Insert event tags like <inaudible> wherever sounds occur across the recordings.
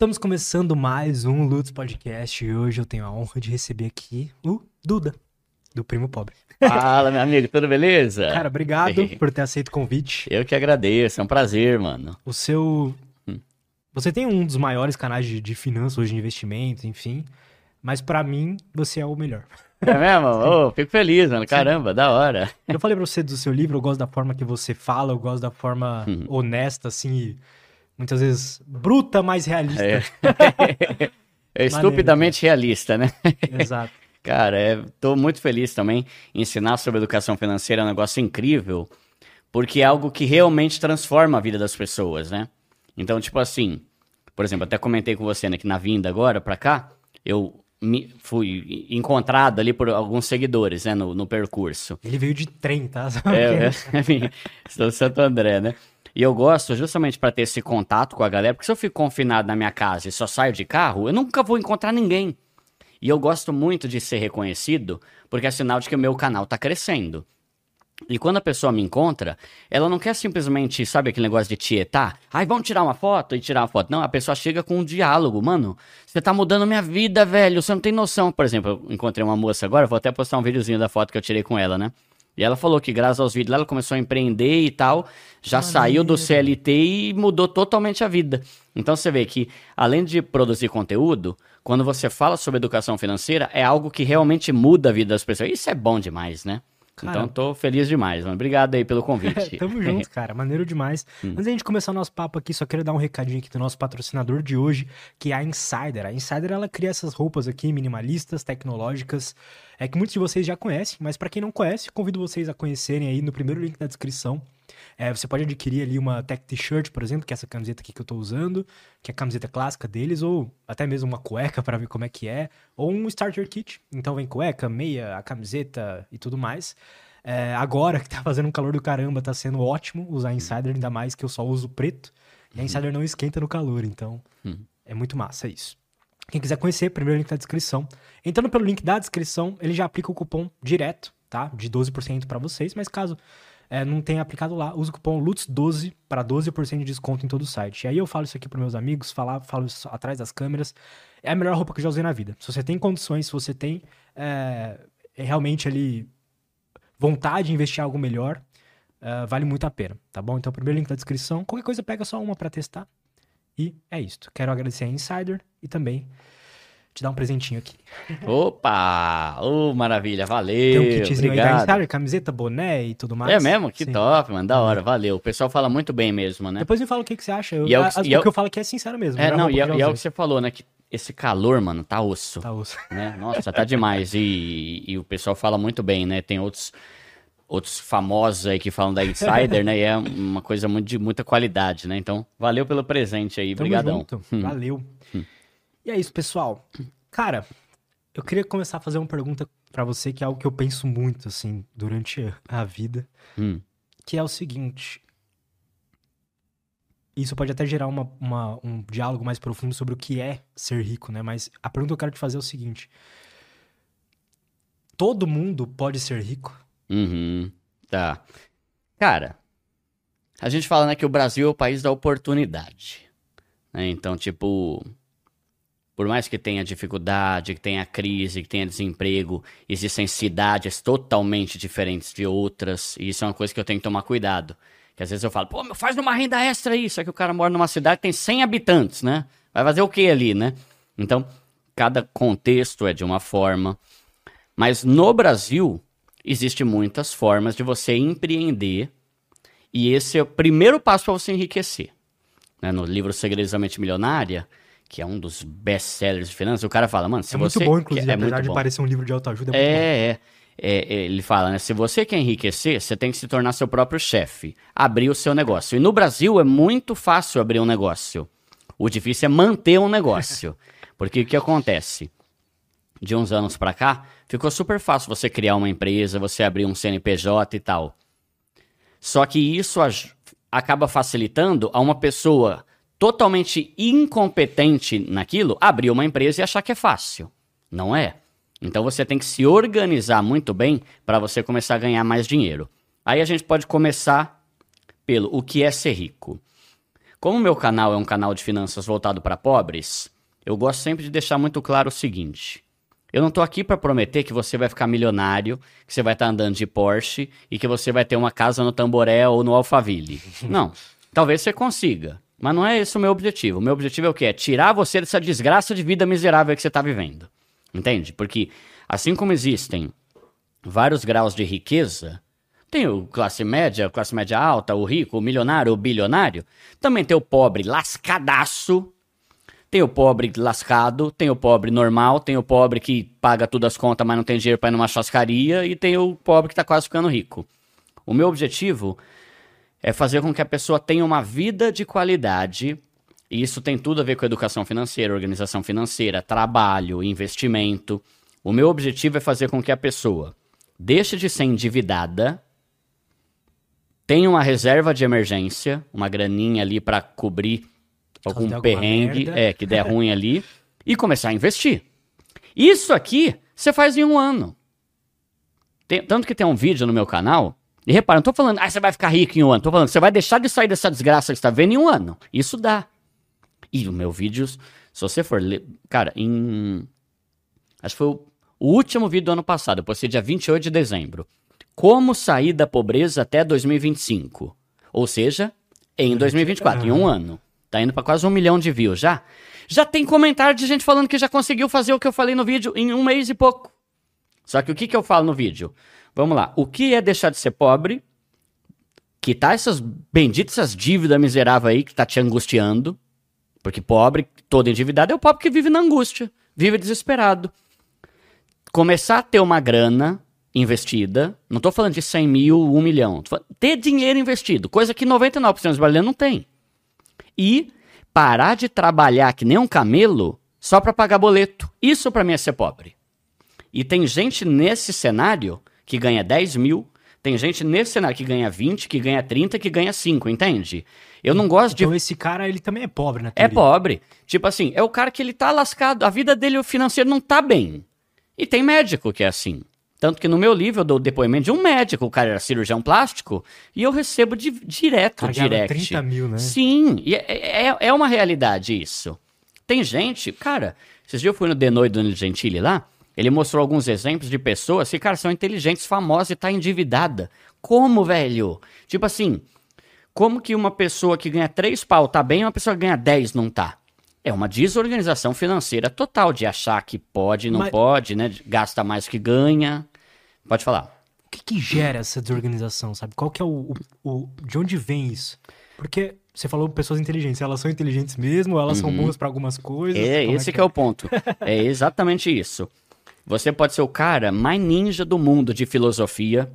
Estamos começando mais um Lutz Podcast e hoje eu tenho a honra de receber aqui o Duda, do Primo Pobre. Fala, meu amigo, tudo beleza? Cara, obrigado <laughs> por ter aceito o convite. Eu que agradeço, é um prazer, mano. O seu. Você tem um dos maiores canais de, de finanças hoje, de investimento, enfim. Mas pra mim, você é o melhor. É mesmo? <laughs> Ô, fico feliz, mano. Caramba, da hora. Eu falei pra você do seu livro, eu gosto da forma que você fala, eu gosto da forma Uhum. honesta, assim, e muitas vezes bruta, mas realista. É, <laughs> é estupidamente realista, né? Exato. <laughs> Cara, é, tô muito feliz também. Ensinar sobre educação financeira é um negócio incrível, porque é algo que realmente transforma a vida das pessoas, né? Então, tipo assim, por exemplo, até comentei com você, né, que na vinda agora pra cá, eu me, fui encontrado ali por alguns seguidores, né, no, no percurso. Ele veio de trem, tá? <laughs> É, é, enfim, sou do Santo André, né? E eu gosto justamente para ter esse contato com a galera, porque se eu fico confinado na minha casa e só saio de carro, eu nunca vou encontrar ninguém. E eu gosto muito de ser reconhecido, porque é sinal de que o meu canal tá crescendo. E quando a pessoa me encontra, ela não quer simplesmente, sabe aquele negócio de tietar? Ai, vamos tirar uma foto e tirar uma foto. Não, a pessoa chega com um diálogo. Mano, você tá mudando minha vida, velho. Você não tem noção. Por exemplo, eu encontrei uma moça agora, vou até postar um videozinho da foto que eu tirei com ela, né? E ela falou que graças aos vídeos dela, ela começou a empreender e tal, já saiu do CLT e mudou totalmente a vida. Então você vê que, além de produzir conteúdo, quando você fala sobre educação financeira, é algo que realmente muda a vida das pessoas. Isso é bom demais, né? Cara. Então tô feliz demais, mano. Obrigado aí pelo convite. <laughs> Tamo junto, <laughs> cara. Maneiro demais. Hum. Antes da gente começar o nosso papo aqui, só quero dar um recadinho aqui do nosso patrocinador de hoje, que é a Insider. A Insider, ela cria essas roupas aqui minimalistas, tecnológicas, é que muitos de vocês já conhecem, mas pra quem não conhece, convido vocês a conhecerem aí no primeiro link da descrição. É, você pode adquirir ali uma Tech T-shirt, por exemplo, que é essa camiseta aqui que eu tô usando, que é a camiseta clássica deles, ou até mesmo uma cueca <laughs> pra ver como é que é, ou um starter kit. Então vem cueca, meia, a camiseta e tudo mais. É, agora que tá <laughs> fazendo um calor do caramba, tá sendo ótimo usar Insider, ainda mais que eu só uso preto. E a Insider não esquenta no calor, então é muito massa isso. Quem quiser conhecer, primeiro link da descrição. Entrando pelo link da descrição, ele já aplica o cupom direto, tá? De 12% pra vocês, mas caso é, não tenha aplicado lá, use o cupom LUTS12 para 12% de desconto em todo o site. E aí eu falo isso aqui pros meus amigos, falar, falo isso atrás das câmeras. É a melhor roupa que eu já usei na vida. Se você tem condições, se você tem é, é realmente ali vontade de investir em algo melhor, ah, vale muito a pena, tá bom? Então, primeiro link da descrição. Qualquer coisa, pega só uma pra testar. E é isso. Quero agradecer a Insider e também te dar um presentinho aqui. Opa! Ô, maravilha, valeu. Tem um kitzinho aí da obrigado. Insider, camiseta, boné e tudo mais. É mesmo? Que Sim. top, mano. Da hora, valeu. O pessoal fala muito bem mesmo, né? Depois me fala o que, que você acha. Eu, E é o que- e é o que eu falo aqui é sincero mesmo. É, não, e é, que e é o que você falou, né? Que esse calor, mano, tá osso. Tá, osso. né? Nossa, tá demais. E, e o pessoal fala muito bem, né? Tem outros, outros famosos aí que falam da Insider, né? E é uma coisa muito, de muita qualidade, né? Então, valeu pelo presente aí. Tamo Obrigadão. junto. Valeu. E é isso, pessoal. Cara, eu queria começar a fazer uma pergunta pra você, que é algo que eu penso muito, assim, durante a vida. Hum. que é o seguinte. Isso pode até gerar uma, uma- um diálogo mais profundo sobre o que é ser rico, né? Mas a pergunta que eu quero te fazer é o seguinte: Todo mundo pode ser rico? Uhum. Tá. Cara, a gente fala, né, que o Brasil é o país da oportunidade. né? Então, tipo, por mais que tenha dificuldade, que tenha crise, que tenha desemprego, existem cidades totalmente diferentes de outras, e isso é uma coisa que eu tenho que tomar cuidado. Que às vezes eu falo, pô, meu, faz uma renda extra aí, só que o cara mora numa cidade que tem 100 habitantes, né? Vai fazer o que ali, né? Então, cada contexto é de uma forma. Mas no Brasil, existe muitas formas de você empreender, e esse é o primeiro passo para você enriquecer. Né, No livro Segredos da Mente Milionária, que é um dos best-sellers de finanças, o cara fala, mano, se é você... muito bom, inclusive, é apesar muito de bom. parecer um livro de autoajuda. É. É, é. É, é, ele fala, né? Se você quer enriquecer, você tem que se tornar seu próprio chefe. Abrir o seu negócio. E no Brasil é muito fácil abrir um negócio. O difícil é manter um negócio. <laughs> Porque o que acontece? De uns anos pra cá, ficou super fácil você criar uma empresa, você abrir um CNPJ e tal. Só que isso acaba facilitando a uma pessoa totalmente incompetente naquilo abrir uma empresa e achar que é fácil. Não é. Então você tem que se organizar muito bem para você começar a ganhar mais dinheiro. Aí a gente pode começar pelo o que é ser rico. Como o meu canal é um canal de finanças voltado para pobres, eu gosto sempre de deixar muito claro o seguinte. Eu não estou aqui para prometer que você vai ficar milionário, que você vai estar tá andando de Porsche e que você vai ter uma casa no Tamboré ou no Alphaville. Não. Talvez você consiga, mas não é esse o meu objetivo. O meu objetivo é o quê? É tirar você dessa desgraça de vida miserável que você está vivendo. Entende? Porque assim como existem vários graus de riqueza, tem o classe média, classe média alta, o rico, o milionário, o bilionário. Também tem o pobre lascadaço. Tem o pobre lascado, tem o pobre normal, tem o pobre que paga todas as contas, mas não tem dinheiro para ir numa chascaria, e tem o pobre que está quase ficando rico. O meu objetivo é fazer com que a pessoa tenha uma vida de qualidade, e isso tem tudo a ver com educação financeira, organização financeira, trabalho, investimento. O meu objetivo é fazer com que a pessoa deixe de ser endividada, tenha uma reserva de emergência, uma graninha ali para cobrir algum perrengue é, que der <laughs> ruim ali, e começar a investir. Isso aqui você faz em um ano. Tem, tanto que tem um vídeo no meu canal, e repara, não tô falando, ah, você vai ficar rico em um ano. Tô falando, você vai deixar de sair dessa desgraça que você tá vendo em um ano. Isso dá. E o meu vídeo, se você for ler. Cara, em. Acho que foi o, o último vídeo do ano passado, eu postei dia 28 de dezembro. Como sair da pobreza até 2025. Ou seja, em 2024, em um ano. Tá indo para quase um milhão de views já. Já tem comentário de gente falando que já conseguiu fazer o que eu falei no vídeo em um mês e pouco. Só que o que, que eu falo no vídeo? Vamos lá. O que é deixar de ser pobre? Quitar essas benditas essas dívidas miseráveis aí que tá te angustiando. Porque pobre, todo endividado, é o pobre que vive na angústia, vive desesperado. Começar a ter uma grana investida. Não estou falando de 100 mil, 1 milhão. ter dinheiro investido, coisa que 99% dos brasileiros não tem. E parar de trabalhar que nem um camelo só para pagar boleto. Isso para mim é ser pobre. E tem gente nesse cenário que ganha 10 mil, tem gente nesse cenário que ganha 20, que ganha 30, que ganha 5, entende? Eu não gosto de. Então esse cara, ele também é pobre, né? É pobre. Tipo assim, é o cara que ele tá lascado, a vida dele, o financeiro não tá bem. E tem médico que é assim. Tanto que no meu livro eu dou depoimento de um médico, o cara era cirurgião plástico, e eu recebo de, direto, cara, direct. 30 mil, né? Sim, é, é, é, uma realidade isso. Tem gente, cara, esses dias eu fui no The Noite do Gentili lá, ele mostrou alguns exemplos de pessoas que, cara, são inteligentes, famosas e tá endividada. Como, velho? Tipo assim, como que uma pessoa que ganha 3 pau tá bem e uma pessoa que ganha 10 não tá? É uma desorganização financeira total de achar que pode, não Mas... pode, né? Gasta mais que ganha. Pode falar. O que, que gera essa desorganização, sabe? Qual que é o, o, o, De onde vem isso? Porque você falou pessoas inteligentes, elas são inteligentes mesmo, elas uhum. são boas para algumas coisas. É, esse é que, que é? é o ponto. é exatamente isso. Você pode ser o cara mais ninja do mundo de filosofia.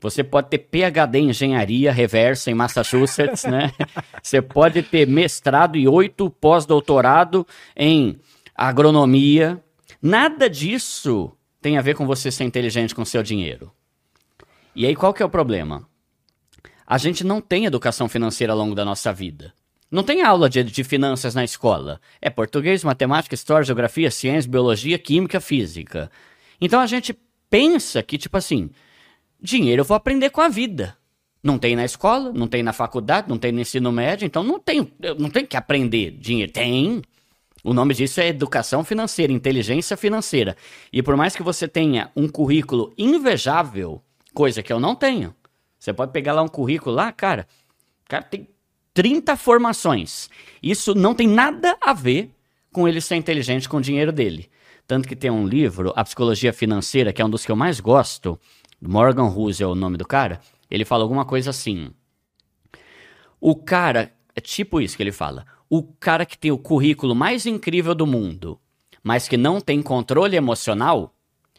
Você pode ter PhD em engenharia reversa em Massachusetts, né? <laughs> Você pode ter mestrado e oito pós-doutorado em agronomia. Nada disso tem a ver com você ser inteligente com seu dinheiro. E aí qual que é o problema? A gente não tem educação financeira ao longo da nossa vida. Não tem aula de, de finanças na escola. É português, matemática, história, geografia, ciência, biologia, química, física. Então a gente pensa que, tipo assim, dinheiro eu vou aprender com a vida. Não tem na escola, não tem na faculdade, não tem no ensino médio, então não tem, não tem que aprender dinheiro. Tem. O nome disso é educação financeira, inteligência financeira. E por mais que você tenha um currículo invejável, coisa que eu não tenho, você pode pegar lá um currículo lá, cara, cara tem 30 formações. Isso não tem nada a ver com ele ser inteligente com o dinheiro dele. Tanto que tem um livro, A Psicologia Financeira, que é um dos que eu mais gosto, Morgan Housel é o nome do cara, ele fala alguma coisa assim. O cara, é tipo isso que ele fala o cara que tem o currículo mais incrível do mundo, mas que não tem controle emocional,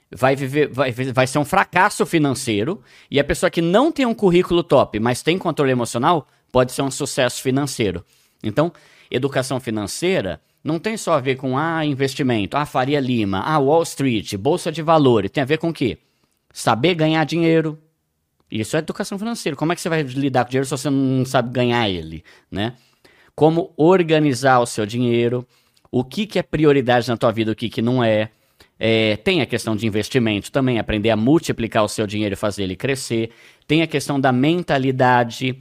vai viver, vai, vai ser um fracasso financeiro. E a pessoa que não tem um currículo top, mas tem controle emocional, pode ser um sucesso financeiro. Então, educação financeira não tem só a ver com ah, investimento, ah, Faria Lima, ah, Wall Street, bolsa de valores. Tem a ver com o quê? Saber ganhar dinheiro. Isso é educação financeira. Como é que você vai lidar com dinheiro se você não sabe ganhar ele, né? como organizar o seu dinheiro, o que, que é prioridade na tua vida, o que, que não é. é. Tem a questão de investimento também, aprender a multiplicar o seu dinheiro e fazer ele crescer. Tem a questão da mentalidade,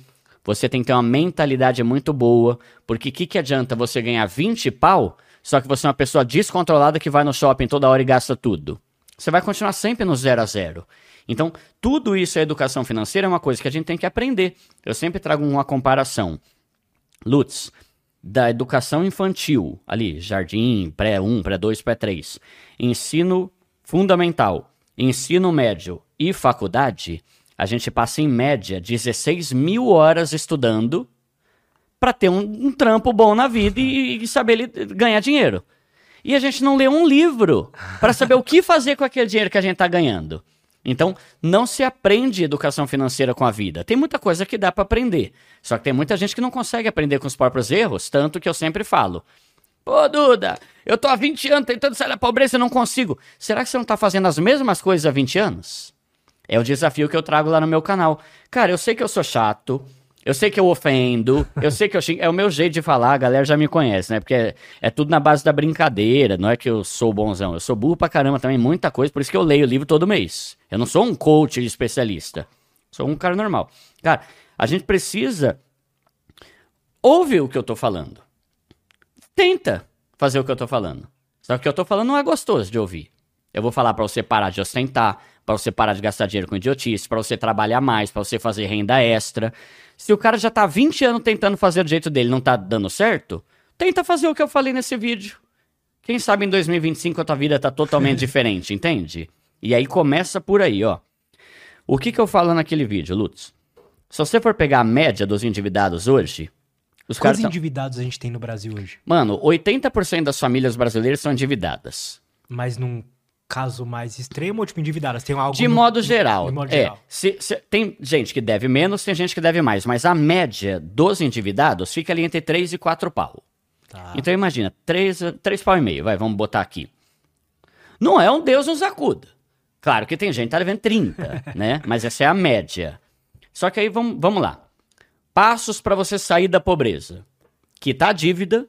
Você tem que ter uma mentalidade muito boa, porque o que, que adianta você ganhar 20 pau, só que você é uma pessoa descontrolada que vai no shopping toda hora e gasta tudo? Você vai continuar sempre no zero a zero. Então, tudo isso é educação financeira, é uma coisa que a gente tem que aprender. Eu sempre trago uma comparação. Lutz, da educação infantil, ali, jardim, pré-1, pré-2, pré-3, ensino fundamental, ensino médio e faculdade, a gente passa em média 16 mil horas estudando para ter um, um, trampo bom na vida e, e saber ganhar dinheiro. E a gente não lê um livro para saber o que fazer com aquele dinheiro que a gente está ganhando. Então, não se aprende educação financeira com a vida. Tem muita coisa que dá para aprender. Só que tem muita gente que não consegue aprender com os próprios erros, tanto que eu sempre falo. Pô, Duda, eu tô há 20 anos tentando sair da pobreza e não consigo. Será que você não tá fazendo as mesmas coisas há 20 anos? É o desafio que eu trago lá no meu canal. Cara, eu sei que eu sou chato, eu sei que eu ofendo, eu sei que eu xingo. É o meu jeito de falar, a galera já me conhece, né? Porque é, é, tudo na base da brincadeira, não é que eu sou bonzão. Eu sou burro pra caramba também, muita coisa, por isso que eu leio o livro todo mês. Eu não sou um coach especialista. Sou um cara normal. Cara, a gente precisa. Ouve o que eu tô falando. Tenta fazer o que eu tô falando. Só que o que eu tô falando não é gostoso de ouvir. Eu vou falar para você parar de ostentar, para você parar de gastar dinheiro com idiotice, para você trabalhar mais, para você fazer renda extra. Se o cara já tá 20 anos tentando fazer do jeito dele e não tá dando certo, tenta fazer o que eu falei nesse vídeo. Quem sabe em 2025 a tua vida tá totalmente <laughs> diferente, entende? E aí começa por aí, ó. O que que eu falo naquele vídeo, Lutz? Se você for pegar a média dos endividados hoje, os Quantos tão... endividados a gente tem no Brasil hoje? Mano, 80% das famílias brasileiras são endividadas. Mas num caso mais extremo ou tipo endividadas? Tem algo de no... modo geral. De modo é, geral. Se, se, tem gente que deve menos, tem gente que deve mais, mas a média dos endividados fica ali entre 3 e 4 pau. Tá. Então imagina, 3, 3 pau e meio, vai, vamos botar aqui. Não é um Deus nos acuda. Claro que tem gente que tá devendo 30, <laughs> né? Mas essa é a média. Só que aí vamos, vamos lá. Passos para você sair da pobreza: quitar a dívida,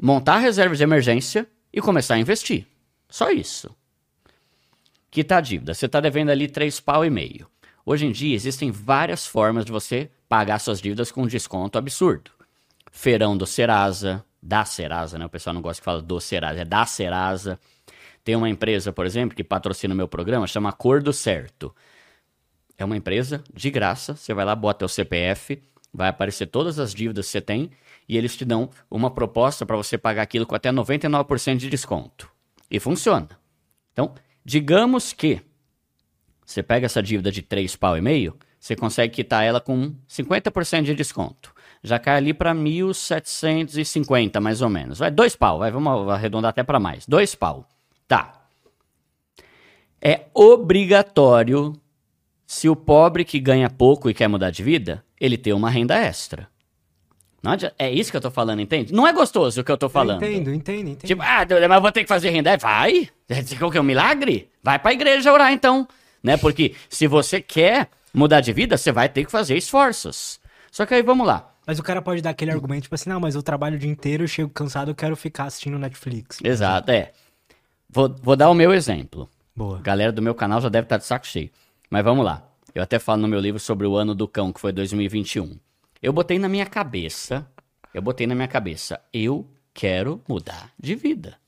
montar reserva de emergência e começar a investir. Só isso quitar a dívida. Você está devendo ali três pau e meio. Hoje em dia existem várias formas de você pagar suas dívidas com um desconto absurdo. Feirão do Serasa, da Serasa, né? O pessoal não gosta que fala do Serasa, é da Serasa. Tem uma empresa, por exemplo, que patrocina o meu programa, chama Cor do Certo. É uma empresa de graça, você vai lá, bota o CPF, vai aparecer todas as dívidas que você tem e eles te dão uma proposta para você pagar aquilo com até 99% de desconto. E funciona. Então, Digamos que você pega essa dívida de 3 pau e meio, você consegue quitar ela com 50% de desconto. Já cai ali para 1.750 mais ou menos. Vai, dois pau, vai, vamos arredondar até para mais. Dois pau. Tá. É obrigatório, se o pobre que ganha pouco e quer mudar de vida, ele ter uma renda extra. Não é isso que eu tô falando, entende? Não é gostoso o que eu tô falando. Eu entendo, entendo, entendo. Tipo, ah, mas vou ter que fazer renda. Vai. Você quer o que? Um milagre? Vai pra igreja orar, então. Né? Porque se você quer mudar de vida, você vai ter que fazer esforços. Só que aí, vamos lá. Mas o cara pode dar aquele argumento, tipo assim, não, mas eu trabalho o dia inteiro, eu chego cansado, eu quero ficar assistindo Netflix. Exato, é. Vou, vou dar o meu exemplo. Boa. A galera do meu canal já deve estar de saco cheio. Mas vamos lá. Eu até falo no meu livro sobre o ano do cão, que foi 2021. Eu botei na minha cabeça, eu botei na minha cabeça, eu quero mudar de vida.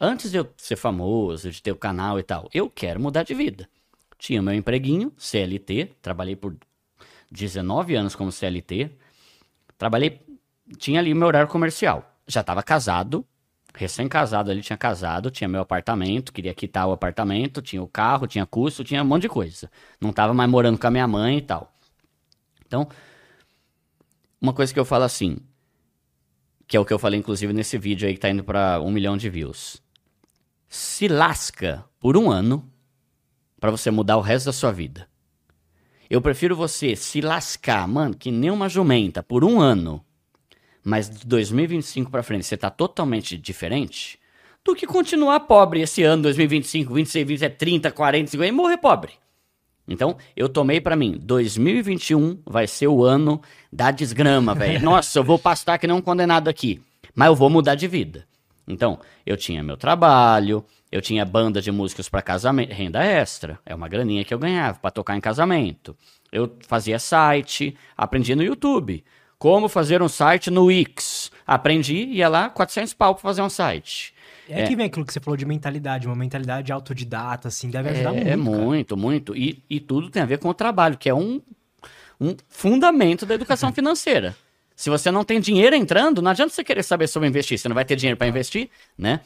Antes de eu ser famoso, de ter o canal e tal, eu quero mudar de vida. Tinha meu empreguinho, CLT, trabalhei por 19 anos como CLT. Trabalhei, tinha ali meu horário comercial. Já estava casado, recém-casado ali, tinha casado, tinha meu apartamento, queria quitar o apartamento, tinha o carro, tinha custo, tinha um monte de coisa. Não estava mais morando com a minha mãe e tal. Então, uma coisa que eu falo assim, que é o que eu falei inclusive nesse vídeo aí que tá indo para um milhão de views. Se lasca por um ano para você mudar o resto da sua vida. Eu prefiro você se lascar, mano, que nem uma jumenta por um ano, mas de 2025 para frente você tá totalmente diferente, do que continuar pobre esse ano, 2025, 26, 27, 30, 40, 50 e morrer pobre. Então, eu tomei para mim, 2021 vai ser o ano da desgrama, velho. <laughs> Nossa, eu vou pastar que um condenado aqui, mas eu vou mudar de vida. Então, eu tinha meu trabalho, Eu tinha banda de músicos para casamento, renda extra, é uma graninha que eu ganhava para tocar em casamento. Eu fazia site, aprendi no YouTube. Como fazer um site no Wix. Aprendi, ia lá, 400 pau para fazer um site. É, é que vem aquilo que você falou de mentalidade, uma mentalidade autodidata, assim, deve ajudar é, muito. É muito, muito. E, e tudo tem a ver com o trabalho, que é um, um fundamento da educação <laughs> financeira. Se você não tem dinheiro entrando, não adianta você querer saber sobre investir. Você não vai ter dinheiro para investir, né?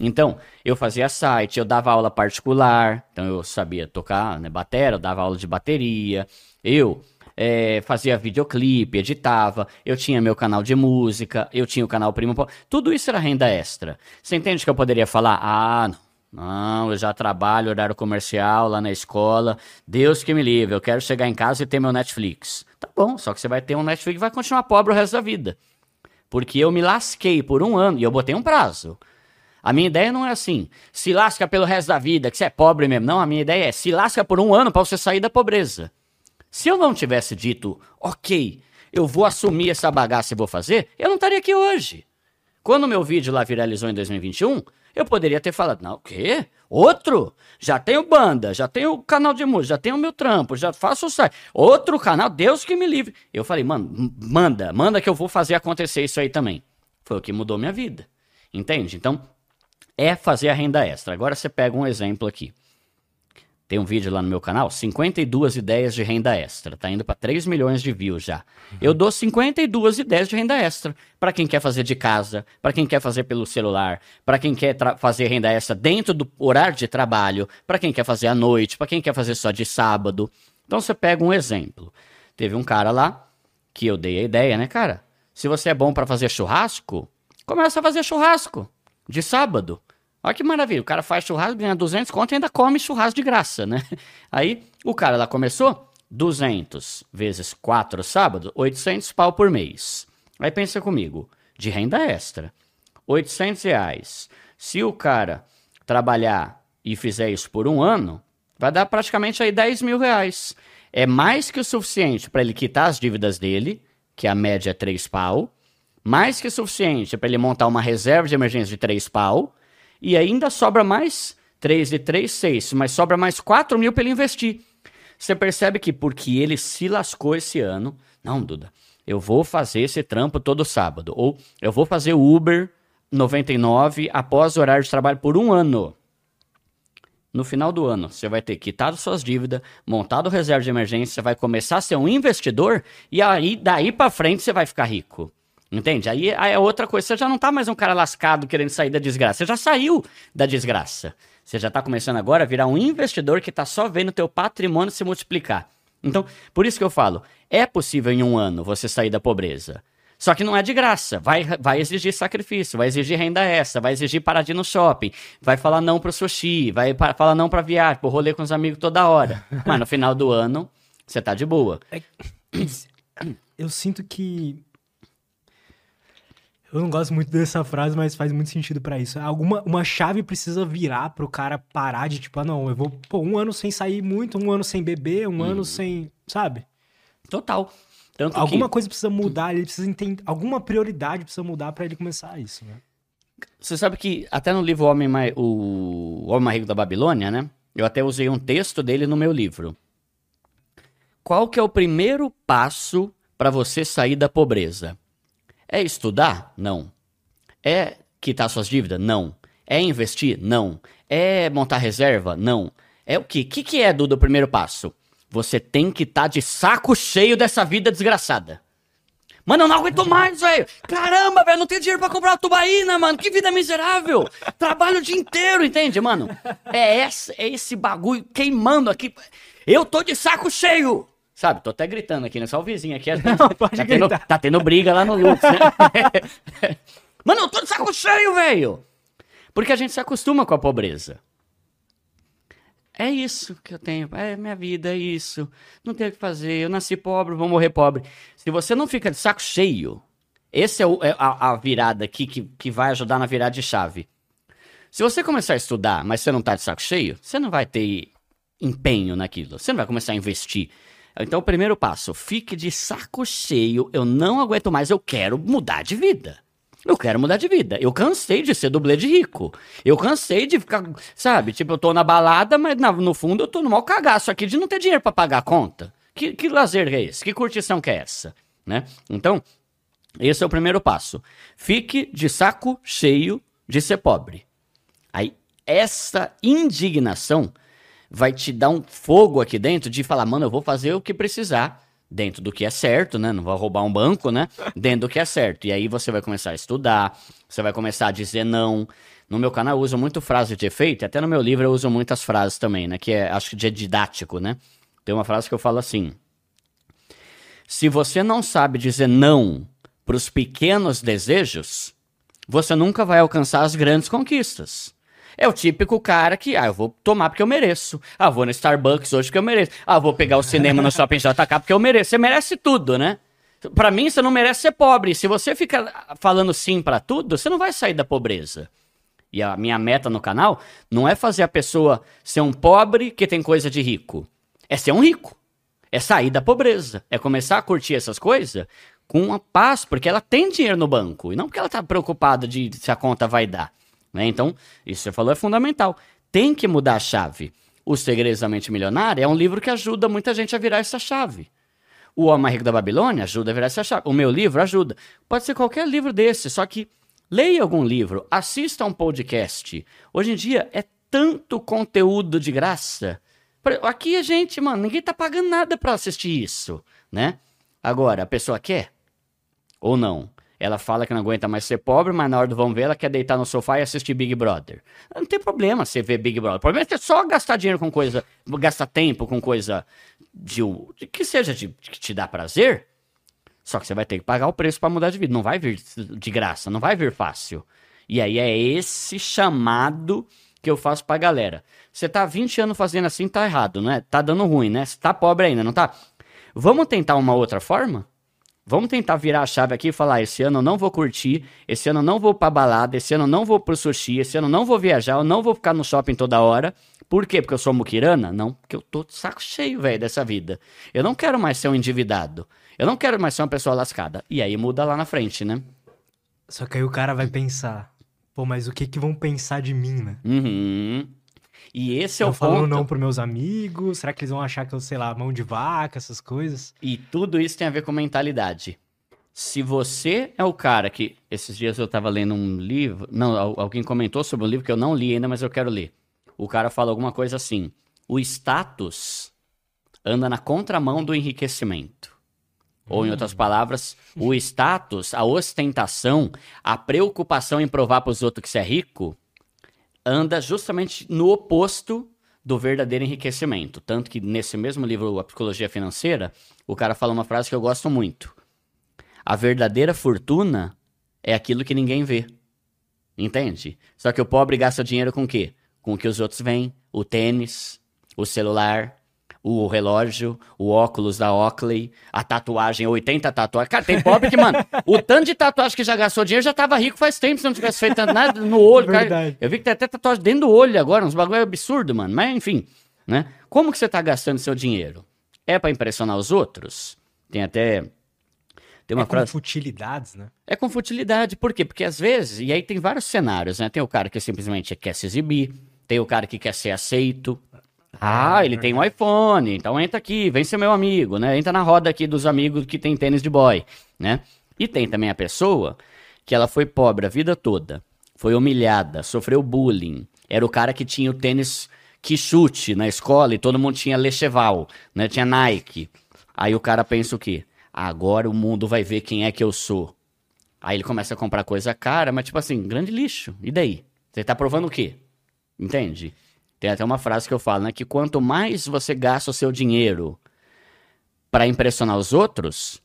Então, eu fazia site, eu dava aula particular, então eu sabia tocar né, bateria, eu dava aula de bateria, eu é, fazia videoclipe, editava, eu tinha meu canal de música, eu tinha o canal Primo. Tudo isso era renda extra. Você entende que eu poderia falar? Ah, não. Não, eu já trabalho horário comercial lá na escola. Deus que me livre, eu quero chegar em casa e ter meu Netflix. Tá bom, só que você vai ter um Netflix e vai continuar pobre o resto da vida. Porque eu me lasquei por um ano e eu botei um prazo. A minha ideia não é assim, se lasca pelo resto da vida, que você é pobre mesmo. Não, a minha ideia é se lasca por um ano para você sair da pobreza. Se eu não tivesse dito, ok, eu vou assumir essa bagaça e vou fazer, eu não estaria aqui hoje. Quando meu vídeo lá viralizou em 2021, eu poderia ter falado, não, o quê? Outro? Já tenho banda, já tenho canal de música, já tenho meu trampo, já faço o site. Outro canal, Deus que me livre. Eu falei, mano, manda, manda que eu vou fazer acontecer isso aí também. Foi o que mudou minha vida. Entende? Então, é fazer a renda extra. Agora você pega um exemplo aqui. Tem um vídeo lá no meu canal, 52 ideias de renda extra. Tá indo para 3 milhões de views já. Uhum. Eu dou 52 ideias de renda extra para quem quer fazer de casa, para quem quer fazer pelo celular, para quem quer fazer renda extra dentro do horário de trabalho, para quem quer fazer à noite, para quem quer fazer só de sábado. Então você pega um exemplo. Teve um cara lá que eu dei a ideia, né, cara? Se você é bom para fazer churrasco, começa a fazer churrasco de sábado. Olha que maravilha, o cara faz churrasco, ganha 200 conto e ainda come churrasco de graça, né? <laughs> Aí o cara lá começou 200 vezes 4 sábado, 800 pau por mês. Aí pensa comigo, de renda extra, 800 reais. Se o cara trabalhar e fizer isso por um ano, vai dar praticamente aí 10 mil reais. É mais que o suficiente para ele quitar as dívidas dele, que a média é 3 pau, mais que o suficiente para ele montar uma reserva de emergência de 3 pau, e ainda sobra mais 3 de 3, 6, mas sobra mais 4 mil para ele investir. Você percebe que porque ele se lascou esse ano, não, Duda, eu vou fazer esse trampo todo sábado, ou eu vou fazer Uber 99 após o horário de trabalho por um ano. No final do ano, você vai ter quitado suas dívidas, montado reserva de emergência, vai começar a ser um investidor e aí daí para frente você vai ficar rico. Entende? Aí, é outra coisa. Você já não tá mais um cara lascado querendo sair da desgraça. Você já saiu da desgraça. Você já tá começando agora a virar um investidor que tá só vendo teu patrimônio se multiplicar. Então, por isso que eu falo, é possível em um ano você sair da pobreza. Só que não é de graça. Vai, vai exigir sacrifício, vai exigir renda extra, vai exigir parar de ir no shopping, vai falar não pro sushi, vai falar não pra viagem, pro rolê com os amigos toda hora. <laughs> Mas no final do ano, você tá de boa. É, eu sinto que eu não gosto muito dessa frase, mas faz muito sentido para isso. Alguma uma chave precisa virar pro cara parar de tipo, ah, não, eu vou, pô, um ano sem sair muito, um ano sem beber, um hum. ano sem, sabe? Total. Tanto alguma que... coisa precisa mudar, ele precisa entender, alguma prioridade precisa mudar para ele começar isso, né? Você sabe que até no livro Homem Mais, o Homem Mais Rico da Babilônia, né? Eu até usei um texto dele no meu livro. Qual que é o primeiro passo para você sair da pobreza? É estudar? Não. É quitar suas dívidas? Não. É investir? Não. É montar reserva? Não. É o quê? O que, que é, Duda, o primeiro passo? Você tem que estar tá de saco cheio dessa vida desgraçada. Mano, eu não aguento mais, velho. Caramba, velho, não tenho dinheiro pra comprar uma tubaína, mano. Que vida miserável. Trabalho o dia inteiro, entende, mano? É é esse bagulho queimando aqui. Eu tô de saco cheio. Sabe, tô até gritando aqui, né? Só o vizinho aqui. <laughs> Não, pode tá, tendo, tá tendo briga lá no Lux, né? <laughs> Mano, eu tô de saco cheio, velho! Porque a gente se acostuma com a pobreza. É isso que eu tenho. É minha vida, é isso. Não tenho o que fazer. Eu nasci pobre, vou morrer pobre. Se você não fica de saco cheio, essa é, é a, a, virada aqui que, que vai ajudar na virada de chave. Se você começar a estudar, mas você não tá de saco cheio, você não vai ter empenho naquilo. Você não vai começar a investir. Então, o primeiro passo, fique de saco cheio, eu não aguento mais, eu quero mudar de vida. Eu quero mudar de vida. Eu cansei de ser dublê de rico. Eu cansei de ficar, sabe? Tipo, eu tô na balada, mas na- no fundo eu tô no mau cagaço aqui de não ter dinheiro pra pagar a conta. Que, que lazer é esse? Que curtição que é essa? Né? Então, esse é o primeiro passo. Fique de saco cheio de ser pobre. Aí, essa indignação vai te dar um fogo aqui dentro de falar, mano, eu vou fazer o que precisar, dentro do que é certo, né? Não vou roubar um banco, né? Dentro do que é certo. E aí você vai começar a estudar, você vai começar a dizer não. No meu canal eu uso muito frase de efeito, até no meu livro eu uso muitas frases também, né? Que é, acho que de didático, né? Tem uma frase que eu falo assim: Se você não sabe dizer não para os pequenos desejos, você nunca vai alcançar as grandes conquistas. É o típico cara que, ah, eu vou tomar porque eu mereço. Ah, vou no Starbucks hoje porque eu mereço. Ah, vou pegar o cinema no Shopping <laughs> JK porque eu mereço. Você merece tudo, né? Pra mim, você não merece ser pobre. Se você fica falando sim pra tudo, você não vai sair da pobreza. E a minha meta no canal não é fazer a pessoa ser um pobre que tem coisa de rico. É ser um rico. É sair da pobreza. É começar a curtir essas coisas com a paz, porque ela tem dinheiro no banco. E não porque ela tá preocupada de se a conta vai dar. Né? Então, isso que você falou é fundamental. Tem que mudar a chave. O Segredos da Mente Milionária é um livro que ajuda muita gente a virar essa chave. O Homem Rico da Babilônia ajuda a virar essa chave. O meu livro ajuda. Pode ser qualquer livro desse, só que leia algum livro, assista um podcast. Hoje em dia é tanto conteúdo de graça. Aqui a gente, mano, ninguém tá pagando nada pra assistir isso, né? Agora, a pessoa quer ou não? Ela fala que não aguenta mais ser pobre, mas na hora do vamos ver, ela quer deitar no sofá e assistir Big Brother. Não tem problema você ver Big Brother. O problema é só gastar dinheiro com coisa, gastar tempo com coisa de, de que seja de, que te dá prazer. Só que você vai ter que pagar o preço pra mudar de vida. Não vai vir de graça, não vai vir fácil. E aí é esse chamado que eu faço pra galera. Você tá há 20 anos fazendo assim, tá errado, né? Tá dando ruim, né? Você tá pobre ainda, não tá? Vamos tentar uma outra forma? Vamos tentar virar a chave aqui e falar: esse ano eu não vou curtir, esse ano eu não vou pra balada, esse ano eu não vou pro sushi, esse ano eu não vou viajar, eu não vou ficar no shopping toda hora. Por quê? Porque eu sou muquirana? Não, porque eu tô de saco cheio, velho, dessa vida. Eu não quero mais ser um endividado. Eu não quero mais ser uma pessoa lascada. E aí muda lá na frente, né? Só que aí o cara vai pensar, pô, mas o que que vão pensar de mim, né? Uhum. E esse é eu o falando ponto. não pros meus amigos, será que eles vão achar que eu, sei lá, mão de vaca, essas coisas? E tudo isso tem a ver com mentalidade. Se você é o cara que. Esses dias eu tava lendo um livro. Não, al- alguém comentou sobre um livro que eu não li ainda, mas eu quero ler. O cara fala alguma coisa assim: o status anda na contramão do enriquecimento. Ou, em outras palavras, o status, a ostentação, a preocupação em provar para os outros que você é rico, anda justamente no oposto do verdadeiro enriquecimento. Tanto que nesse mesmo livro, A Psicologia Financeira, o cara fala uma frase que eu gosto muito. A verdadeira fortuna é aquilo que ninguém vê. Entende? Só que o pobre gasta dinheiro com o quê? Com o que os outros veem. O tênis, o celular, o relógio, o óculos da Oakley, a tatuagem, 80 tatuagens. Cara, tem pobre que, mano, o tanto de tatuagem que já gastou dinheiro já tava rico faz tempo se não tivesse feito nada no olho. cara. Verdade. Eu vi que tem até tatuagem dentro do olho agora, uns bagulho absurdo, mano. Mas enfim, né? Como que você tá gastando seu dinheiro? É pra impressionar os outros? Tem até. Tem uma é com frase. futilidades, né? É com futilidade. Por quê? Porque às vezes, e aí tem vários cenários, né? Tem o cara que simplesmente quer se exibir, tem o cara que quer ser aceito. Ah, ele tem um iPhone, então entra aqui, vem ser meu amigo, né? Entra na roda aqui dos amigos que tem tênis de boy, né? E tem também a pessoa que ela foi pobre a vida toda, foi humilhada, sofreu bullying, era o cara que tinha o tênis que chute na escola e todo mundo tinha Lecheval, né? Tinha Nike. Aí o cara pensa o quê? Agora o mundo vai ver quem é que eu sou. Aí ele começa a comprar coisa cara, mas tipo assim, grande lixo. E daí? Você tá provando o quê? Entende? Tem até uma frase que eu falo, né? Que quanto mais você gasta o seu dinheiro para impressionar os outros,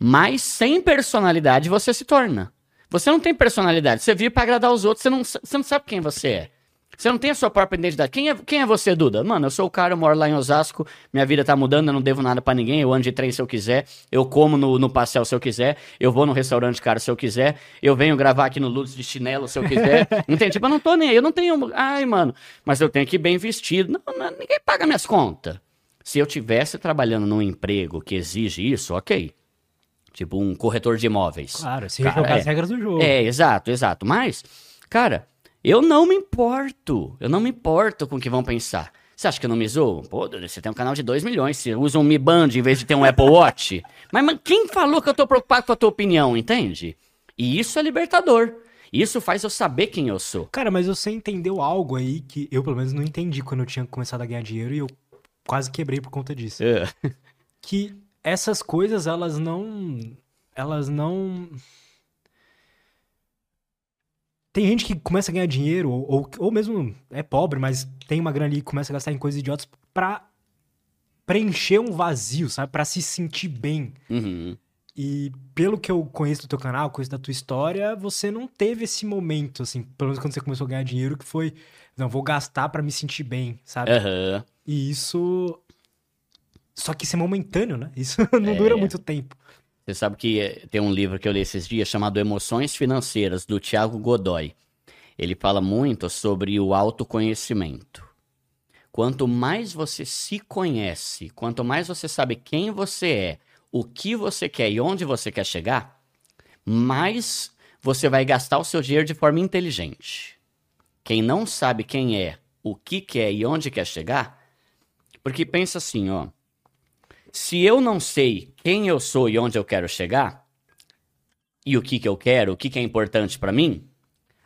mais sem personalidade você se torna. Você não tem personalidade. Você vive para agradar os outros, você não, você não sabe quem você é. Você não tem a sua própria identidade. Quem é, quem é você, Duda? Mano, eu sou o cara, eu moro lá em Osasco, minha vida tá mudando, eu não devo nada pra ninguém, eu ando de trem se eu quiser, eu como no, no pastel se eu quiser, eu vou no restaurante caro se eu quiser, eu venho gravar aqui no Lutz de chinelo se eu quiser. <laughs> Entende? Tipo, eu não tô nem aí, eu não tenho. Ai, mano, mas eu tenho que ir bem vestido. Não, não, ninguém paga minhas contas. Se eu tivesse trabalhando num emprego que exige isso, ok. Tipo um corretor de imóveis. Claro, se Cara, jogar é. as regras do jogo. É, exato, exato. Mas, cara, eu não me importo. Eu não me importo com o que vão pensar. Você acha que eu não me zoo? Pô, você tem um canal de 2 milhões, você usa um Mi Band em vez de ter um <laughs> Apple Watch. Mas, mas quem falou que eu tô preocupado com a tua opinião, entende? E isso é libertador. Isso faz eu saber quem eu sou. Cara, mas você entendeu algo aí que eu, pelo menos, não entendi quando eu tinha começado a ganhar dinheiro e eu quase quebrei por conta disso. É. Que essas coisas, elas não. Elas não. Tem gente que começa a ganhar dinheiro, ou, ou, ou mesmo é pobre, mas tem uma grana ali e começa a gastar em coisas idiotas pra preencher um vazio, sabe? Pra se sentir bem. Uhum. E pelo que eu conheço do teu canal, conheço da tua história, você não teve esse momento, assim, pelo menos quando você começou a ganhar dinheiro, que foi, não, vou gastar pra me sentir bem, sabe? Aham. E isso. Só que isso é momentâneo, né? Isso <laughs> não dura muito tempo. Você sabe que eh, tem um livro que eu li esses dias chamado Emoções Financeiras, do Tiago Godoy. Ele fala muito sobre o autoconhecimento. Quanto mais você se conhece, quanto mais você sabe quem você é, o que você quer e onde você quer chegar, mais você vai gastar o seu dinheiro de forma inteligente. Quem não sabe quem é, o que quer e onde quer chegar, porque pensa assim, ó. Se eu não sei quem eu sou e onde eu quero chegar, e o que, que eu quero, o que, que é importante pra mim,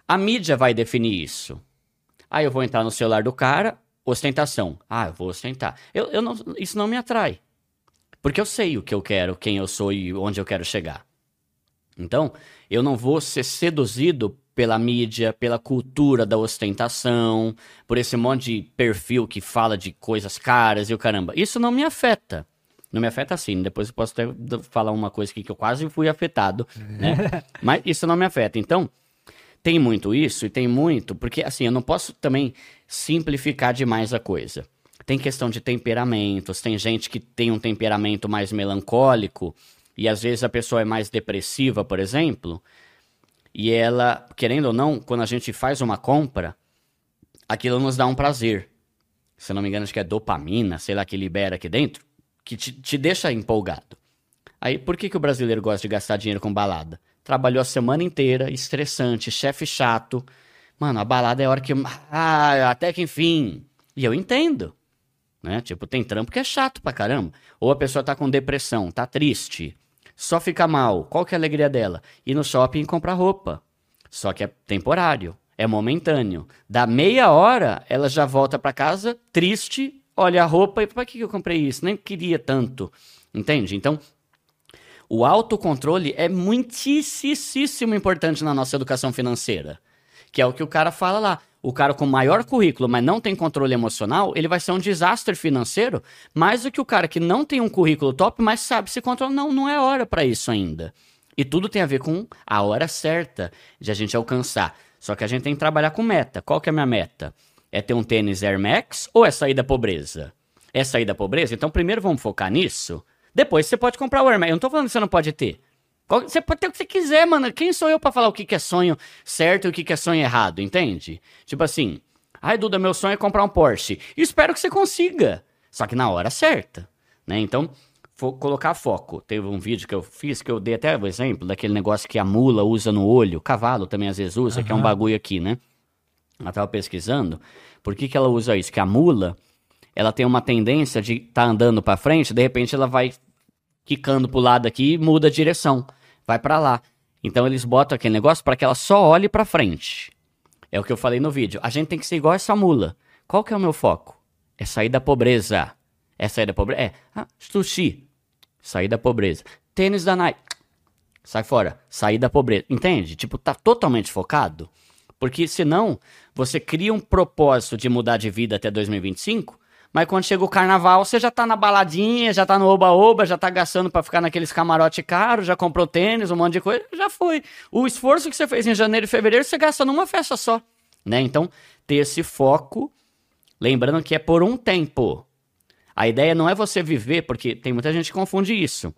a mídia vai definir isso. Aí eu vou entrar no celular do cara, ostentação. Ah, eu vou ostentar. Eu, eu não, isso não me atrai. Porque eu sei o que eu quero, quem eu sou e onde eu quero chegar. Então, eu não vou ser seduzido pela mídia, pela cultura da ostentação, por esse monte de perfil que fala de coisas caras e o caramba. Isso não me afeta. Não me afeta assim. Depois eu posso até falar uma coisa aqui que eu quase fui afetado, né? <laughs> Mas isso não me afeta. Então, tem muito isso e tem muito, porque assim, eu não posso também simplificar demais a coisa. Tem questão de temperamentos, tem gente que tem um temperamento mais melancólico e às vezes a pessoa é mais depressiva, por exemplo, e ela, querendo ou não, quando a gente faz uma compra, aquilo nos dá um prazer. Se não me engano, acho que é dopamina, sei lá, que libera aqui dentro, que te, te deixa empolgado. Aí, por que, que o brasileiro gosta de gastar dinheiro com balada? Trabalhou a semana inteira, estressante, chefe chato. Mano, a balada é a hora que. Ah, até que enfim. E eu entendo. Né? Tipo, tem trampo que é chato pra caramba. Ou a pessoa tá com depressão, tá triste, só fica mal. Qual que é a alegria dela? Ir no shopping e comprar roupa. Só que é temporário, é momentâneo. Da meia hora, ela já volta pra casa triste, olha a roupa e que que eu comprei isso? Nem queria tanto. Entende? Então, o autocontrole é muitíssimo importante na nossa educação financeira. Que é o que o cara fala lá. O cara com maior currículo, mas não tem controle emocional, ele vai ser um desastre financeiro, mais do que o cara que não tem um currículo top, mas sabe se controlar. Não, não é hora para isso ainda. E tudo tem a ver com a hora certa de a gente alcançar. Só que a gente tem que trabalhar com meta. Qual que é a minha meta? É ter um tênis Air Max ou é sair da pobreza? É sair da pobreza? Então primeiro vamos focar nisso. Depois você pode comprar o Air Max. Eu não tô falando que você não pode ter. Você pode ter o que você quiser, mano. Quem sou eu pra falar o que que é sonho certo e o que que é sonho errado, entende? Tipo assim, ai Duda, meu sonho é comprar um Porsche. E espero que você consiga. Só que na hora certa, né? Então, fo- colocar foco. Teve um vídeo que eu fiz que eu dei até o exemplo daquele negócio que a mula usa no olho, o cavalo também às vezes usa, que é um bagulho aqui, né? Ela tava pesquisando. Por que que ela usa isso? Que a mula, ela tem uma tendência de estar andando pra frente, de repente ela vai quicando pro lado aqui e muda a direção. Vai pra lá. Então eles botam aquele negócio para que ela só olhe pra frente. É o que eu falei no vídeo. A gente tem que ser igual essa mula. Qual que é o meu foco? É sair da pobreza. É sair da pobreza? É. Ah, sushi. Sair da pobreza. Tênis da Nike. Sai fora. Sair da pobreza. Entende? Tipo, tá totalmente focado. Porque senão você cria um propósito de mudar de vida até 2025, mas quando chega o carnaval, você já tá na baladinha, já tá no oba-oba, já tá gastando pra ficar naqueles camarote caro, já comprou tênis, um monte de coisa, já foi. O esforço que você fez em janeiro e fevereiro, você gasta numa festa só, né? Então, ter esse foco, lembrando que é por um tempo. A ideia não é você viver, porque tem muita gente que confunde isso.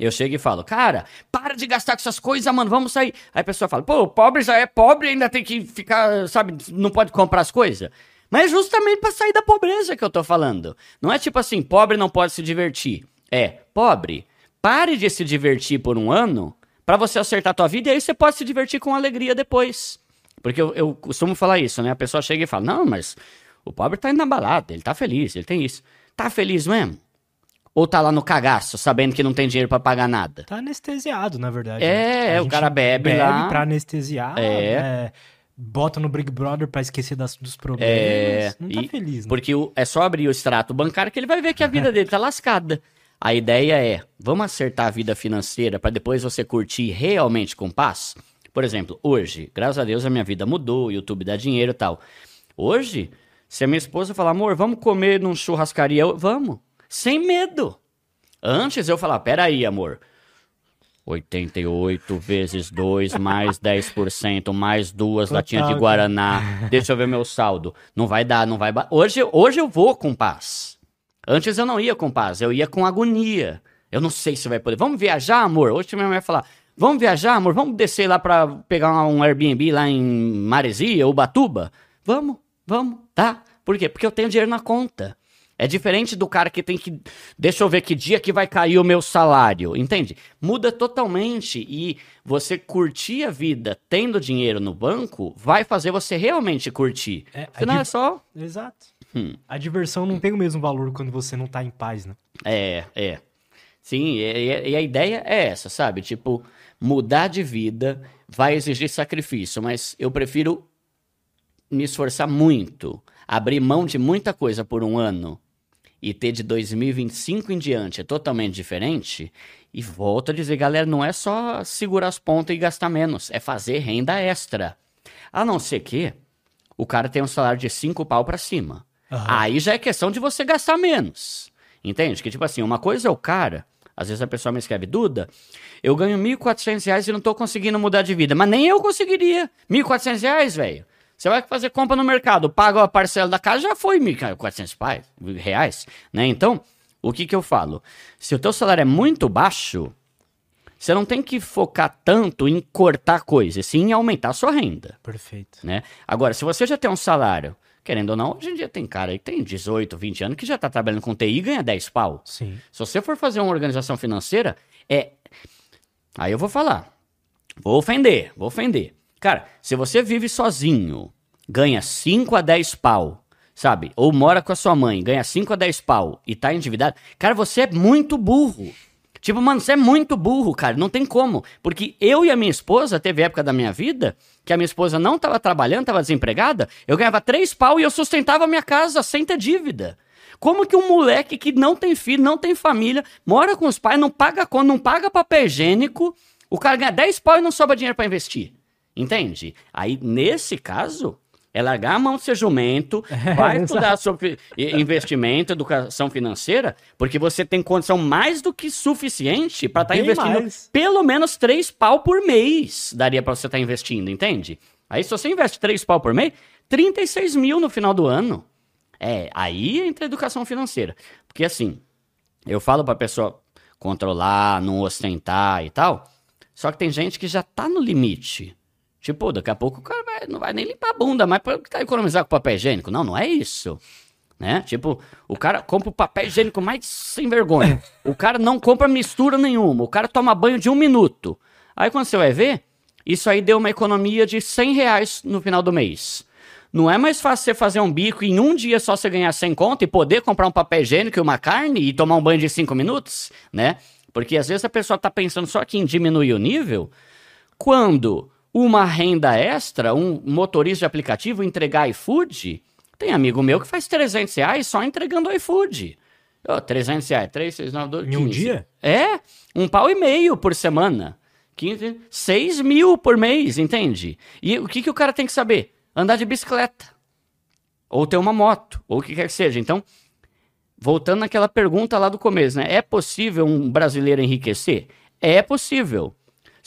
Eu chego e falo, cara, para de gastar com essas coisas, mano, vamos sair. Aí a pessoa fala, pô, o pobre já é pobre ainda tem que ficar, sabe, não pode comprar as coisas. Mas é justamente pra sair da pobreza que eu tô falando. Não é tipo assim, pobre não pode se divertir. É, pobre Pare de se divertir por um ano para você acertar a tua vida e aí você pode se divertir com alegria depois. Porque eu, eu costumo falar isso, né? A pessoa chega e fala: Não, mas o pobre tá indo na balada, ele tá feliz, ele tem isso. Tá feliz mesmo? Ou tá lá no cagaço, sabendo que não tem dinheiro para pagar nada? Tá anestesiado, na verdade. É, A o gente cara bebe, lá. pra anestesiar. É. é, bota no Big Brother pra esquecer das- dos problemas. É, não tá e- feliz, né? Porque o- é só abrir o extrato bancário que ele vai ver que a vida dele tá <laughs> lascada. A ideia é, vamos acertar a vida financeira para depois você curtir realmente com paz? Por exemplo, hoje, graças a Deus a minha vida mudou, o YouTube dá dinheiro e tal. Hoje, se a minha esposa falar, amor, vamos comer num churrascaria, eu, vamos, sem medo. Antes eu falava, peraí, amor, 88 vezes 2 mais 10% mais duas latinhas de Guaraná. Deixa eu ver meu saldo. Não vai dar, não vai. Hoje, hoje eu vou com paz. Antes eu não ia com paz, eu ia com agonia. Eu não sei se vai poder. Vamos viajar, amor? Hoje minha mãe vai falar: Vamos viajar, amor? Vamos descer lá pra pegar um Airbnb lá em Maresia, Ubatuba? Vamos, vamos, tá? Por quê? Porque eu tenho dinheiro na conta. É diferente do cara que tem que. Deixa eu ver que dia que vai cair o meu salário. Entende? Muda totalmente. E você curtir a vida tendo dinheiro no banco vai fazer você realmente curtir. É, a Senão é div- só. Exato. Hum. A diversão não tem o mesmo valor quando você não tá em paz, né? É, é. Sim, e- e a ideia é essa, sabe? Tipo, mudar de vida vai exigir sacrifício, mas eu prefiro me esforçar muito, abrir mão de muita coisa por um ano e ter de 2025 em diante é totalmente diferente. E volto a dizer, galera, não é só segurar as pontas e gastar menos, é fazer renda extra. A não ser que o cara tem um salário de 5 pau pra cima. Aham. Aí já é questão de você gastar menos. Entende? Que tipo assim, uma coisa é o cara. Às vezes a pessoa me escreve, Duda, eu ganho 1.400 reais e não tô conseguindo mudar de vida. Mas nem eu conseguiria. 1.400 reais, velho. Você vai fazer compra no mercado, paga a parcela da casa, já foi 1.400 pai- reais, né? Então, o que que eu falo? Se o teu salário é muito baixo, você não tem que focar tanto em cortar coisas, sim em aumentar a sua renda Perfeito. né? Agora, se você já tem um salário, querendo ou não, hoje em dia tem cara aí que tem 18, 20 anos que já tá trabalhando com TI e ganha 10 pau. Sim. Se você for fazer uma organização financeira, é. Aí eu vou falar. Vou ofender, vou ofender. Cara, se você vive sozinho, ganha 5 a 10 pau, sabe? Ou mora com a sua mãe, ganha 5 a 10 pau e tá endividado, cara, você é muito burro. Tipo, mano, você é muito burro, cara. Não tem como. Porque eu e a minha esposa, teve época da minha vida que a minha esposa não tava trabalhando, tava desempregada. Eu ganhava três pau e eu sustentava a minha casa sem ter dívida. Como que um moleque que não tem filho, não tem família, mora com os pais, não paga conta, não paga papel higiênico, o cara ganha 10 pau e não sobra dinheiro pra investir? Entende? Aí, nesse caso, é largar a mão de ser jumento, <laughs> vai exato. estudar sobre investimento, educação financeira, porque você tem condição mais do que suficiente para estar Bem investindo mais. pelo menos 3 pau por mês. Daria para você estar investindo, entende? Aí, se você investe 3 pau por mês, 36 mil no final do ano. É, aí entra a educação financeira. Porque assim, eu falo pra pessoa controlar, não ostentar e tal. Só que tem gente que já tá no limite. Tipo, daqui a pouco o cara vai- não vai nem limpar a bunda mais pra tá economizar com papel higiênico. Não, não é isso. Né? Tipo, o cara compra o papel higiênico mais sem vergonha. O cara não compra mistura nenhuma. O cara toma banho de um minuto. Aí quando você vai ver, isso aí deu uma economia de 100 reais no final do mês. Não é mais fácil você fazer um bico em um dia só você ganhar 100 conto e poder comprar um papel higiênico e uma carne e tomar um banho de 5 minutos, né? Porque às vezes a pessoa tá pensando só que em diminuir o nível, quando uma renda extra, um motorista de aplicativo entregar iFood, tem amigo meu que faz 300 reais só entregando iFood. Ô, 300 reais, 3, 6, 9, 12, Em um 15. dia? É, um pau e meio por semana. 15, 6 mil por mês, entende? E o que, que o cara tem que saber? Andar de bicicleta. Ou ter uma moto, ou o que quer que seja. Então, voltando naquela pergunta lá do começo, né? É possível um brasileiro enriquecer? É possível.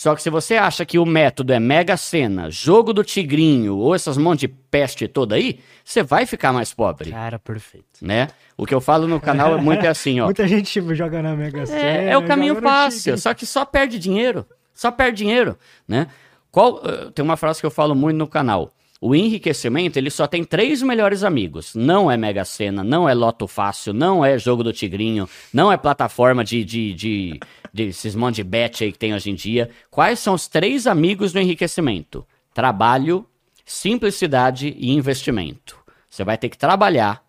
Só que se você acha que o método é Mega Sena, jogo do tigrinho ou essas monte de peste toda aí, você vai ficar mais pobre, Cara, perfeito. né? O que eu falo no canal é muito assim, ó. <laughs> Muita gente tipo, joga na Mega Sena. É, é o caminho fácil, só que só perde dinheiro. Só perde dinheiro, né? Qual, eh, tem uma frase que eu falo muito no canal. O enriquecimento, ele só tem três melhores amigos. Não é Mega Sena, não é Loto Fácil, não é Jogo do Tigrinho, não é plataforma de, de, de, desses monte de bet aí que tem hoje em dia. Quais são os três amigos do enriquecimento? Trabalho, simplicidade e investimento. Você vai ter que trabalhar,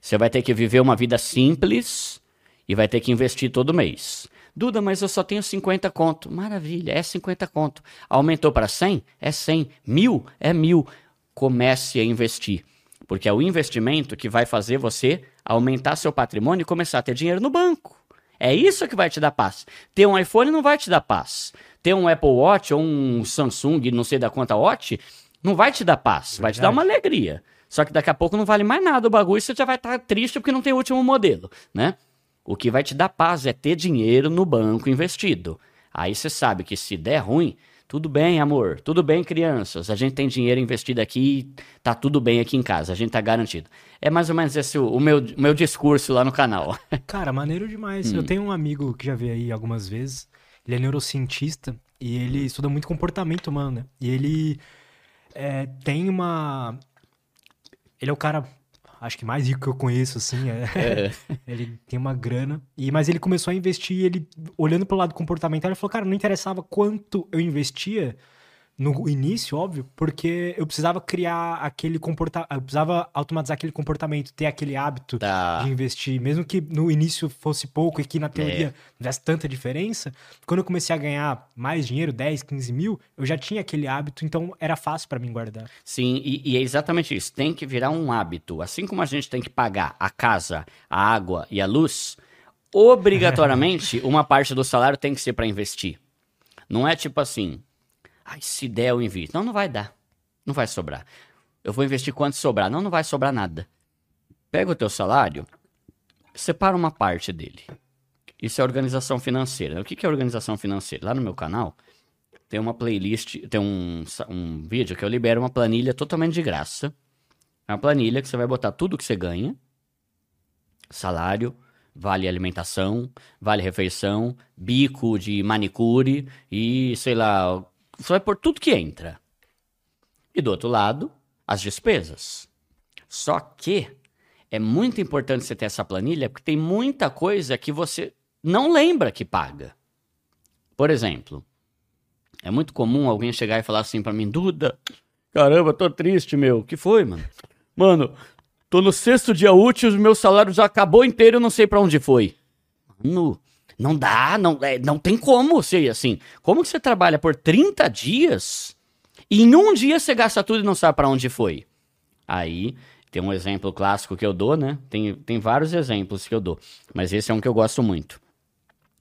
você vai ter que viver uma vida simples e vai ter que investir todo mês. Duda, mas eu só tenho 50 conto. Maravilha, é 50 conto. Aumentou para 100? É 100. Mil? É mil. Comece a investir. Porque é o investimento que vai fazer você aumentar seu patrimônio e começar a ter dinheiro no banco. É isso que vai te dar paz. Ter um iPhone não vai te dar paz. Ter um Apple Watch ou um Samsung, não sei da quanta Watch, não vai te dar paz. Verdade. Vai te dar uma alegria. Só que daqui a pouco não vale mais nada o bagulho e você já vai estar triste porque não tem o último modelo, né? O que vai te dar paz é ter dinheiro no banco investido. Aí você sabe que se der ruim, tudo bem, amor, tudo bem, crianças. A gente tem dinheiro investido aqui, tá tudo bem aqui em casa, a gente tá garantido. É mais ou menos esse o, o meu, o meu discurso lá no canal. <laughs> Cara, maneiro demais. Hum. Eu tenho um amigo que já veio aí algumas vezes, ele é neurocientista e ele estuda muito comportamento humano, né? E ele é, tem uma. Ele é o cara acho que mais rico que eu conheço, assim. É. É. <laughs> ele tem uma grana. E, mas ele começou a investir, ele, olhando pelo lado comportamental, ele falou, cara, não interessava quanto eu investia no início, óbvio, porque eu precisava criar aquele comportamento, eu precisava automatizar aquele comportamento, ter aquele hábito tá. de investir, mesmo que no início fosse pouco e que na teoria é. não tivesse tanta diferença, quando eu comecei a ganhar mais dinheiro, 10, 15 mil, eu já tinha aquele hábito, então era fácil para mim guardar. Sim, e, e é exatamente isso, tem que virar um hábito, assim como a gente tem que pagar a casa, a água e a luz, obrigatoriamente <laughs> uma parte do salário tem que ser para investir. Não é tipo assim, Ai, se der eu invisto. Não, não vai dar. Não vai sobrar. Eu vou investir quanto sobrar. Não, não vai sobrar nada. Pega o teu salário, separa uma parte dele. Isso é organização financeira. O que é organização financeira? Lá no meu canal tem uma playlist, tem um, um vídeo que eu libero uma planilha totalmente de graça. É uma planilha que você vai botar tudo que você ganha, salário, vale alimentação, vale refeição, bico de manicure e sei lá, você vai pôr tudo que entra. E do outro lado, as despesas. Só que é muito importante você ter essa planilha, porque tem muita coisa que você não lembra que paga. Por exemplo, é muito comum alguém chegar e falar assim para mim, Duda, caramba, tô triste, meu. que foi, mano? Mano, tô no sexto dia útil, o meu salário já acabou inteiro, não sei para onde foi. Mano, não dá, não, é, não tem como ser assim. Como que você trabalha por 30 dias e em um dia você gasta tudo e não sabe para onde foi? Aí tem um exemplo clássico que eu dou, né? Tem, tem vários exemplos que eu dou, mas esse é um que eu gosto muito.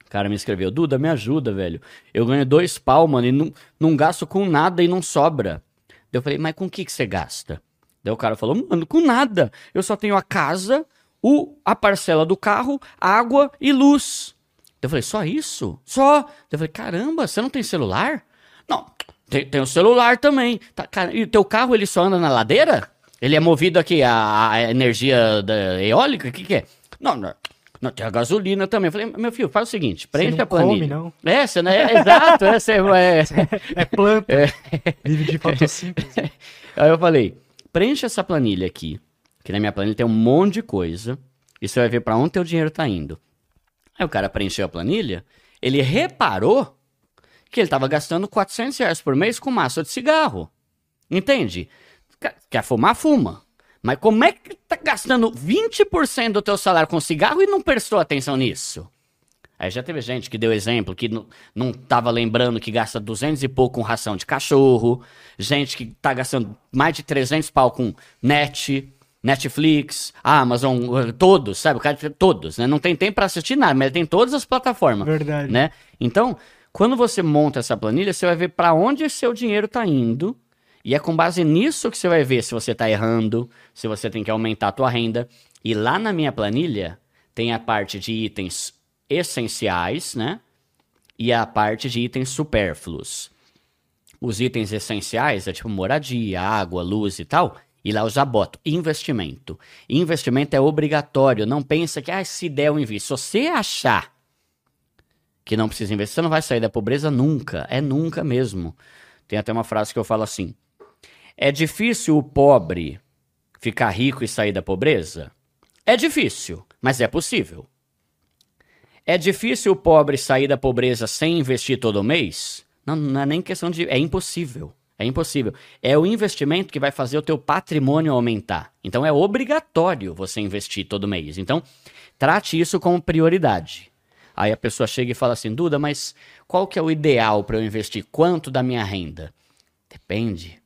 O cara me escreveu, Duda, me ajuda, velho. Eu ganho dois pau, mano, e não, não gasto com nada e não sobra. Eu falei, mas com o que, que você gasta? Daí o cara falou, mano, com nada. Eu só tenho a casa, o, a parcela do carro, água e luz. Eu falei, só isso? Só? Eu falei, caramba, você não tem celular? Não, tem, tem o celular também. Tá, cara, e o teu carro, ele só anda na ladeira? Ele é movido aqui a, a energia da eólica? O que, que é? Não, não. Não, tem a gasolina também. Eu falei, meu filho, faz o seguinte, preenche a planilha. Come, não. É, você não é, exato, é, você é, <laughs> é planta. É. Vive de fotossíntese. <laughs> Aí eu falei, preenche essa planilha aqui, que na minha planilha tem um monte de coisa, e você vai ver para onde teu dinheiro tá indo. Aí o cara preencheu a planilha, ele reparou que ele estava gastando 400 reais por mês com massa de cigarro. Entende? Quer fumar, fuma. Mas como é que tá gastando 20% do teu salário com cigarro e não prestou atenção nisso? Aí já teve gente que deu exemplo que não, não tava lembrando que gasta 200 e pouco com ração de cachorro, gente que tá gastando mais de 300 pau com net, Netflix, Amazon, todos, sabe? O cara todos, né? Não tem tempo para assistir nada, mas tem todas as plataformas. Verdade. Né? Então, quando você monta essa planilha, você vai ver para onde seu dinheiro está indo. E é com base nisso que você vai ver se você está errando, se você tem que aumentar a tua renda. E lá na minha planilha tem a parte de itens essenciais, né? E a parte de itens supérfluos. Os itens essenciais é tipo moradia, água, luz e tal. E lá eu já boto investimento. Investimento é obrigatório. Não pensa que ah, se der eu invisto. Se você achar que não precisa investir, você não vai sair da pobreza nunca. É nunca mesmo. Tem até uma frase que eu falo assim: É difícil o pobre ficar rico e sair da pobreza? É difícil, mas é possível. É difícil o pobre sair da pobreza sem investir todo mês? Não, não é nem questão de. É impossível. É impossível. É o investimento que vai fazer o teu patrimônio aumentar. Então é obrigatório você investir todo mês. Então, trate isso como prioridade. Aí a pessoa chega e fala assim: Duda, mas qual que é o ideal para eu investir? Quanto da minha renda? Depende.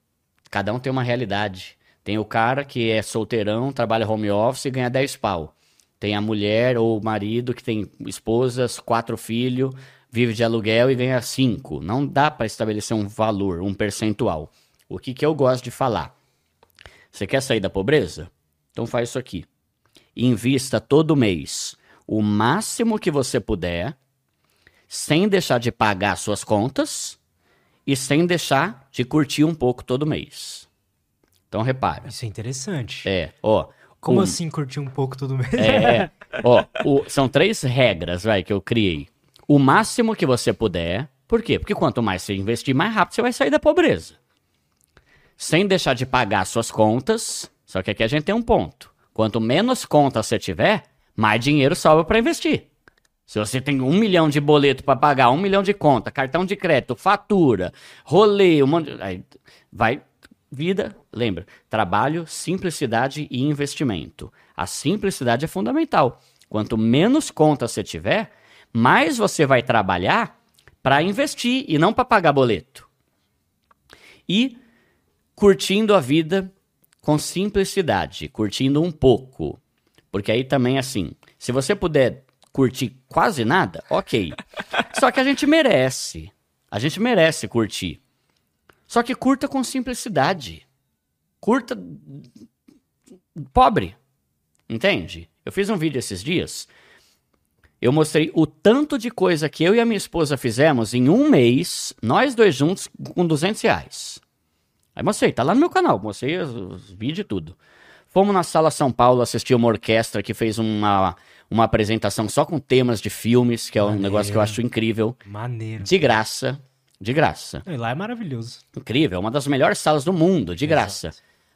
Cada um tem uma realidade. Tem o cara que é solteirão, trabalha home office e ganha 10 pau. Tem a mulher ou o marido que tem esposas, quatro filhos, vive de aluguel e ganha cinco. Não dá para estabelecer um valor, um percentual. O que, que eu gosto de falar? Você quer sair da pobreza? Então faz isso aqui. Invista todo mês o máximo que você puder, sem deixar de pagar suas contas e sem deixar de curtir um pouco todo mês. Então repara. Isso é interessante. É, ó. Como um- assim curtir um pouco todo mês? É, ó, <laughs> o- são três regras, vai, que eu criei. O máximo que você puder. Por quê? Porque quanto mais você investir, mais rápido você vai sair da pobreza. Sem deixar de pagar suas contas. Só que aqui a gente tem um ponto. Quanto menos contas você tiver, mais dinheiro sobra para investir. Se você tem um milhão de boleto para pagar, um milhão de conta, cartão de crédito, fatura, rolê, um monte de... Vai vida, lembra, trabalho, simplicidade e investimento. A simplicidade é fundamental. Quanto menos contas você tiver, mais você vai trabalhar para investir e não para pagar boleto. E curtindo a vida com simplicidade, curtindo um pouco. Porque aí também assim, se você puder curtir quase nada, ok. <laughs> Só que a gente merece. A gente merece curtir. Só que curta com simplicidade. Curta pobre. Entende? Eu fiz um vídeo esses dias. Eu mostrei o tanto de coisa que eu e a minha esposa fizemos em um mês, nós dois juntos, com 200 reais. Aí mostrei, tá lá no meu canal, mostrei os, os vídeos e tudo. Fomos na Sala São Paulo assistir uma orquestra que fez uma, uma apresentação só com temas de filmes, que é um Maneiro. negócio que eu acho incrível. Maneiro. De graça. De graça. E lá é maravilhoso. Incrível, uma das melhores salas do mundo, de graça.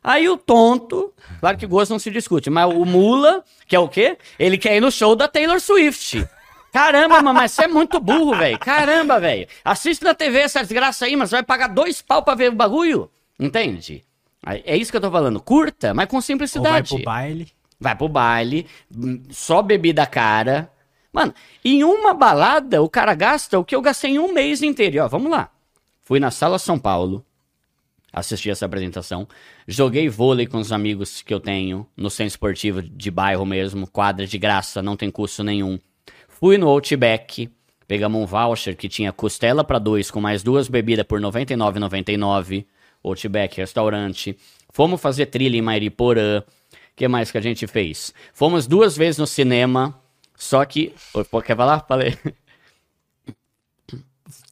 Aí o tonto, claro que gosto não se discute, mas o Mula, que é o quê? Ele quer ir no show da Taylor Swift. Caramba, mas você é muito burro, velho. Caramba, velho. Assiste na TV essa desgraça aí, mas vai pagar dois pau pra ver o bagulho? Entende? É isso que eu tô falando. Curta, mas com Ou vai simplicidade. pro baile. Vai pro baile, só bebida cara. Mano, em uma balada, o cara gasta o que eu gastei em um mês inteiro. E, ó, vamos lá. Fui na Sala São Paulo, assisti essa apresentação. Joguei vôlei com os amigos que eu tenho no centro esportivo de bairro mesmo, quadra de graça, não tem custo nenhum. Fui no Outback, pegamos um voucher que tinha costela para dois com mais duas bebidas por R$ 99,99. Outback restaurante. Fomos fazer trilha em Mairiporã. O que mais que a gente fez? Fomos duas vezes no cinema, só que... Quer falar? Falei. <laughs>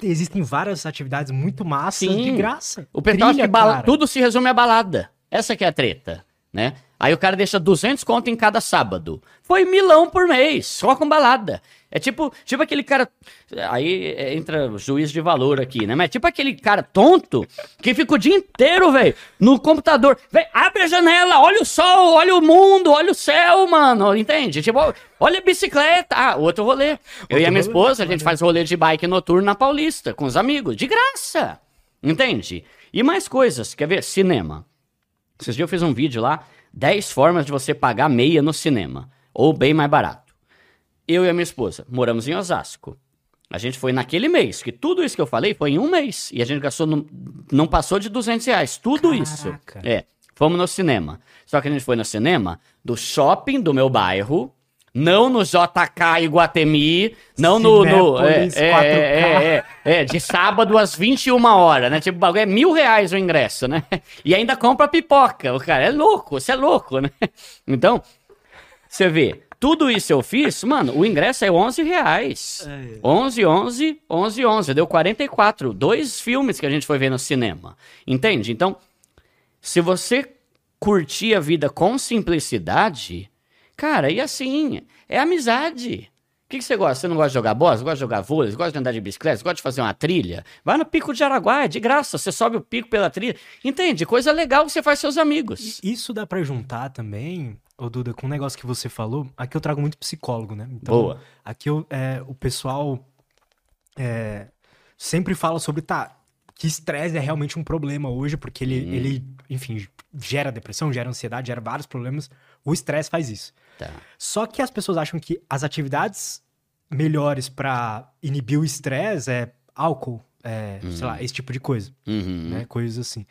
Existem várias atividades muito massas Sim. de graça. O pessoal Trilha, que bala- tudo se resume a balada. Essa que é a treta, né? Aí o cara deixa 200 conto em cada sábado. Foi milão por mês, só com balada. É tipo, tipo aquele cara. Aí entra o juiz de valor aqui, né? Mas é tipo aquele cara tonto que fica o dia inteiro, velho, no computador. Véi, abre a janela, olha o sol, olha o mundo, olha o céu, mano. Entende? Tipo, olha a bicicleta. Ah, outro rolê. Eu e a minha rolê, esposa, a gente faz rolê de bike noturno na Paulista, com os amigos, de graça. Entende? E mais coisas. Quer ver? Cinema. Esses dias eu fiz um vídeo lá, 10 formas de você pagar meia no cinema. Ou bem mais barato. Eu e a minha esposa moramos em Osasco. A gente foi naquele mês, que tudo isso que eu falei foi em um mês. E a gente gastou, no- não passou de 200 reais. Tudo isso. Caraca. É. Fomos no cinema. Só que a gente foi no cinema do shopping do meu bairro, não no JK Iguatemi, não no. no é, é, 4K. é, é, é, de sábado às 21 horas, né? Tipo, o bagulho é mil reais o ingresso, né? E ainda compra pipoca. O cara é louco, você é louco, né? Então, você vê, tudo isso eu fiz, mano, o ingresso é 11 reais. 11, 11, 11, 11. Deu 44. Dois filmes que a gente foi ver no cinema. Entende? Então, se você curtir a vida com simplicidade, cara, e assim, é amizade. O que, que você gosta? Você não gosta de jogar bola? Você gosta de jogar vôlei? Você gosta de andar de bicicleta? Você gosta de fazer uma trilha? Vai no Pico de Araguá, é de graça. Você sobe o pico pela trilha. Entende? Coisa legal que você faz com seus amigos. Isso dá pra juntar também ô Duda, com um negócio que você falou, aqui eu trago muito psicólogo, né? Então, Boa. Aqui eu, é, o pessoal é, sempre fala sobre, tá, que estresse é realmente um problema hoje, porque ele, Hum. ele, enfim, gera depressão, gera ansiedade, gera vários problemas. O estresse faz isso. Tá. Só que as pessoas acham que as atividades melhores pra inibir o estresse é álcool, é, sei lá, esse tipo de coisa, Uhum. né? Coisas assim.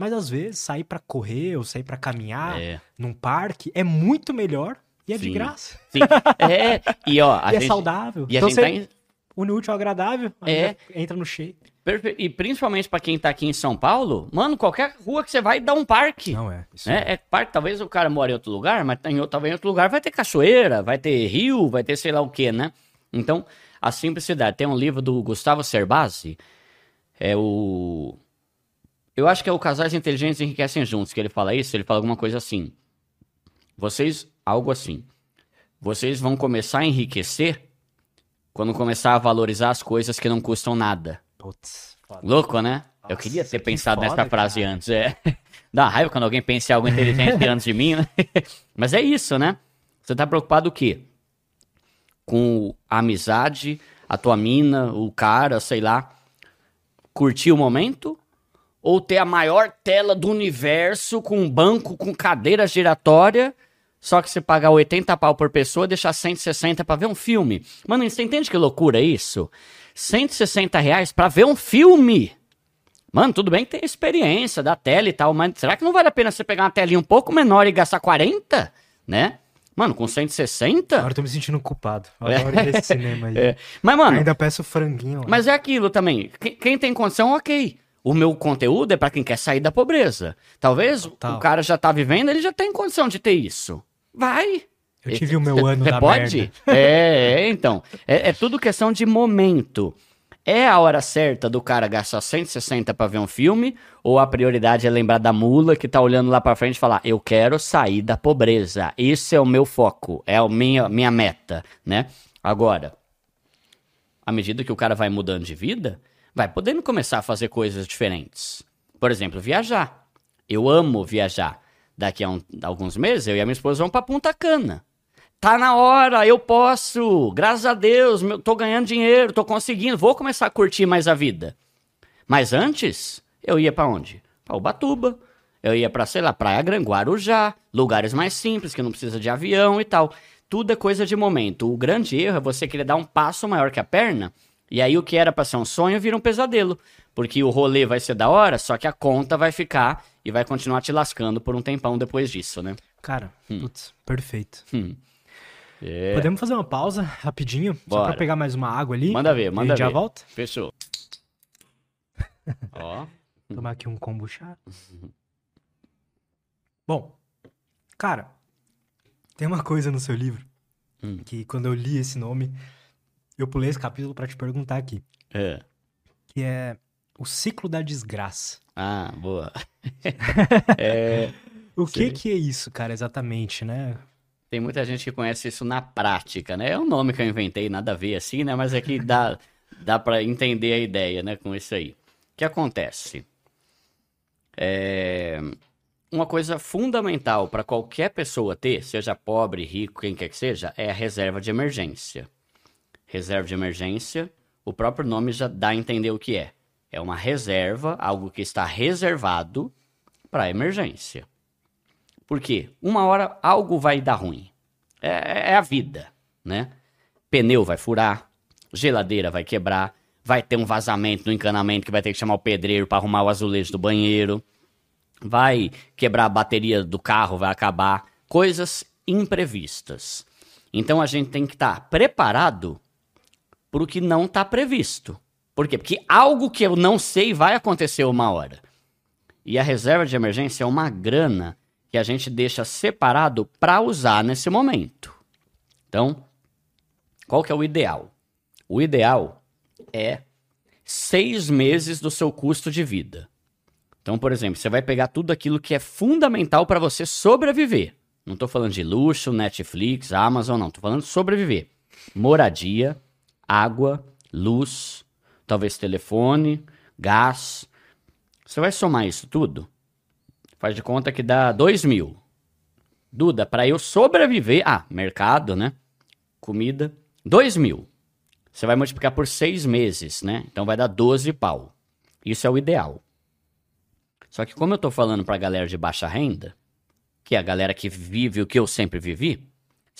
Mas às vezes sair pra correr ou sair pra caminhar É. num parque é muito melhor e é de Sim. graça. Sim. É, e ó, <laughs> a e é gente, saudável. e a então gente você tá em- une o útil ao agradável, É. entra no shape. perfe- E principalmente pra quem tá aqui em São Paulo, mano, qualquer rua que você vai dá um parque. Não é. Né? É parque, talvez o cara mora em outro lugar, mas em outro, talvez em outro lugar vai ter cachoeira, vai ter rio, vai ter sei lá o que, né? Então, a simplicidade. Tem um livro do Gustavo Cerbasi, é o... Eu acho que é o Casais Inteligentes Enriquecem Juntos, que ele fala isso, ele fala alguma coisa assim. Vocês, algo assim. Vocês vão começar a enriquecer quando começar a valorizar as coisas que não custam nada. Putz, foda. Louco, né? eu Nossa, queria ter que pensado foda, nessa frase cara. antes. É. <laughs> Dá raiva quando alguém pensa em algo inteligente antes de mim, né? <laughs> Mas é isso, né? Você tá preocupado o quê? Com a amizade, a tua mina, o cara, sei lá, curtir o momento? Ou ter a maior tela do universo com um banco com cadeira giratória, só que você pagar 80 pau por pessoa e deixar 160 pra ver um filme? Mano, você entende que loucura é isso? 160 reais pra ver um filme! Mano, tudo bem que tem experiência da tela e tal, mas será que não vale a pena você pegar uma telinha um pouco menor e gastar 40? Né? Mano, com 160? Agora eu tô me sentindo culpado. Eu adoro ir nesse cinema aí. <laughs> É. Mas, mano, Ainda peço franguinho lá. mas é aquilo também. Quem tem condição, ok. O meu conteúdo é pra quem quer sair da pobreza. Talvez Total. o cara já tá vivendo, ele já tem condição de ter isso. Vai. Eu tive o meu ano Você da pode? merda. É, é, então. É, é tudo questão de momento. É a hora certa do cara gastar 160 pra ver um filme? Ou a prioridade é lembrar da mula que tá olhando lá pra frente e falar: Eu quero sair da pobreza. Esse é o meu foco. É a minha, minha meta, né? Agora, à medida que o cara vai mudando de vida, vai podendo começar a fazer coisas diferentes. Por exemplo, viajar. Eu amo viajar. Daqui a um- alguns meses, eu e a minha esposa vamos pra Punta Cana. Tá na hora, eu posso. Graças a Deus, meu, tô ganhando dinheiro, tô conseguindo, vou começar a curtir mais a vida. Mas antes, eu ia pra onde? Pra Ubatuba. Eu ia pra, sei lá, Praia Grande, Guarujá, lugares mais simples, que não precisa de avião e tal. Tudo é coisa de momento. O grande erro é você querer dar um passo maior que a perna, e aí o que era pra ser um sonho vira um pesadelo. Porque o rolê vai ser da hora, só que a conta vai ficar e vai continuar te lascando por um tempão depois disso, né? Cara, putz, perfeito. Hum. É. Podemos fazer uma pausa rapidinho? Só Bora. pra pegar mais uma água ali? Manda ver, manda gente já ver. volta? Fechou. <laughs> Ó. Tomar aqui um kombucha. Bom, cara, tem uma coisa no seu livro Hum. que quando eu li esse nome, eu pulei esse capítulo pra te perguntar aqui, É. que é o ciclo da desgraça. Ah, boa. <laughs> O que Sei. que é isso, cara, exatamente, né? Tem muita gente que conhece isso na prática, né? É um nome que eu inventei, nada a ver assim, né? Mas é que dá, <laughs> dá para entender a ideia, né? Com isso aí. O que acontece? É... Uma coisa fundamental para qualquer pessoa ter, seja pobre, rico, quem quer que seja, é a reserva de emergência. Reserva de emergência, o próprio nome já dá a entender o que é. É uma reserva, algo que está reservado para emergência. Por quê? Uma hora algo vai dar ruim. É, é a vida, né? Pneu vai furar, geladeira vai quebrar, vai ter um vazamento no encanamento que vai ter que chamar o pedreiro para arrumar o azulejo do banheiro, vai quebrar a bateria do carro, vai acabar. Coisas imprevistas. Então a gente tem que estar preparado para o que não está previsto. Por quê? Porque algo que eu não sei vai acontecer uma hora. E a reserva de emergência é uma grana que a gente deixa separado para usar nesse momento. Então, qual que é o ideal? O ideal é seis meses do seu custo de vida. Então, por exemplo, você vai pegar tudo aquilo que é fundamental para você sobreviver. Não estou falando de luxo, Netflix, Amazon, não. Estou falando de sobreviver. Moradia, água, luz, talvez telefone, gás. Você vai somar isso tudo? Faz de conta que dá 2 mil. Duda, para eu sobreviver. Ah, mercado, né? Comida. 2 mil. Você vai multiplicar por seis meses, né? Então vai dar 12 pau. Isso é o ideal. Só que como eu tô falando pra galera de baixa renda, que é a galera que vive o que eu sempre vivi,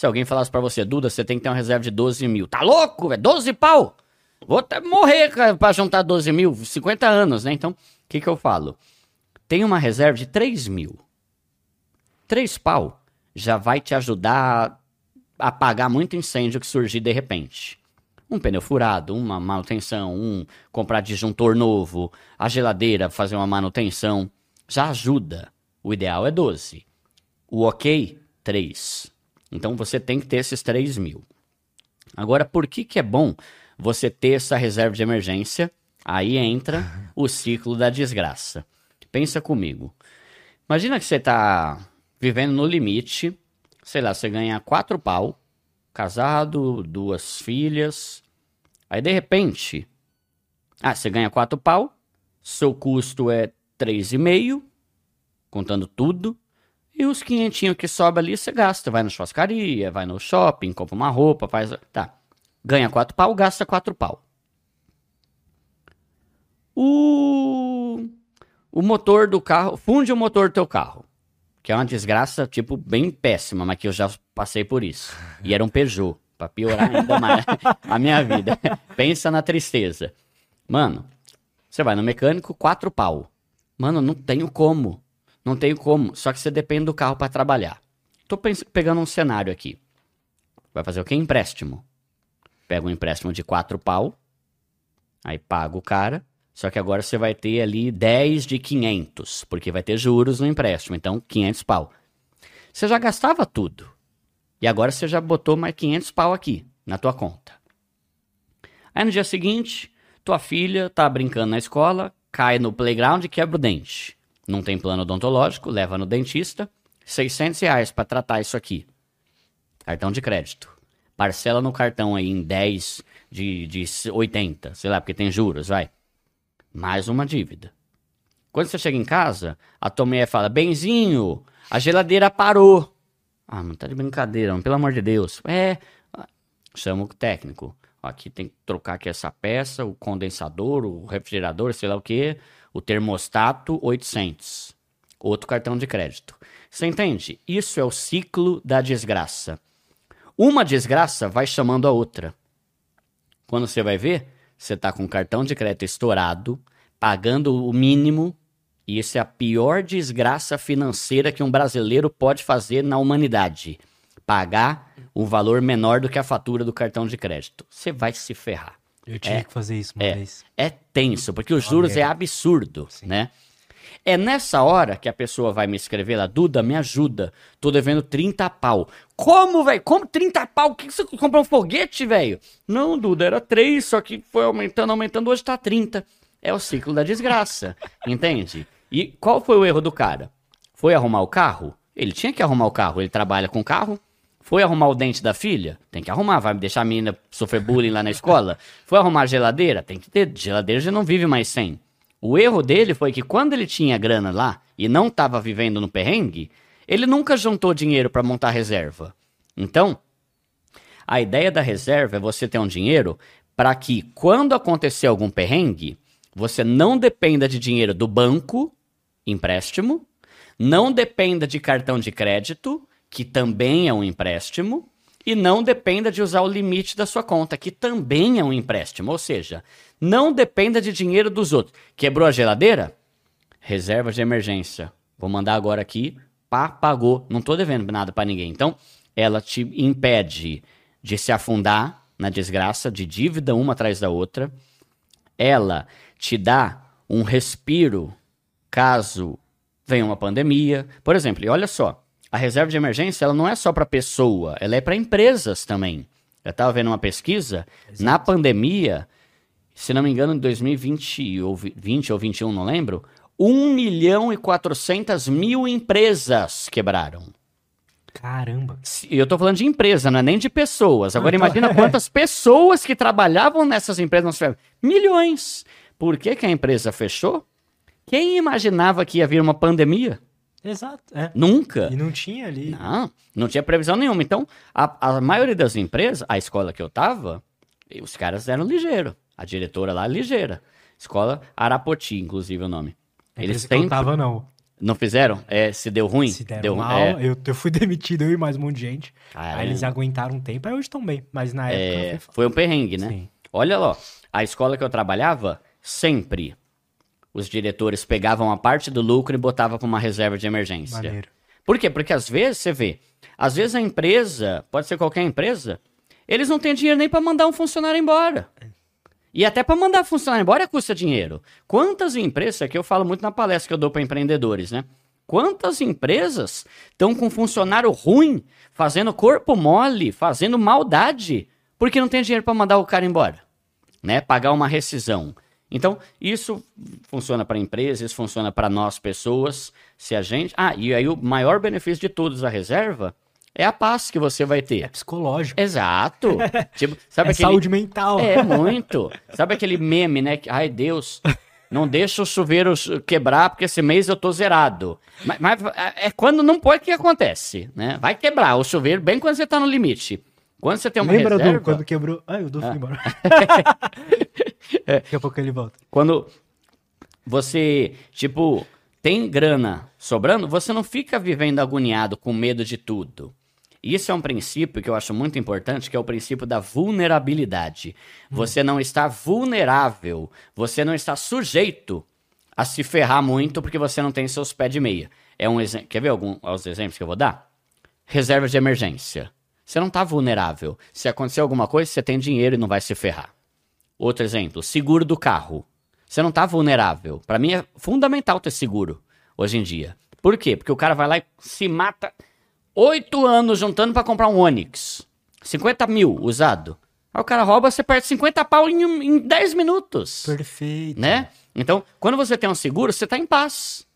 se alguém falasse para você, Duda, você tem que ter uma reserva de 12 mil. Tá louco, velho? 12 pau! Vou até morrer pra juntar 12 mil, 50 anos, né? Então, o que que eu falo? Tem uma reserva de 3 mil. 3 pau já vai te ajudar a apagar muito incêndio que surgir de repente. Um pneu furado, uma manutenção, um comprar disjuntor novo, a geladeira fazer uma manutenção, já ajuda. O ideal é 12. O ok, 3. Então você tem que ter esses 3 mil. Agora, por que, que é bom você ter essa reserva de emergência? Aí entra o ciclo da desgraça. Pensa comigo. Imagina que você está vivendo no limite, sei lá, você ganha quatro pau, casado, duas filhas. Aí de repente, ah, você ganha quatro pau, seu custo é três e meio, contando tudo. E os quinhentinhos que sobra ali você gasta. Vai na churrascaria, vai no shopping, compra uma roupa, faz. Tá. Ganha quatro pau, gasta quatro pau. O. O motor do carro. Funde o motor do teu carro. Que é uma desgraça, tipo, bem péssima, mas que eu já passei por isso. E era um Peugeot. Pra piorar ainda mais <laughs> a minha vida. Pensa na tristeza. Mano, você vai no mecânico, quatro pau. Mano, não tenho como. Não tenho como. Só que você depende do carro para trabalhar. Tô pegando um cenário aqui. Vai fazer o quê? Empréstimo. Pega um empréstimo de 4 pau. Aí paga o cara. Só que agora você vai ter ali 10 de 500. Porque vai ter juros no empréstimo. Então, 500 pau. Você já gastava tudo. E agora você já botou mais 500 pau aqui na tua conta. Aí no dia seguinte, tua filha tá brincando na escola, cai no playground e quebra o dente não tem plano odontológico, leva no dentista, 600 reais para tratar isso aqui. Cartão de crédito. Parcela no cartão aí em 10 de, de 80, sei lá, porque tem juros, vai. Mais uma dívida. Quando você chega em casa, a tua fala: Benzinho, a geladeira parou. Ah, não tá de brincadeira, pelo amor de Deus. É. Chama o técnico. Aqui tem que trocar aqui essa peça, o condensador, o refrigerador, sei lá o que o termostato 800, outro cartão de crédito. Você entende? Isso é o ciclo da desgraça. Uma desgraça vai chamando a outra. Quando você vai ver, você está com o cartão de crédito estourado, pagando o mínimo, e isso é a pior desgraça financeira que um brasileiro pode fazer na humanidade. Pagar um valor menor do que a fatura do cartão de crédito. Você vai se ferrar. Eu tinha é, que fazer isso uma é, vez. É tenso, porque os juros é absurdo, Sim. né? É nessa hora que a pessoa vai me escrever lá, Duda, me ajuda. Tô devendo 30 pau. Como, velho? Como 30 pau? O que, que você comprou um foguete, velho? Não, Duda, era 3, só que foi aumentando, aumentando, hoje tá 30. É o ciclo da desgraça, <laughs> entende? E qual foi o erro do cara? Foi arrumar o carro? Ele tinha que arrumar o carro, ele trabalha com carro, foi arrumar o dente da filha? Tem que arrumar. Vai deixar a menina sofrer bullying lá na escola? <laughs> Foi arrumar a geladeira? Tem que ter. Geladeira já não vive mais sem. O erro dele foi que quando ele tinha grana lá e não estava vivendo no perrengue, ele nunca juntou dinheiro para montar reserva. Então, a ideia da reserva é você ter um dinheiro para que quando acontecer algum perrengue, você não dependa de dinheiro do banco, empréstimo, não dependa de cartão de crédito que também é um empréstimo, e não dependa de usar o limite da sua conta, que também é um empréstimo. Ou seja, não dependa de dinheiro dos outros. Quebrou a geladeira? Reserva de emergência. Vou mandar agora aqui. Pá, pagou. Não estou devendo nada para ninguém. Então, ela te impede de se afundar na desgraça, de dívida uma atrás da outra. Ela te dá um respiro caso venha uma pandemia. Por exemplo, e olha só, a reserva de emergência ela não é só para pessoa, ela é para empresas também. Eu estava vendo uma pesquisa, Exato. na pandemia, se não me engano, em 2020 ou 20 ou 21, não lembro, 1 milhão e 400 mil empresas quebraram. Caramba. E eu tô falando de empresa, não é nem de pessoas. Agora imagina <laughs> quantas pessoas que trabalhavam nessas empresas. Milhões. Por que, que a empresa fechou? Quem imaginava que ia vir uma pandemia? Exato, é. Nunca. E não tinha ali. Não, não tinha previsão nenhuma. Então, a, a maioria das empresas, a escola que eu tava, os caras eram ligeiro. A diretora lá, ligeira. Escola Arapoti, inclusive, o nome. Eles têm. tava, não. Não fizeram? É, se deu ruim? Se deram deu mal, É, eu, eu fui <laughs> demitido, eu e mais um monte de gente. Caramba. Aí eles aguentaram um tempo, aí hoje estão bem. Mas na época é, foi foi um perrengue, né? Sim. Olha lá, a escola que eu trabalhava, sempre os diretores pegavam a parte do lucro e botavam para uma reserva de emergência. maneiro. Por quê? Porque às vezes você vê, às vezes a empresa, pode ser qualquer empresa, eles não têm dinheiro nem para mandar um funcionário embora. E até para mandar funcionário embora custa dinheiro. Quantas empresas, isso aqui eu falo muito na palestra que eu dou para empreendedores, né? Quantas empresas estão com funcionário ruim, fazendo corpo mole, fazendo maldade, porque não tem dinheiro para mandar o cara embora, né? Pagar uma rescisão. Então, isso funciona para empresas, isso funciona para nós pessoas. Se a gente. Ah, e aí o maior benefício de todos da reserva é a paz que você vai É ter. psicológico. Exato. <laughs> tipo, sabe é aquele... saúde mental. É, muito. Sabe aquele meme, né? que, Ai, Deus, não deixa o chuveiro quebrar, porque esse mês eu tô zerado. Mas, mas é quando não pode que acontece, né? Vai quebrar o chuveiro bem quando você tá no limite. Quando você tem uma Lembra reserva... do quando quebrou? Ai, o Du foi embora. <laughs> Daqui a pouco ele volta. Quando você, tipo, tem grana sobrando, você não fica vivendo agoniado com medo de tudo. Isso é um princípio que eu acho muito importante, que é o princípio da vulnerabilidade. Você não está vulnerável, você não está sujeito a se ferrar muito porque você não tem seus pés de meia. É um exemplo. Quer ver algum, os exemplos que eu vou dar? Reserva de emergência. Você não está vulnerável. Se acontecer alguma coisa, você tem dinheiro e não vai se ferrar. Outro exemplo, seguro do carro. Você não tá vulnerável. Pra mim é fundamental ter seguro hoje em dia. Por quê? Porque o cara vai lá e se mata oito anos juntando pra comprar um Onix. 50 mil usado. Aí o cara rouba, você perde 50 pau em, em 10 minutos. Perfeito. Né? Então, quando você tem um seguro, você tá em paz.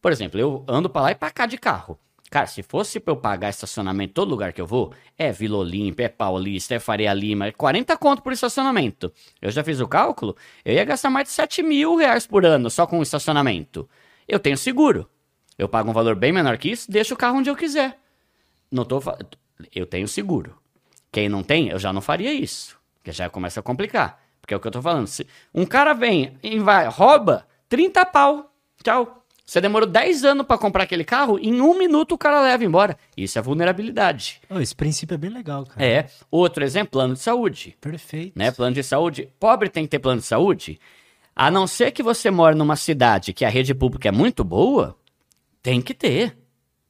Por exemplo, eu ando pra lá e pra cá de carro. Cara, se fosse pra eu pagar estacionamento todo lugar que eu vou, é Vila Olímpia, é Paulista, é Faria Lima, é 40 conto por estacionamento. Eu já fiz o cálculo, eu ia gastar mais de 7 mil reais por ano só com estacionamento. Eu tenho seguro. Eu pago um valor bem menor que isso, deixo o carro onde eu quiser. Não tô Eu tenho seguro. Quem não tem, eu já não faria isso. Porque já começa a complicar. Porque é o que eu tô falando. Se um cara vem e vai, rouba 30 pau. Tchau. Você demorou 10 anos pra comprar aquele carro, em um minuto o cara leva embora. Isso é vulnerabilidade. Ô, esse princípio é bem legal, cara. É. Outro exemplo, plano de saúde Perfeito. né? Plano de saúde. Pobre tem que ter plano de saúde. A não ser que você mora numa cidade que a rede pública é muito boa, tem que ter.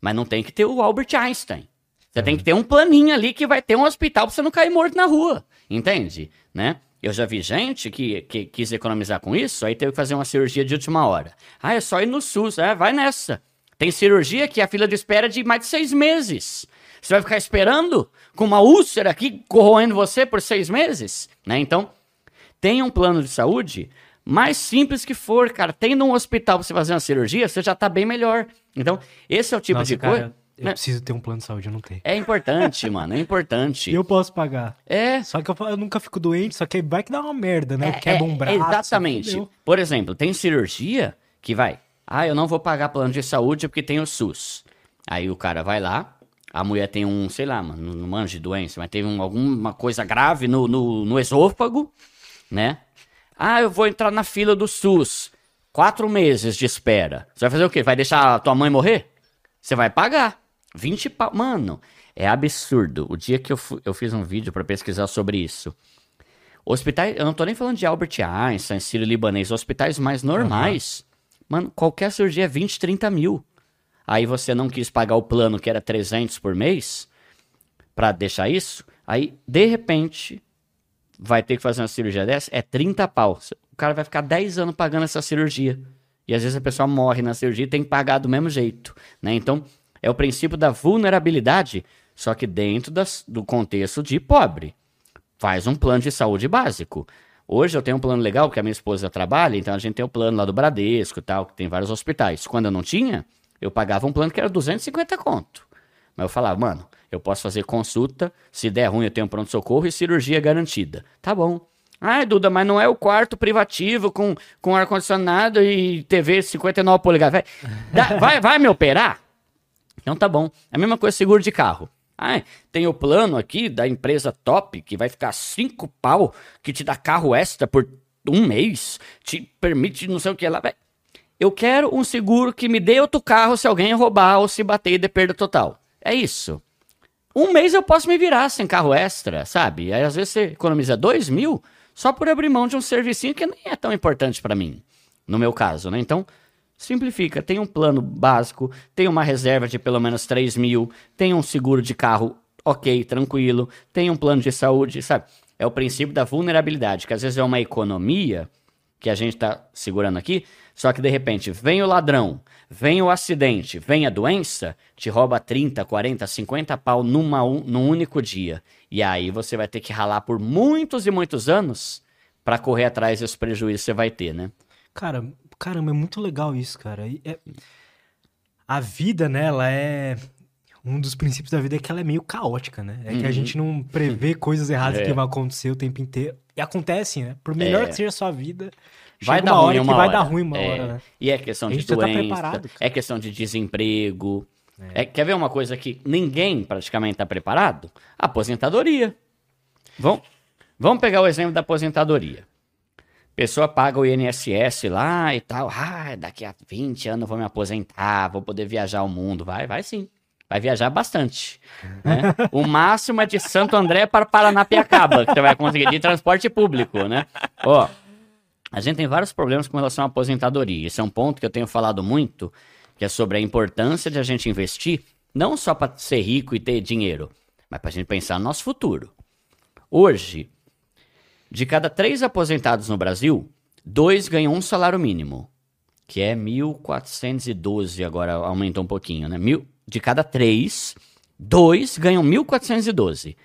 Mas não tem que ter o Albert Einstein. Você tem que ter um planinho ali que vai ter um hospital pra você não cair morto na rua. Entende? Né? Eu já vi gente que, que quis economizar com isso, aí teve que fazer uma cirurgia de última hora. Ah, é só ir no SUS. É, vai nessa. Tem cirurgia que a fila de espera é de mais de seis meses. Você vai ficar esperando com uma úlcera aqui corroendo você por seis meses? Né? Então, tenha um plano de saúde mais simples que for, cara. Tendo um hospital pra você fazer uma cirurgia, você já tá bem melhor. Então, esse é o tipo Nossa, de coisa. Eu né? preciso ter um plano de saúde, eu não tenho. É importante, <laughs> mano. É importante. E eu posso pagar. É. Só que eu, eu nunca fico doente, só que vai que dá uma merda, né? É, Quebra um é, braço. Exatamente. Por exemplo, tem cirurgia que vai. Ah, eu não vou pagar plano de saúde porque tem o SUS. Aí o cara vai lá, a mulher tem um, sei lá, mano, não manjo de doença, mas teve um- alguma coisa grave no, no, no esôfago, né? Ah, eu vou entrar na fila do SUS. Quatro meses de espera. Você vai fazer o quê? Vai deixar a tua mãe morrer? Você vai pagar. 20 pau. Mano, é absurdo. O dia que eu, eu fiz um vídeo pra pesquisar sobre isso. Hospitais, eu não tô nem falando de Albert Einstein, Sírio Libanês, hospitais mais normais. Mano, qualquer cirurgia é 20, 30 mil. Aí você não quis pagar o plano que era 300 por mês pra deixar isso. Aí, de repente, vai ter que fazer uma cirurgia dessa, é 30 pau. O cara vai ficar 10 anos pagando essa cirurgia. E às vezes a pessoa morre na cirurgia e tem que pagar do mesmo jeito, né? Então, é o princípio da vulnerabilidade, só que dentro das- do contexto de pobre. Faz um plano de saúde básico. Hoje eu tenho um plano legal, porque a minha esposa trabalha, então a gente tem o plano lá do Bradesco e tal, que tem vários hospitais. Quando eu não tinha, eu pagava um plano que era 250 conto. Mas eu falava, mano, eu posso fazer consulta, se der ruim eu tenho pronto-socorro e cirurgia garantida. Tá bom. Ah, Duda, mas não é o quarto privativo com, com ar-condicionado e TV 59 polegadas. Vai, vai me operar? Então tá bom. É a mesma coisa seguro de carro. Ah, tem o plano aqui da empresa top que vai ficar cinco pau, que te dá carro extra por um mês, te permite não sei o que lá. Eu quero um seguro que me dê outro carro se alguém roubar ou se bater e der perda total. É isso. Um mês eu posso me virar sem carro extra, sabe? Aí às vezes você economiza dois mil só por abrir mão de um servicinho que nem é tão importante para mim, no meu caso, né? Então, simplifica. Tem um plano básico, tem uma reserva de pelo menos 3 mil, tem um seguro de carro ok, tranquilo, tem um plano de saúde, sabe? É o princípio da vulnerabilidade, que às vezes é uma economia que a gente está segurando aqui, só que de repente vem o ladrão, vem o acidente, vem a doença, te rouba 30, 40, 50 pau numa, um, num único dia. E aí você vai ter que ralar por muitos e muitos anos para correr atrás desse prejuízo que você vai ter, né? Cara, caramba, é muito legal isso, cara. É... A vida, né, ela é um dos princípios da vida é que ela é meio caótica, né? É uhum. que a uhum. gente não prevê coisas erradas é. que vão acontecer o tempo inteiro. E acontecem, né? Por melhor é. que seja a sua vida, vai dar ruim uma hora. vai dar ruim uma hora, né? E é questão de tá doença, tá é questão de desemprego. É. é. quer ver uma coisa que ninguém praticamente está preparado? Aposentadoria. Vamos, vamos pegar o exemplo da aposentadoria. Pessoa paga o INSS lá e tal. Ah, daqui a 20 anos eu vou me aposentar, vou poder viajar o mundo. Vai, vai sim. Vai viajar bastante. Né? <laughs> o máximo é de Santo André para Paranapiacaba, que você vai conseguir de transporte público, né? Ó, a gente tem vários problemas com relação à aposentadoria. Esse é um ponto que eu tenho falado muito, que é sobre a importância de a gente investir, não só para ser rico e ter dinheiro, mas para a gente pensar no nosso futuro. Hoje, de cada três aposentados no Brasil, dois ganham um salário mínimo, que é 1.412, agora aumentou um pouquinho, né? Mil, de cada três, dois ganham 1.412.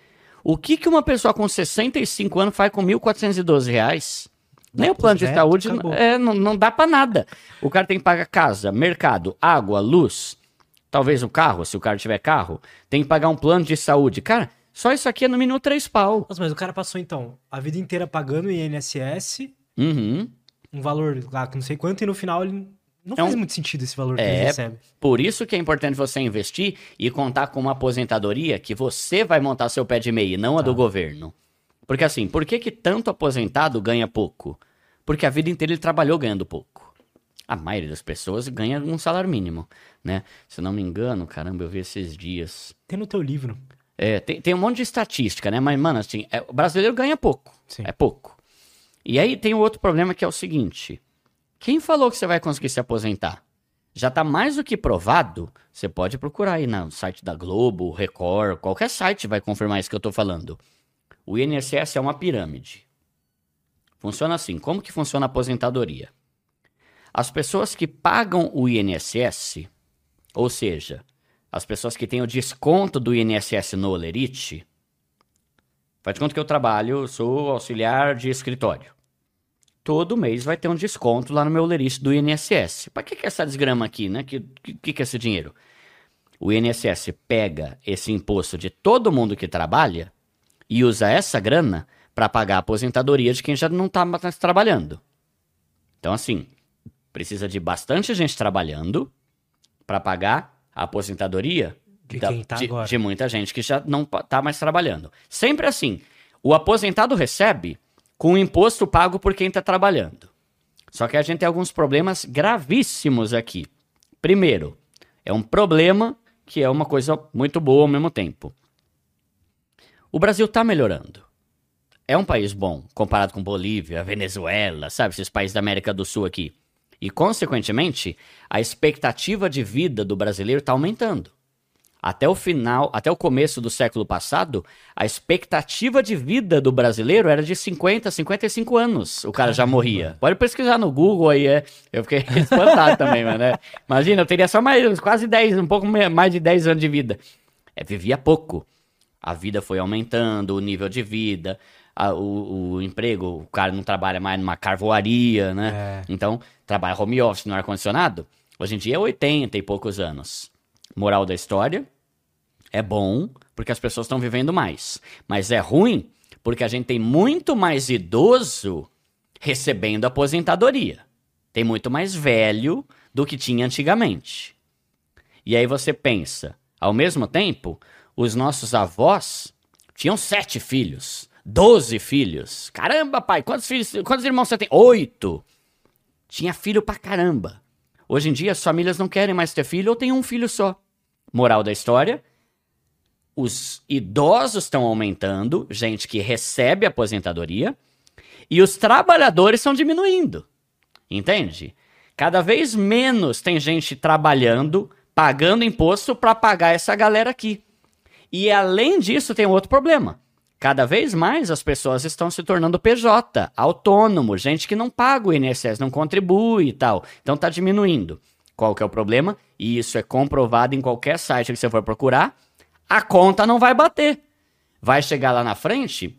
O que, que uma pessoa com 65 anos faz com 1.412 reais? Nem o plano de saúde é, não, não dá para nada. O cara tem que pagar casa, mercado, água, luz, talvez o carro, se o cara tiver carro, tem que pagar um plano de saúde. Cara, só isso aqui é no mínimo três pau. Nossa, mas o cara passou então a vida inteira pagando INSS, uhum. um valor lá que não sei quanto, e no final ele não é faz um... muito sentido esse valor que é, ele recebe. Por isso que é importante você investir e contar com uma aposentadoria que você vai montar seu pé de meia, não a do tá. governo. Porque assim, por que, que tanto aposentado ganha pouco? Porque a vida inteira ele trabalhou ganhando pouco. A maioria das pessoas ganha um salário mínimo, né? Se não me engano, caramba, eu vi esses dias. Tem no teu livro. É, tem, tem um monte de estatística, né? Mas, mano, assim, é, o brasileiro ganha pouco. Sim. É pouco. E aí tem o outro problema que é o seguinte: quem falou que você vai conseguir se aposentar? Já está mais do que provado. Você pode procurar aí no site da Globo, Record, qualquer site vai confirmar isso que eu estou falando. O INSS é uma pirâmide. Funciona assim. Como que funciona a aposentadoria? As pessoas que pagam o INSS, ou seja, as pessoas que têm o desconto do INSS no Olerite, faz de conta que eu trabalho, sou auxiliar de escritório todo mês vai ter um desconto lá no meu lerite do INSS. Para que, que é essa desgrama aqui, né? Que, que, que é esse dinheiro? O INSS pega esse imposto de todo mundo que trabalha e usa essa grana para pagar a aposentadoria de quem já não está mais trabalhando. Então, assim, precisa de bastante gente trabalhando para pagar a aposentadoria de, da, tá de, de muita gente que já não está mais trabalhando. Sempre assim. O aposentado recebe com o imposto pago por quem está trabalhando. Só que a gente tem alguns problemas gravíssimos aqui. Primeiro, é um problema que é uma coisa muito boa ao mesmo tempo. O Brasil está melhorando. É um país bom, comparado com Bolívia, Venezuela, sabe, esses países da América do Sul aqui. E, consequentemente, a expectativa de vida do brasileiro está aumentando. Até o final, até o começo do século passado, a expectativa de vida do brasileiro era de 50, 55 anos. O cara já morria. Pode pesquisar no Google aí, é. Eu fiquei <laughs> espantado também, mano. Né? Imagina, eu teria só mais quase 10, um pouco mais de 10 anos de vida. É, vivia pouco. A vida foi aumentando, o nível de vida, a, o, o, emprego, o cara não trabalha mais numa carvoaria, né? É. Então, trabalha home office no ar-condicionado. Hoje em dia é 80 e poucos anos. Moral da história: é bom porque as pessoas estão vivendo mais, mas é ruim Porque a gente tem muito mais idoso recebendo aposentadoria. Tem muito mais velho do que tinha antigamente. E aí você pensa, ao mesmo tempo, os nossos avós tinham sete filhos, doze filhos. Caramba, pai, quantos filhos, quantos irmãos você tem? Oito. Tinha filho pra caramba. Hoje em dia as famílias não querem mais ter filho ou tem um filho só. Moral da história: os idosos estão aumentando, gente que recebe aposentadoria, e os trabalhadores estão diminuindo. Entende? Cada vez menos tem gente trabalhando, pagando imposto para pagar essa galera aqui. E além disso, tem outro problema. Cada vez mais as pessoas estão se tornando PJ, autônomo, gente que não paga o INSS, não contribui e tal. Então está diminuindo. Qual que é o problema? E isso é comprovado em qualquer site que você for procurar. A conta não vai bater. Vai chegar lá na frente.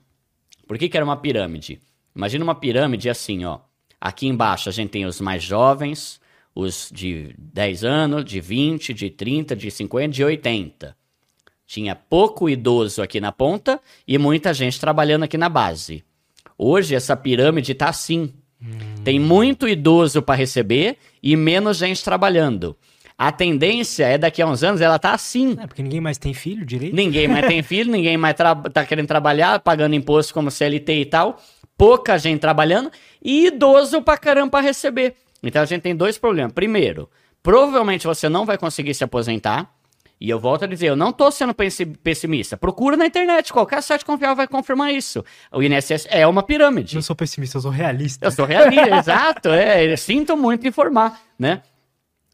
Por que, que era uma pirâmide? Imagina uma pirâmide assim, ó. Aqui embaixo a gente tem os mais jovens, os de 10 anos, de 20, de 30, de 50, de 80. Tinha pouco idoso aqui na ponta e muita gente trabalhando aqui na base. Hoje essa pirâmide está assim. Hum. Tem muito idoso para receber e menos gente trabalhando. A tendência é daqui a uns anos ela tá assim. É, porque ninguém mais tem filho direito. Ninguém mais tem filho, ninguém mais tá querendo trabalhar, pagando imposto como CLT e tal. Pouca gente trabalhando e idoso pra caramba pra receber. Então a gente tem dois problemas. Primeiro, provavelmente você não vai conseguir se aposentar. E eu volto a dizer, eu não tô sendo pessimista. Procura na internet, qualquer site confiável vai confirmar isso. O INSS é uma pirâmide. Eu não sou pessimista, eu sou realista. Eu sou realista, <laughs> exato. É, sinto muito informar, né?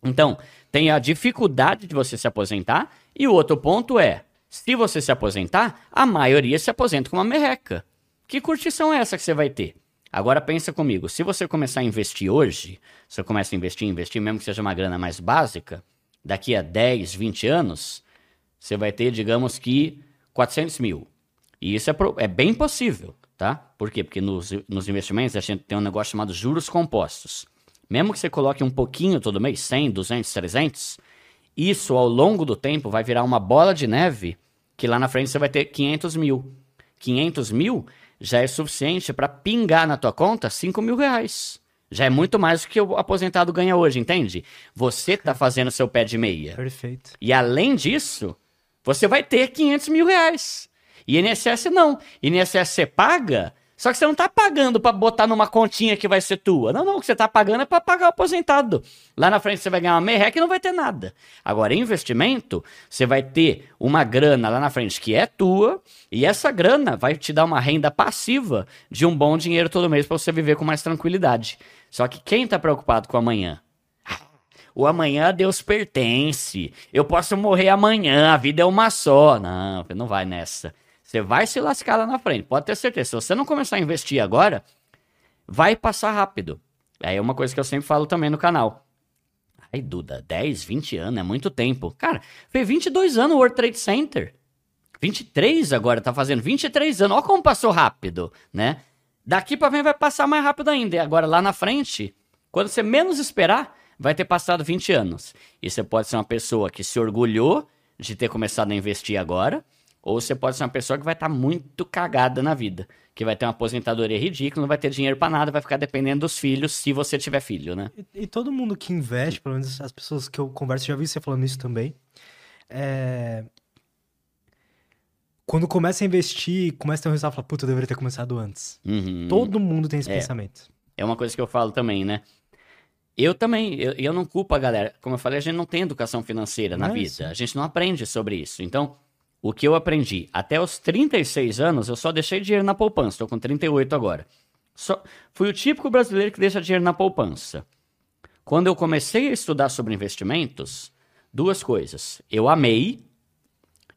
Então, tem a dificuldade de você se aposentar. E o outro ponto é: se você se aposentar, a maioria se aposenta com uma merreca. Que curtição é essa que você vai ter? Agora pensa comigo, se você começar a investir hoje, você começa a investir, investir, mesmo que seja uma grana mais básica, daqui a 10, 20 anos, você vai ter, digamos que, 400 mil. E isso é, é bem possível, tá? Por quê? Porque nos, nos investimentos a gente tem um negócio chamado juros compostos. Mesmo que você coloque um pouquinho todo mês, 100, 200, 300, isso ao longo do tempo vai virar uma bola de neve que lá na frente você vai ter 500 mil. 500 mil já é suficiente para pingar na tua conta 5 mil reais. Já é muito mais do que o aposentado ganha hoje, entende? Você tá fazendo seu pé de meia. Perfeito. E além disso, você vai ter 500 mil reais. E INSS não. INSS você paga só que você não tá pagando para botar numa continha que vai ser tua. Não, não, o que você tá pagando é para pagar o aposentado. Lá na frente você vai ganhar uma merreca e não vai ter nada. Agora, investimento, você vai ter uma grana lá na frente que é tua, e essa grana vai te dar uma renda passiva de um bom dinheiro todo mês para você viver com mais tranquilidade. Só que quem tá preocupado com amanhã? O amanhã a Deus pertence. Eu posso morrer amanhã, a vida é uma só. Não, não vai nessa. Você vai se lascar lá na frente, pode ter certeza. Se você não começar a investir agora, vai passar rápido. Aí é uma coisa que eu sempre falo também no canal. Ai, Duda, 10, 20 anos é muito tempo. Cara, fez 22 anos o World Trade Center. 23 agora, tá fazendo 23 anos. Olha como passou rápido, né? Daqui para frente vai passar mais rápido ainda. E agora lá na frente, quando você menos esperar, vai ter passado 20 anos. E você pode ser uma pessoa que se orgulhou de ter começado a investir agora ou você pode ser uma pessoa que vai estar tá muito cagada na vida, que vai ter uma aposentadoria ridícula, não vai ter dinheiro para nada, vai ficar dependendo dos filhos, se você tiver filho, né? E, e, todo mundo que investe, pelo menos as pessoas que eu converso, já vi você falando isso também, é... Quando começa a investir, começa a ter um resultado, fala, puta, eu deveria ter começado antes. Uhum. Todo mundo tem esse é. pensamento. É uma coisa que eu falo também, né? Eu também, eu, eu não culpo a galera. Como eu falei, a gente não tem educação financeira na vida. A gente não aprende sobre isso. Então, o que eu aprendi? Até os 36 anos, eu só deixei dinheiro na poupança. Estou com 38 agora. Só, fui o típico brasileiro que deixa dinheiro na poupança. Quando eu comecei a estudar sobre investimentos, duas coisas. Eu amei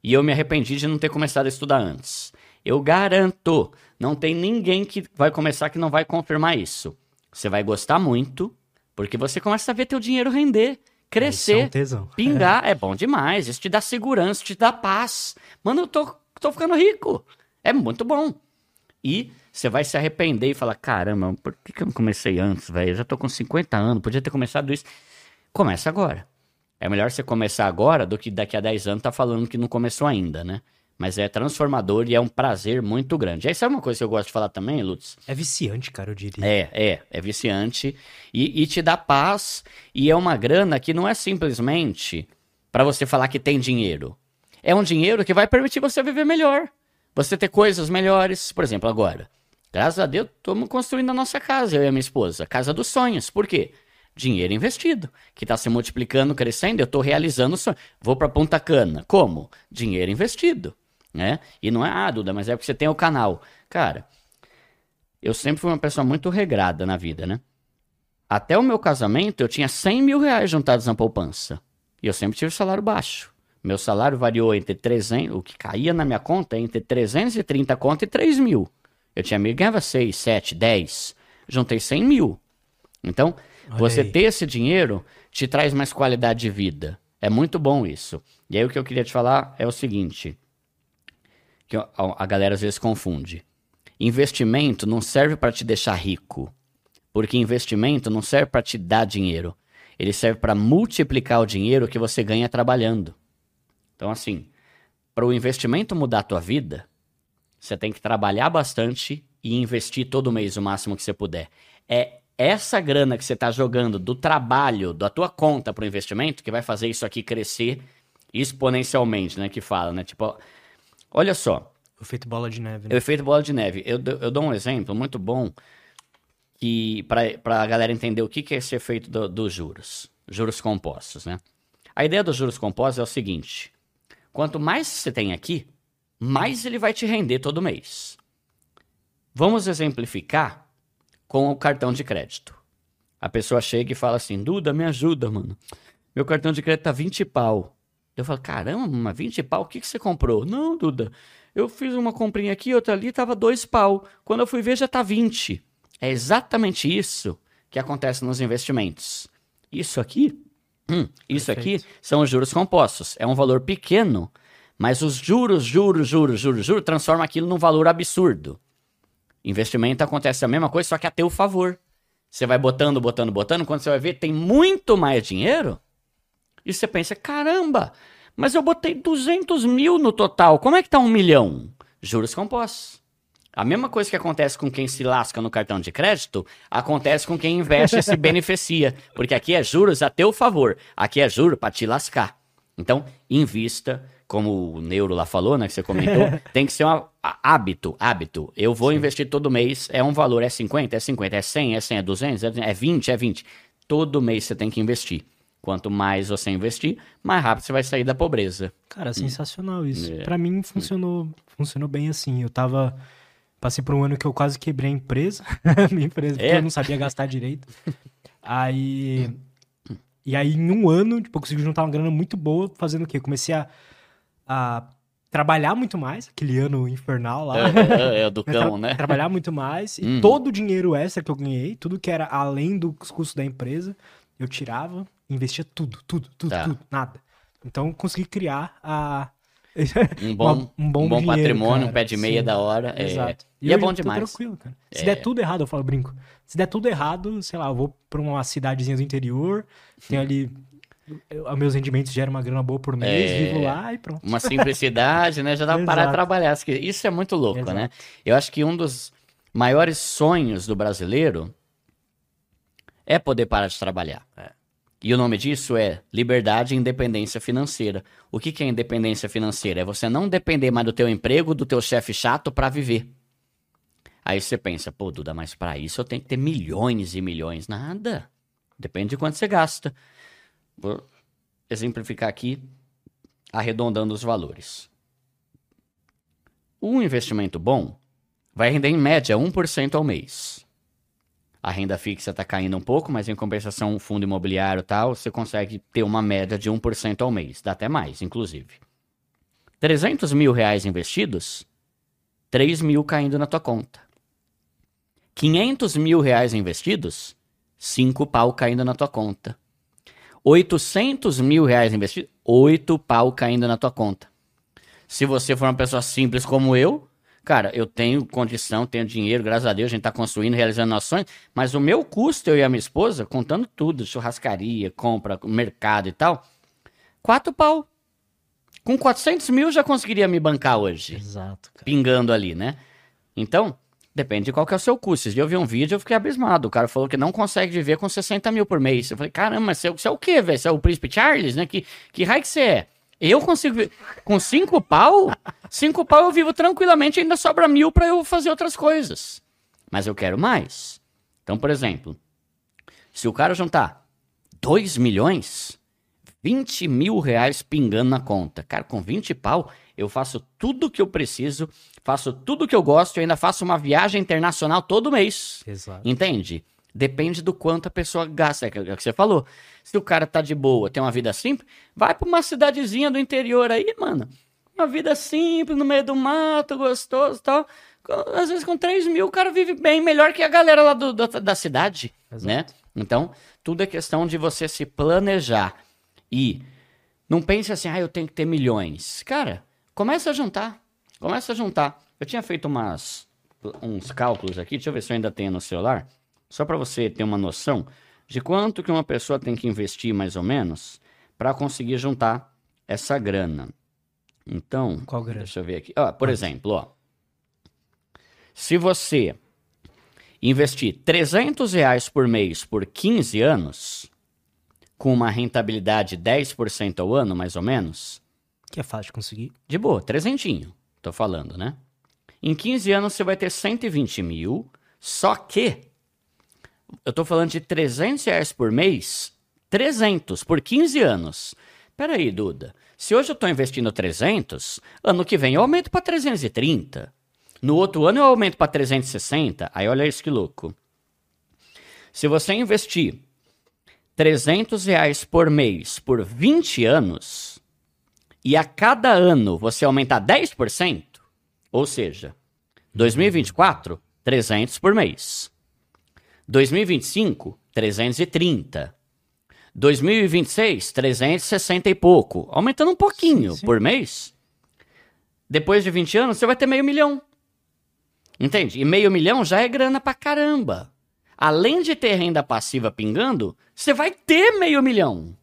e eu me arrependi de não ter começado a estudar antes. Eu garanto, não tem ninguém que vai começar que não vai confirmar isso. Você vai gostar muito, porque você começa a ver teu dinheiro render crescer, é um <laughs> pingar, é. é. bom demais. Isso te dá segurança, te dá paz. Mano, eu tô, tô ficando rico. É muito bom. E você vai se arrepender e falar: caramba, por que, que eu não comecei antes, velho? Eu já tô com 50 anos, podia ter começado isso. Começa agora. É melhor você começar agora do que daqui a 10 anos tá falando que não começou ainda, né? Mas é transformador e é um prazer muito grande. Aí sabe uma coisa que eu gosto de falar também, Lutz? É viciante, cara, eu diria. É, é, é viciante e, e te dá paz. E é uma grana que não é simplesmente para você falar que tem dinheiro. É um dinheiro que vai permitir você viver melhor. Você ter coisas melhores. Por exemplo, agora. Graças a Deus, estamos construindo a nossa casa, eu e a minha esposa. Casa dos sonhos. Por quê? Dinheiro investido, que está se multiplicando, crescendo, eu estou realizando sonho. Vou para Punta Cana. Como? Dinheiro investido. Né? E não é, ah, Duda, mas é porque você tem o canal. Cara, eu sempre fui uma pessoa muito regrada na vida, né? Até o meu casamento, eu tinha 100 mil reais juntados na poupança. E eu sempre tive salário baixo. Meu salário variou entre 300, o que caía na minha conta, entre 330 conto e 3 mil. Eu tinha que ganhava 6, 7, 10. Juntei 100 mil. Então, Olha você aí. ter esse dinheiro te traz mais qualidade de vida. É muito bom isso. E aí o que eu queria te falar é o seguinte, que a galera às vezes confunde. Investimento não serve para te deixar rico, porque investimento não serve para te dar dinheiro. Ele serve para multiplicar o dinheiro que você ganha trabalhando. Então assim, para o investimento mudar a tua vida, você tem que trabalhar bastante e investir todo mês o máximo que você puder. É essa grana que você está jogando do trabalho, da tua conta para o investimento, que vai fazer isso aqui crescer exponencialmente, né? Que fala, né? Tipo, olha só. O efeito bola de neve. Né? O efeito bola de neve. Eu, eu dou um exemplo muito bom que para a galera entender o que, que é esse efeito do, dos juros, juros compostos, né? A ideia dos juros compostos é o seguinte: quanto mais você tem aqui, mais ele vai te render todo mês. Vamos exemplificar com o cartão de crédito. A pessoa chega e fala assim: Duda, me ajuda, mano. Meu cartão de crédito tá 20 pau. Eu falo: caramba, mas 20 pau, o que, que você comprou? Não, Duda, eu fiz uma comprinha aqui, outra ali, tava 2 pau. Quando eu fui ver, já tá 20. É exatamente isso que acontece nos investimentos. Isso aqui, hum, isso Perfeito. aqui são os juros compostos. É um valor pequeno, mas os juros, juros, juros, juros, juros, transformam aquilo num valor absurdo. Investimento acontece a mesma coisa, só que a teu favor. Você vai botando, botando, botando, quando você vai ver, tem muito mais dinheiro. E você pensa, caramba, mas eu botei 200 mil no total, como é que tá um milhão? Juros compostos. A mesma coisa que acontece com quem se lasca no cartão de crédito, acontece com quem investe e se <laughs> beneficia. Porque aqui é juros a teu favor, aqui é juros para te lascar. Então, invista, como o Neuro lá falou, né, que você comentou, <laughs> tem que ser um hábito, hábito. Eu vou Sim. investir todo mês, é um valor, é 50, é 50, é 100, é 100, é 200, é 20, é 20. Todo mês você tem que investir. Quanto mais você investir, mais rápido você vai sair da pobreza. Cara, hum. sensacional isso. É. Para mim funcionou, funcionou bem assim. Eu tava passei por um ano que eu quase quebrei a empresa, <laughs> minha empresa, porque é. eu não sabia gastar direito. Aí e aí em um ano, tipo, eu consegui juntar uma grana muito boa fazendo o quê? comecei a a trabalhar muito mais, aquele ano infernal lá. É, é, é do cão, né? Trabalhar muito mais. E uhum. todo o dinheiro extra que eu ganhei, tudo que era além dos custos da empresa, eu tirava, investia tudo, tudo, tudo, tá. tudo, nada. Então consegui criar a. Um <laughs> bom, uma, um bom, um bom dinheiro, patrimônio, cara. um pé de meia Sim, da hora. É. Exato. E, e é bom demais. tranquilo, cara. Se é. der tudo errado, eu falo, brinco. Se der tudo errado, sei lá, eu vou pra uma cidadezinha do interior, tenho ali eu, meus rendimentos geram uma grana boa por mês, é, vivo lá e pronto. Uma simplicidade, né? Já dá <laughs> pra parar de trabalhar. Isso é muito louco, Exato. né? Eu acho que um dos maiores sonhos do brasileiro é poder parar de trabalhar. É. E o nome disso é liberdade e independência financeira. O que, que é independência financeira? É você não depender mais do teu emprego, do teu chefe chato para viver. Aí você pensa, pô, Duda, mas para isso eu tenho que ter milhões e milhões. Nada. Depende de quanto você gasta. Vou exemplificar aqui, arredondando os valores. Um investimento bom vai render em média 1% ao mês. A renda fixa está caindo um pouco, mas em compensação, o fundo imobiliário tal, você consegue ter uma média de 1% ao mês. Dá até mais, inclusive. 300 mil reais investidos, 3 mil caindo na tua conta. 500 mil reais investidos, 5 pau caindo na tua conta. 800 mil reais investidos, 8 pau caindo na tua conta. Se você for uma pessoa simples como eu, cara, eu tenho condição, tenho dinheiro, graças a Deus, a gente tá construindo, realizando ações, mas o meu custo, eu e a minha esposa, contando tudo, churrascaria, compra, mercado e tal, 4 pau. Com 400 mil já conseguiria me bancar hoje. Exato, cara. Pingando ali, né? Então, depende de qual que é o seu custo. Se eu vi um vídeo, eu fiquei abismado. O cara falou que não consegue viver com 60 mil por mês. Eu falei, caramba, você, você é o quê, velho? Você é o príncipe Charles, né? Que, que raio que você é? Eu consigo viver com cinco pau? Cinco pau eu vivo tranquilamente ainda sobra mil para eu fazer outras coisas. Mas eu quero mais. Então, por exemplo, se o cara juntar 2 milhões, 20 mil reais pingando na conta. Cara, com 20 pau, eu faço tudo que eu preciso, faço tudo que eu gosto e ainda faço uma viagem internacional todo mês. Exato. Entende? Depende do quanto a pessoa gasta. É o que você falou. Se o cara tá de boa, tem uma vida simples, vai pra uma cidadezinha do interior aí, mano. Uma vida simples, no meio do mato, gostoso e tal. Às vezes com 3 mil o cara vive bem, melhor que a galera lá do, do, da cidade, Exato. né? Então, tudo é questão de você se planejar. E não pense assim, ah, eu tenho que ter milhões. Cara, começa a juntar. Começa a juntar. Eu tinha feito umas, uns cálculos aqui, deixa eu ver se eu ainda tenho no celular. Só para você ter uma noção de quanto que uma pessoa tem que investir, mais ou menos, para conseguir juntar essa grana. Então, Qual grana? deixa eu ver aqui. Ó, por exemplo, ó. Se você investir 300 reais por mês por 15 anos, com uma rentabilidade de 10% ao ano, mais ou menos, Que é fácil de conseguir. de boa, trezentinho, tô falando, né? Em 15 anos você vai ter 120 mil, só que eu tô falando de 300 reais por mês, 300 por 15 anos. Peraí, Duda, se hoje eu tô investindo 300, ano que vem eu aumento para 330. No outro ano eu aumento para 360. Aí olha isso que louco. Se você investir 300 reais por mês por 20 anos, e a cada ano você aumentar 10%, ou seja, 2024, 300 por mês. 2025, 330. 2026, 360 e pouco. Aumentando um pouquinho Sim, sim. por mês. Depois de 20 anos, você vai ter meio milhão. Entende? E meio milhão já é grana pra caramba. Além de ter renda passiva pingando, você vai ter meio milhão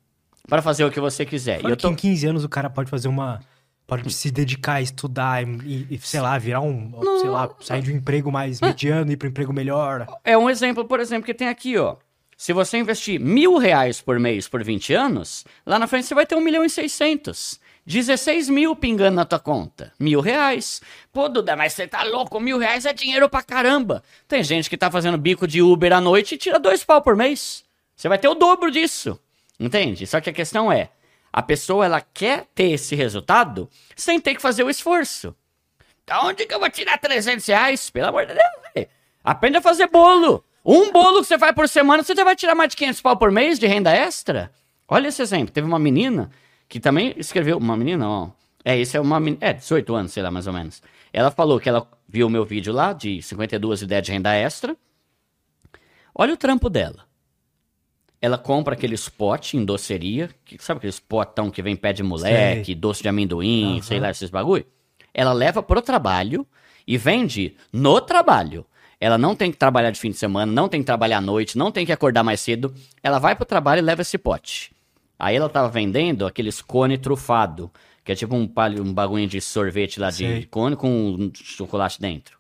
para fazer o que você quiser. E Fora eu que tô... em 15 anos o cara pode fazer uma. Pode se dedicar a estudar e, e, sei lá, virar um. Sei lá, sair de um emprego mais mediano e ir para um emprego melhor. É um exemplo, por exemplo, que tem aqui, ó. Se você investir mil reais por mês por 20 anos, lá na frente você vai ter um milhão e seiscentos. 16 mil pingando na tua conta. Mil reais. Pô, Duda, mas você tá louco? Mil reais é dinheiro pra caramba. Tem gente que tá fazendo bico de Uber à noite e tira dois pau por mês. Você vai ter o dobro disso. Entende? Só que a questão é, a pessoa ela quer ter esse resultado sem ter que fazer o esforço. Da onde que eu vou tirar 300 reais? Pelo amor de Deus, velho. Aprende a fazer bolo. Um bolo que você faz por semana, você já vai tirar mais de 500 pau por mês de renda extra? Olha esse exemplo. Teve uma menina que também escreveu... Uma menina, ó. É, isso é uma menina... É, 18 anos, sei lá, mais ou menos. Ela falou que ela viu o meu vídeo lá de 52 ideias de renda extra. Olha o trampo dela. Ela compra aquele spot em doceria, que, sabe aquele spotão que vem pé de moleque, doce de amendoim, Aham. sei lá, esses bagulho? Ela leva pro trabalho e vende no trabalho. Ela não tem que trabalhar de fim de semana, não tem que trabalhar à noite, não tem que acordar mais cedo. Ela vai pro trabalho e leva esse pote. Aí ela tava vendendo aqueles cone trufado, que é tipo um, palho, um bagulho de sorvete lá de Sei. cone com um chocolate dentro.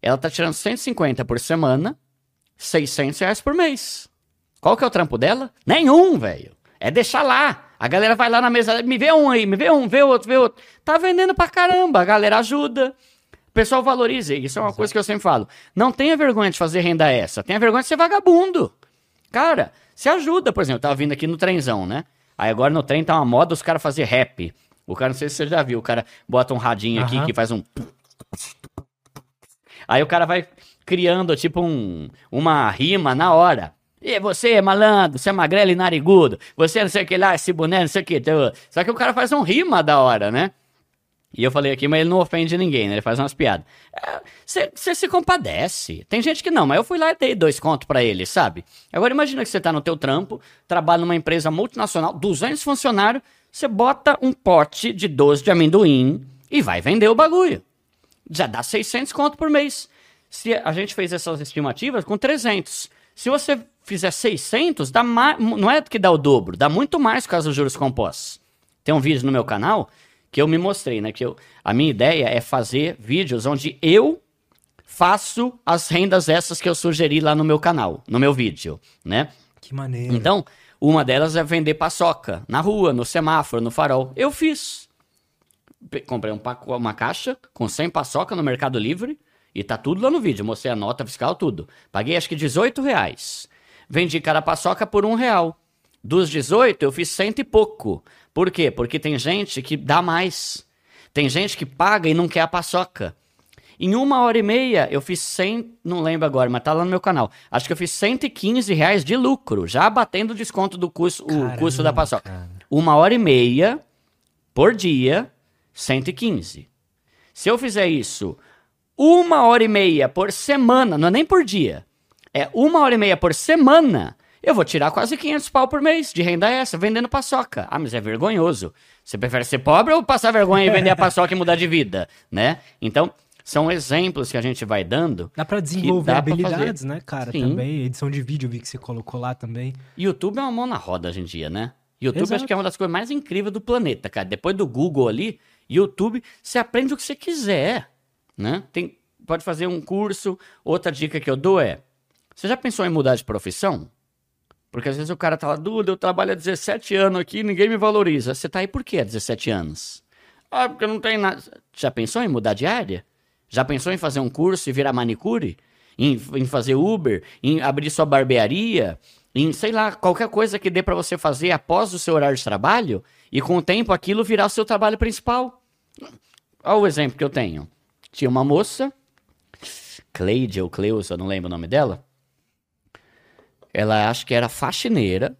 Ela tá tirando 150 por semana, 600 reais por mês. Qual que é o trampo dela? Nenhum, velho. É deixar lá. A galera vai lá na mesa, me vê um aí, me vê um, vê outro, vê outro. Tá vendendo pra caramba, a galera ajuda. O pessoal valoriza, isso é uma coisa que eu sempre falo. Não tenha vergonha de fazer renda essa, tenha vergonha de ser vagabundo. Cara, se ajuda, por exemplo, eu tava vindo aqui no trenzão, né? Aí agora no trem tá uma moda os caras fazer rap. O cara, não sei se você já viu, o cara bota um radinho aqui Aham. que faz um... Aí o cara vai criando, tipo, um, uma rima na hora. E você é malandro, você é magrelo e narigudo, você não sei o que lá, esse boné, não sei o que. teu." Só que o cara faz um rima da hora, né? E eu falei aqui, mas ele não ofende ninguém, né? Ele faz umas piadas. Você se compadece. Tem gente que não, mas eu fui lá e dei dois contos pra ele, sabe? Agora imagina que você tá no teu trampo, trabalha numa empresa multinacional, 200 funcionários, você bota um pote de doce de amendoim e vai vender o bagulho. Já dá 600 conto por mês. Se a gente fez essas estimativas com 300. Se você fizer 600, dá mais, não é que dá o dobro, dá muito mais por causa dos juros compostos. Tem um vídeo no meu canal que eu me mostrei, né? Que eu, a minha ideia é fazer vídeos onde eu faço as rendas essas que eu sugeri lá no meu canal, no meu vídeo, né? Que maneiro. Então, uma delas é vender paçoca na rua, no semáforo, no farol. Eu fiz. Comprei um paco- uma caixa com 100 paçoca no Mercado Livre e tá tudo lá no vídeo. Mostrei a nota fiscal, tudo. Paguei acho que 18 reais. Vendi cada paçoca por um real. Dos 18, eu fiz cento e pouco. Por quê? Porque tem gente que dá mais. Tem gente que paga e não quer a paçoca. Em uma hora e meia, eu fiz 100, não lembro agora, mas tá lá no meu canal. Acho que eu fiz 115 reais de lucro, já batendo o desconto do custo, o Caramba, custo da paçoca. cara. Uma hora e meia por dia, 115. Se eu fizer isso uma hora e meia por semana, não é nem por dia, é uma hora e meia por semana, eu vou tirar quase 500 pau por mês de renda essa, vendendo paçoca. Ah, mas é vergonhoso. Você prefere ser pobre ou passar vergonha e vender a paçoca e mudar de vida, <laughs> né? Então, são exemplos que a gente vai dando. Dá pra desenvolver dá habilidades, né, cara? Sim. Também. Edição de vídeo, vi que você colocou lá também. YouTube é uma mão na roda hoje em dia, né? YouTube Exato. acho que é uma das coisas mais incríveis do planeta, cara. Depois do Google ali, YouTube, você aprende o que você quiser, né? Tem, pode fazer um curso. Outra dica que eu dou é: você já pensou em mudar de profissão? Porque às vezes o cara tá lá, Duda, eu trabalho há 17 anos aqui, ninguém me valoriza. Você tá aí por quê há 17 anos? Ah, porque não tem nada. Já pensou em mudar de área? Já pensou em fazer um curso e virar manicure? Em, em fazer Uber? Em abrir sua barbearia? Em, sei lá, qualquer coisa que dê pra você fazer após o seu horário de trabalho e com o tempo aquilo virar o seu trabalho principal? Olha o exemplo que eu tenho. Tinha uma moça, Cleide ou Cleusa, não lembro o nome dela. Ela acho que era faxineira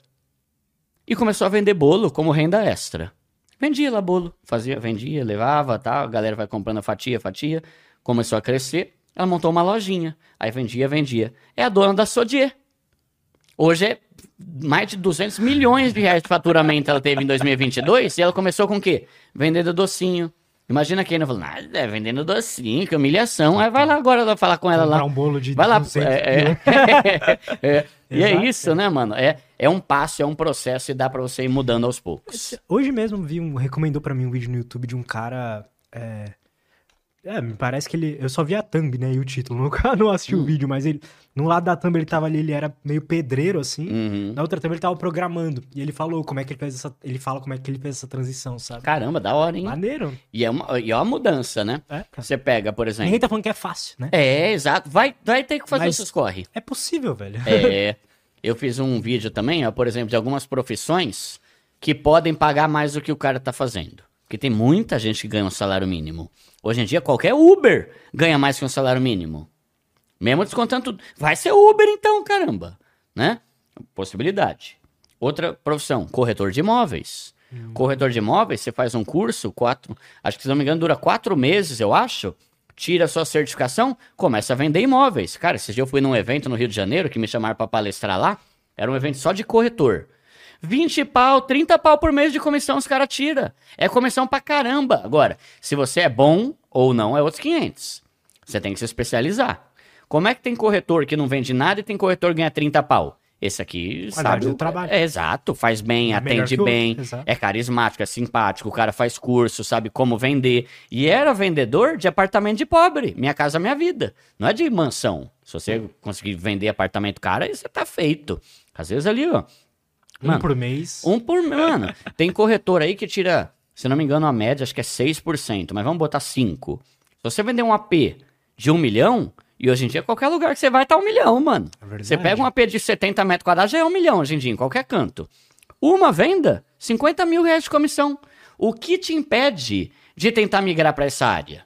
e começou a vender bolo como renda extra. Vendia lá bolo, fazia, vendia, levava, tal, a galera vai comprando fatia, fatia, começou a crescer, ela montou uma lojinha, aí vendia, vendia. É a dona da Sodier. Hoje é mais de 200 milhões de reais de faturamento ela teve em 2022 e ela começou com o quê? Vendendo docinho. Imagina quem não falou, nada, é vendendo docinho, que humilhação. Aí vai lá agora ela falar com ela lá. Um bolo de Vai lá. 200 é, quilos. <laughs> é, é. <laughs> E é isso, né, mano? É, é um passo, é um processo e dá pra você ir mudando aos poucos. Hoje mesmo vi um, recomendou pra mim um vídeo no YouTube de um cara. É, é, me parece que ele. Eu só vi a thumb, né? E o título. <laughs> Nunca não assisti Hum. o vídeo, mas ele. No lado da thumb ele tava ali, ele era meio pedreiro, assim. Uhum. Na outra thumb ele tava programando. E ele falou como é que ele fez essa. Ele fala como é que ele fez essa transição, sabe? Caramba, da hora, hein? Maneiro. E é uma, e é uma mudança, né? É. Você pega, por exemplo. Ninguém tá falando que é fácil, né? É, exato. Vai, vai ter que fazer Mas- os seus corre. É possível, velho. É, <laughs> eu fiz um vídeo também, ó, por exemplo, de algumas profissões que podem pagar mais do que o cara tá fazendo. Porque tem muita gente que ganha um salário mínimo. Hoje em dia, qualquer Uber ganha mais que um salário mínimo. Mesmo descontando tudo. Vai ser Uber então, caramba. Né? Possibilidade. Outra profissão, corretor de imóveis. Corretor de imóveis, você faz um curso, quatro, acho que se não me engano dura quatro meses, eu acho. Tira a sua certificação, começa a vender imóveis. Cara, esse dia eu fui num evento no Rio de Janeiro que me chamaram pra palestrar lá. Era um evento só de corretor. 20 pau, 30 pau por mês de comissão os caras tiram. É comissão pra caramba. Agora, se você é bom ou não, é outros 500. Você tem que se especializar. Como é que tem corretor que não vende nada e tem corretor que ganha 30 pau? Esse aqui Qualidade sabe do o trabalho. É, exato, faz bem, É atende bem, é carismático, é simpático, o cara faz curso, sabe como vender. E era vendedor de apartamento de pobre. Minha casa, minha vida. Não é de mansão. Se você conseguir vender apartamento cara, aí você tá feito. Às vezes ali, ó. Um Mano, por mês. um por mano. Tem corretor aí que tira, se não me engano, a média acho que é 6%, mas vamos botar 5%. Se você vender um AP de um milhão, e hoje em dia qualquer lugar que você vai tá um milhão, mano. É. Você pega um AP de 70 metros quadrados, já é um milhão hoje em dia, em qualquer canto. Uma venda, 50 mil reais de comissão. O que te impede de tentar migrar para essa área?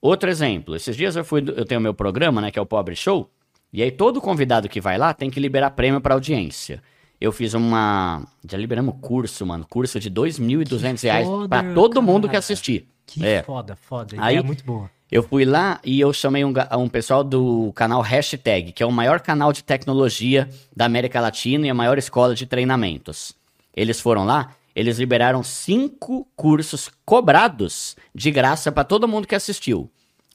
Outro exemplo, esses dias eu fui, eu tenho meu programa, né, que é o Pobre Show, e aí todo convidado que vai lá tem que liberar prêmio para audiência. Eu fiz uma, já liberamos curso, mano, curso de 2.200 reais foda, para todo mundo que cara. assistir. Que É. foda, foda. Aí- é muito boa. Eu fui lá e eu chamei um, um pessoal do canal Hashtag, que é o maior canal de tecnologia da América Latina e a maior escola de treinamentos. Eles foram lá, eles liberaram cinco cursos cobrados de graça para todo mundo que assistiu.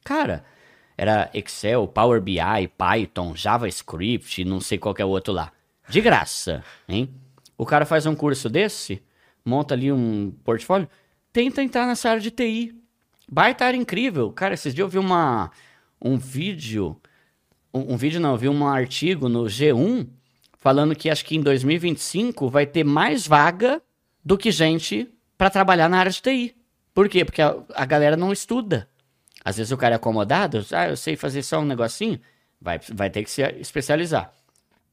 Cara, era Excel, Power BI, Python, JavaScript, não sei qual que é o outro lá. De graça, hein? O cara faz um curso desse, monta ali um portfólio, tenta entrar nessa área de TI. Baita área incrível. Cara, esses dias eu vi uma, um vídeo, um, um vídeo não, eu vi um artigo no G1 falando que acho que em 2025 vai ter mais vaga do que gente para trabalhar na área de TI. Por quê? Porque a, a, galera não estuda. Às vezes o cara é acomodado, ah, eu sei fazer só um negocinho, vai, vai ter que se especializar.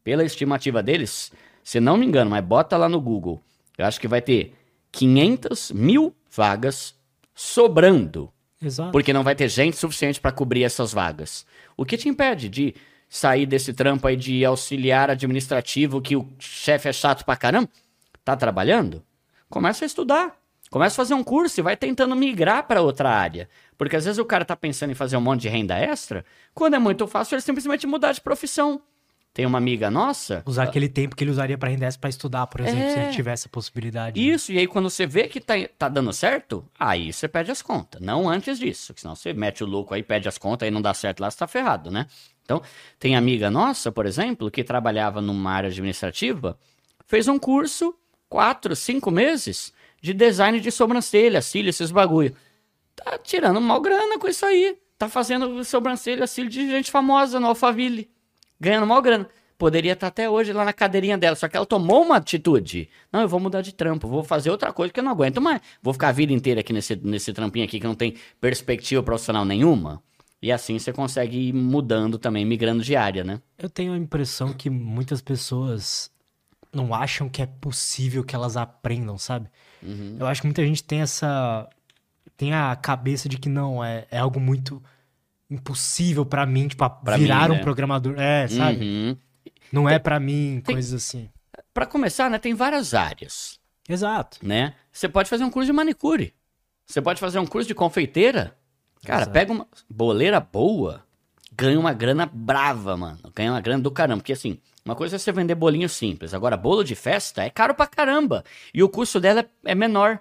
Pela estimativa deles, se não me engano, mas bota lá no Google, eu acho que vai ter 500 mil vagas sobrando. Exato. Porque não vai ter gente suficiente para cobrir essas vagas. O que te impede de sair desse trampo aí de auxiliar administrativo que o chefe é chato pra caramba? Tá trabalhando? Começa a estudar. Começa a fazer um curso e vai tentando migrar para outra área. Porque às vezes o cara tá pensando em fazer um monte de renda extra, quando é muito fácil ele simplesmente mudar de profissão. Tem uma amiga nossa. Usar aquele tempo que ele usaria para renda extra para estudar, por exemplo, é... se ele é. tivesse a possibilidade. Isso, e aí quando você vê que tá, tá dando certo, aí você pede as contas. Não antes disso, senão você mete o louco aí, pede as contas, aí não dá certo lá, você tá ferrado, né? Então, tem amiga nossa, por exemplo, que trabalhava numa área administrativa, fez um curso, quatro, cinco meses, de design de sobrancelha, cílio, esses bagulho. Tá tirando mal grana com isso aí. Tá fazendo sobrancelha, cílio de gente famosa no Alphaville ganhando mal grana. Poderia estar até hoje lá na cadeirinha dela, só que ela tomou uma atitude. Não, eu vou mudar de trampo, vou fazer outra coisa que eu não aguento mais. Vou ficar a vida inteira aqui nesse, nesse trampinho aqui que não tem perspectiva profissional nenhuma. E assim você consegue ir mudando também, migrando de área, né? Eu tenho a impressão que muitas pessoas não acham que é possível que elas aprendam, sabe? Uhum. Eu acho que muita gente tem essa. tem a cabeça de que não, é, é algo muito impossível para mim, tipo, pra virar mim, né? um programador. É, sabe? Uhum. Não é para mim, tem, coisas assim. Para começar, né, tem várias áreas. Exato. Né? Você pode fazer um curso de manicure. Você pode fazer um curso de confeiteira. Cara, Exato. pega uma boleira boa, ganha uma grana brava, mano. Ganha uma grana do caramba. Porque assim, uma coisa é você vender bolinho simples. Agora, bolo de festa é caro pra caramba. E o custo dela é menor.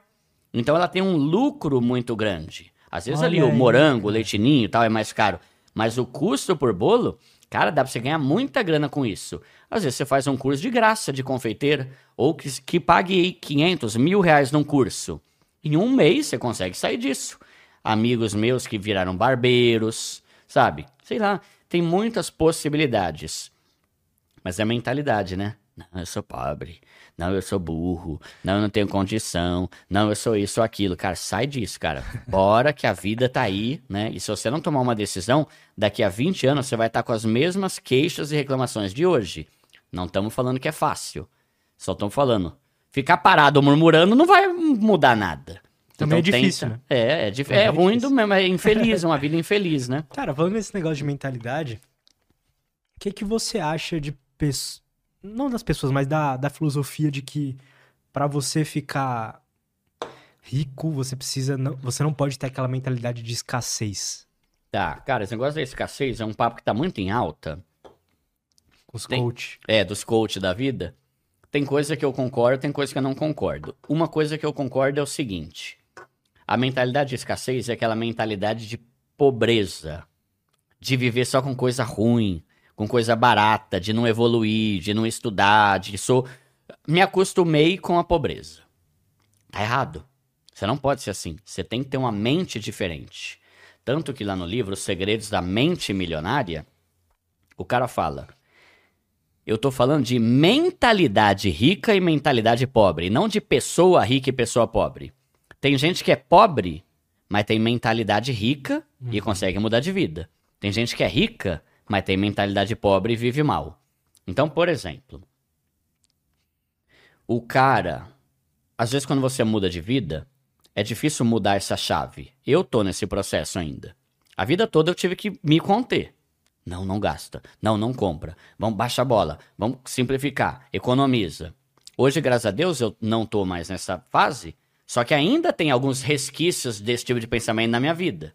Então ela tem um lucro muito grande. Às vezes Olha ali aí, o morango, o leitinho e tal é mais caro. Mas o custo por bolo, cara, dá pra você ganhar muita grana com isso. Às vezes você faz um curso de graça de confeiteira, ou que, que pague 500, mil reais num curso. Em um mês você consegue sair disso. Amigos meus que viraram barbeiros, sabe? Sei lá, tem muitas possibilidades. Mas é mentalidade, né? Não, eu sou pobre. Não, eu sou burro. Não, eu não tenho condição. Não, eu sou isso ou aquilo. Cara, sai disso, cara. Bora que a vida tá aí, né? E se você não tomar uma decisão, daqui a 20 anos você vai estar tá com as mesmas queixas e reclamações de hoje. Não estamos falando que é fácil. Só estamos falando. Ficar parado murmurando não vai mudar nada. Também então, é difícil, tenta... né? É, é, dif... é, é ruim do mesmo, é infeliz, é uma vida infeliz, né? <laughs> Cara, falando nesse negócio de mentalidade, o que, que você acha de pessoas não das pessoas, mas da, da filosofia de que para você ficar rico, você precisa não, você não pode ter aquela mentalidade de escassez. Tá, cara, esse negócio da escassez é um papo que tá muito em alta. Os tem, coach. É, dos coach da vida. Tem coisa que eu concordo, tem coisa que eu não concordo. Uma coisa que eu concordo é o seguinte: a mentalidade de escassez é aquela mentalidade de pobreza, de viver só com coisa ruim, com coisa barata, de não evoluir, de não estudar, de sou. Me acostumei com a pobreza. Tá errado. Você não pode ser assim. Você tem que ter uma mente diferente. Tanto que lá no livro, Os Segredos da Mente Milionária, o cara fala: Eu tô falando de mentalidade rica e mentalidade pobre, não de pessoa rica e pessoa pobre. Tem gente que é pobre, mas tem mentalidade rica uhum. e consegue mudar de vida. Tem gente que é rica, mas tem mentalidade pobre e vive mal. Então, por exemplo, o cara, às vezes quando você muda de vida, é difícil mudar essa chave. Eu tô nesse processo ainda. A vida toda eu tive que me conter. Não, não gasta. Não, não compra. Vamos baixar a bola. Vamos simplificar. Economiza. Hoje, graças a Deus, eu não tô mais nessa fase. Só que ainda tem alguns resquícios desse tipo de pensamento na minha vida.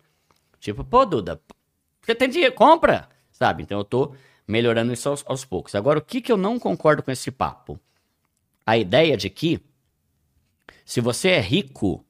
Tipo, pô, Duda, você tem dinheiro, compra sabe? Então eu tô melhorando isso aos, aos poucos. Agora, o que, que eu não concordo com esse papo? A ideia de que se você é rico,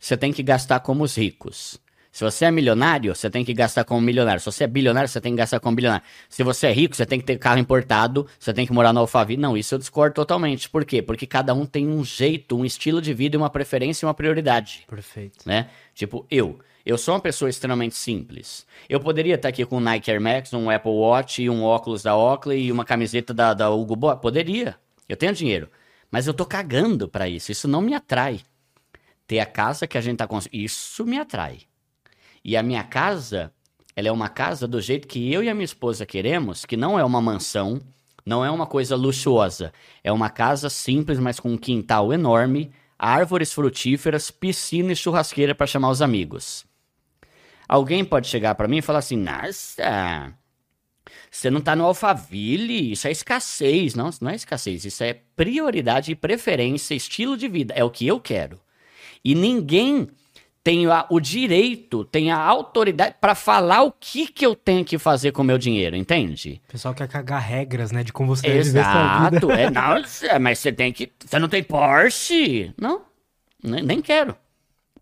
você tem que gastar como os ricos. Se você é milionário, você tem que gastar como milionário. Se você é bilionário, você tem que gastar como bilionário. Se você é rico, você tem que ter carro importado, você tem que morar no Alphaville. Não, isso eu discordo totalmente. Por quê? Porque cada um tem um jeito, um estilo de vida, uma preferência e uma prioridade. Perfeito. Né? Tipo, eu. Eu sou uma pessoa extremamente simples. Eu poderia estar aqui com um Nike Air Max, um Apple Watch, um óculos da Oakley e uma camiseta da, da Hugo Boss. Poderia. Eu tenho dinheiro. Mas eu tô cagando pra isso. Isso não me atrai. Ter a casa que a gente tá construindo. Isso me atrai. E a minha casa, ela é uma casa do jeito que eu e a minha esposa queremos, que não é uma mansão, não é uma coisa luxuosa. É uma casa simples, mas com um quintal enorme, árvores frutíferas, piscina e churrasqueira para chamar os amigos. Alguém pode chegar para mim e falar assim: "Nossa, você não tá no Alphaville, isso é escassez". Não, isso não é escassez, isso é prioridade e preferência, estilo de vida, é o que eu quero. E ninguém tem a, o direito, tem a autoridade para falar o que, que eu tenho que fazer com o meu dinheiro, entende? O pessoal quer cagar regras, né, de como você deve. Exato. É, não, é, mas você tem que. Você não tem Porsche? Não, nem, nem quero.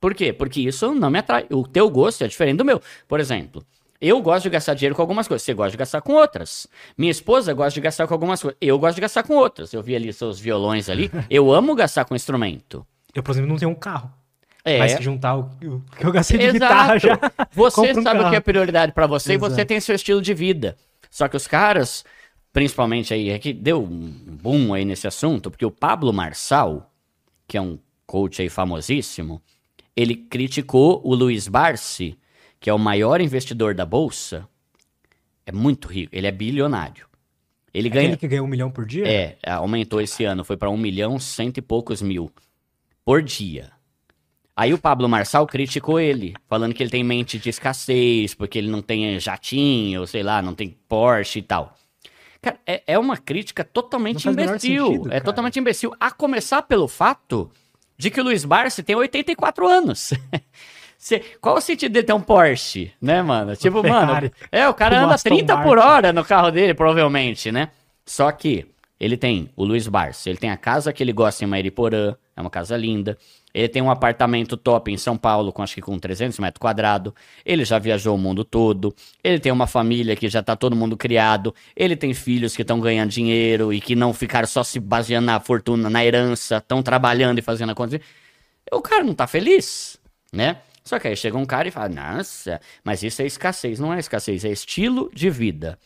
Por quê? Porque isso não me atrai. O teu gosto é diferente do meu. Por exemplo, eu gosto de gastar dinheiro com algumas coisas. Você gosta de gastar com outras. Minha esposa gosta de gastar com algumas coisas. Eu gosto de gastar com outras. Eu vi ali seus violões ali. <laughs> Eu amo gastar com instrumento. Eu, por exemplo, não tenho um carro. É. Mas se juntar o o que eu gastei de Exato. guitarra já. <laughs> Você um sabe o carro. que é prioridade pra você e você Exato. tem seu estilo de vida. Só que os caras, principalmente aí, é que deu um boom aí nesse assunto, porque o Pablo Marçal, que é um coach aí famosíssimo, ele criticou o Luiz Barsi, que é o maior investidor da bolsa. É muito rico, ele é bilionário. Ele ganha. Aquele que ganhou um milhão por dia? É, aumentou esse ano, foi para um milhão cento e poucos mil por dia. Aí o Pablo Marçal criticou ele, falando que ele tem mente de escassez, porque ele não tem jatinho, sei lá, não tem Porsche e tal. Cara, é, é uma crítica totalmente imbecil. sentido, é totalmente imbecil. A começar pelo fato de que o Luiz Barsi tem 84 anos. <laughs> Cê- qual o sentido de ter um Porsche, né, mano? Tipo, <laughs> mano, é, o cara anda Aston 30 por Martin. hora no carro dele, provavelmente, né? Só que ele tem o Luiz Barsi, ele tem a casa que ele gosta em Mairiporã, é uma casa linda. Ele tem um apartamento top em São Paulo, com acho que com 300 metros quadrados. Ele já viajou o mundo todo. Ele tem uma família que já tá todo mundo criado. Ele tem filhos que estão ganhando dinheiro e que não ficaram só se baseando na fortuna, na herança, estão trabalhando e fazendo a conta. O cara não tá feliz, né? Só que aí chega um cara e fala: Nossa, mas isso é escassez. Não é escassez, é estilo de vida.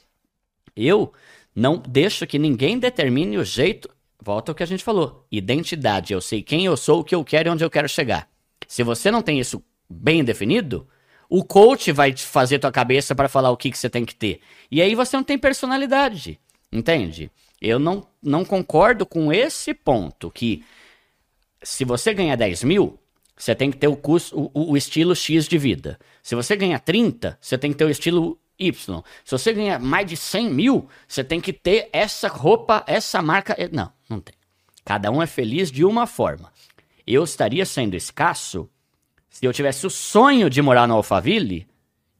Eu não deixo que ninguém determine o jeito. Volta ao que a gente falou. Identidade. Eu sei quem eu sou, o que eu quero e onde eu quero chegar. Se você não tem isso bem definido, o coach vai te fazer tua cabeça para falar o que, que você tem que ter. E aí você não tem personalidade. Entende? Eu não, não concordo com esse ponto que se você ganha 10 mil, você tem que ter o, o, o estilo X de vida. Se você ganha 30, você tem que ter o estilo Y. Se você ganha mais de 100 mil, você tem que ter essa roupa, essa marca. Não, não tem. Cada um é feliz de uma forma. Eu estaria sendo escasso se eu tivesse o sonho de morar no Alphaville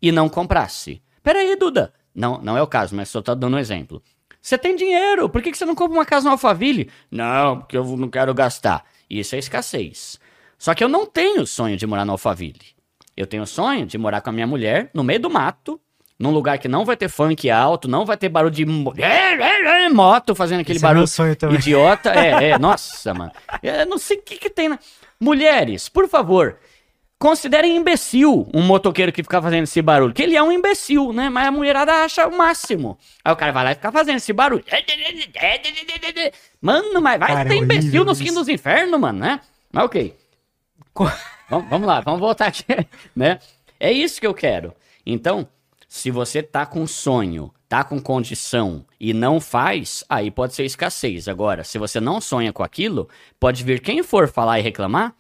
e não comprasse. Peraí, Duda. Não, não é o caso, mas só tô dando um exemplo. Você tem dinheiro, por que que você não compra uma casa no Alphaville? Não, porque eu não quero gastar. Isso é escassez. Só que eu não tenho sonho de morar no Alphaville. Eu tenho sonho de morar com a minha mulher no meio do mato, num lugar que não vai ter funk alto, não vai ter barulho de mo- <laughs> moto fazendo aquele Esse é barulho também. idiota. É, é, <laughs> nossa, mano. Eu não sei o que que tem na... Mulheres, por favor, considerem imbecil um motoqueiro que fica fazendo esse barulho. Que ele é um imbecil, né? Mas a mulherada acha o máximo. Aí o cara vai lá e fica fazendo esse barulho. <laughs> Mano, mas vai Cara, ter é imbecil nos quintos dos infernos, mano, né? Mas ok. Vamos, vamos lá, vamos voltar aqui, né? É isso que eu quero. Então, se você tá com sonho, tá com condição e não faz, aí pode ser escassez. Agora, se você não sonha com aquilo, pode vir quem for falar e reclamar,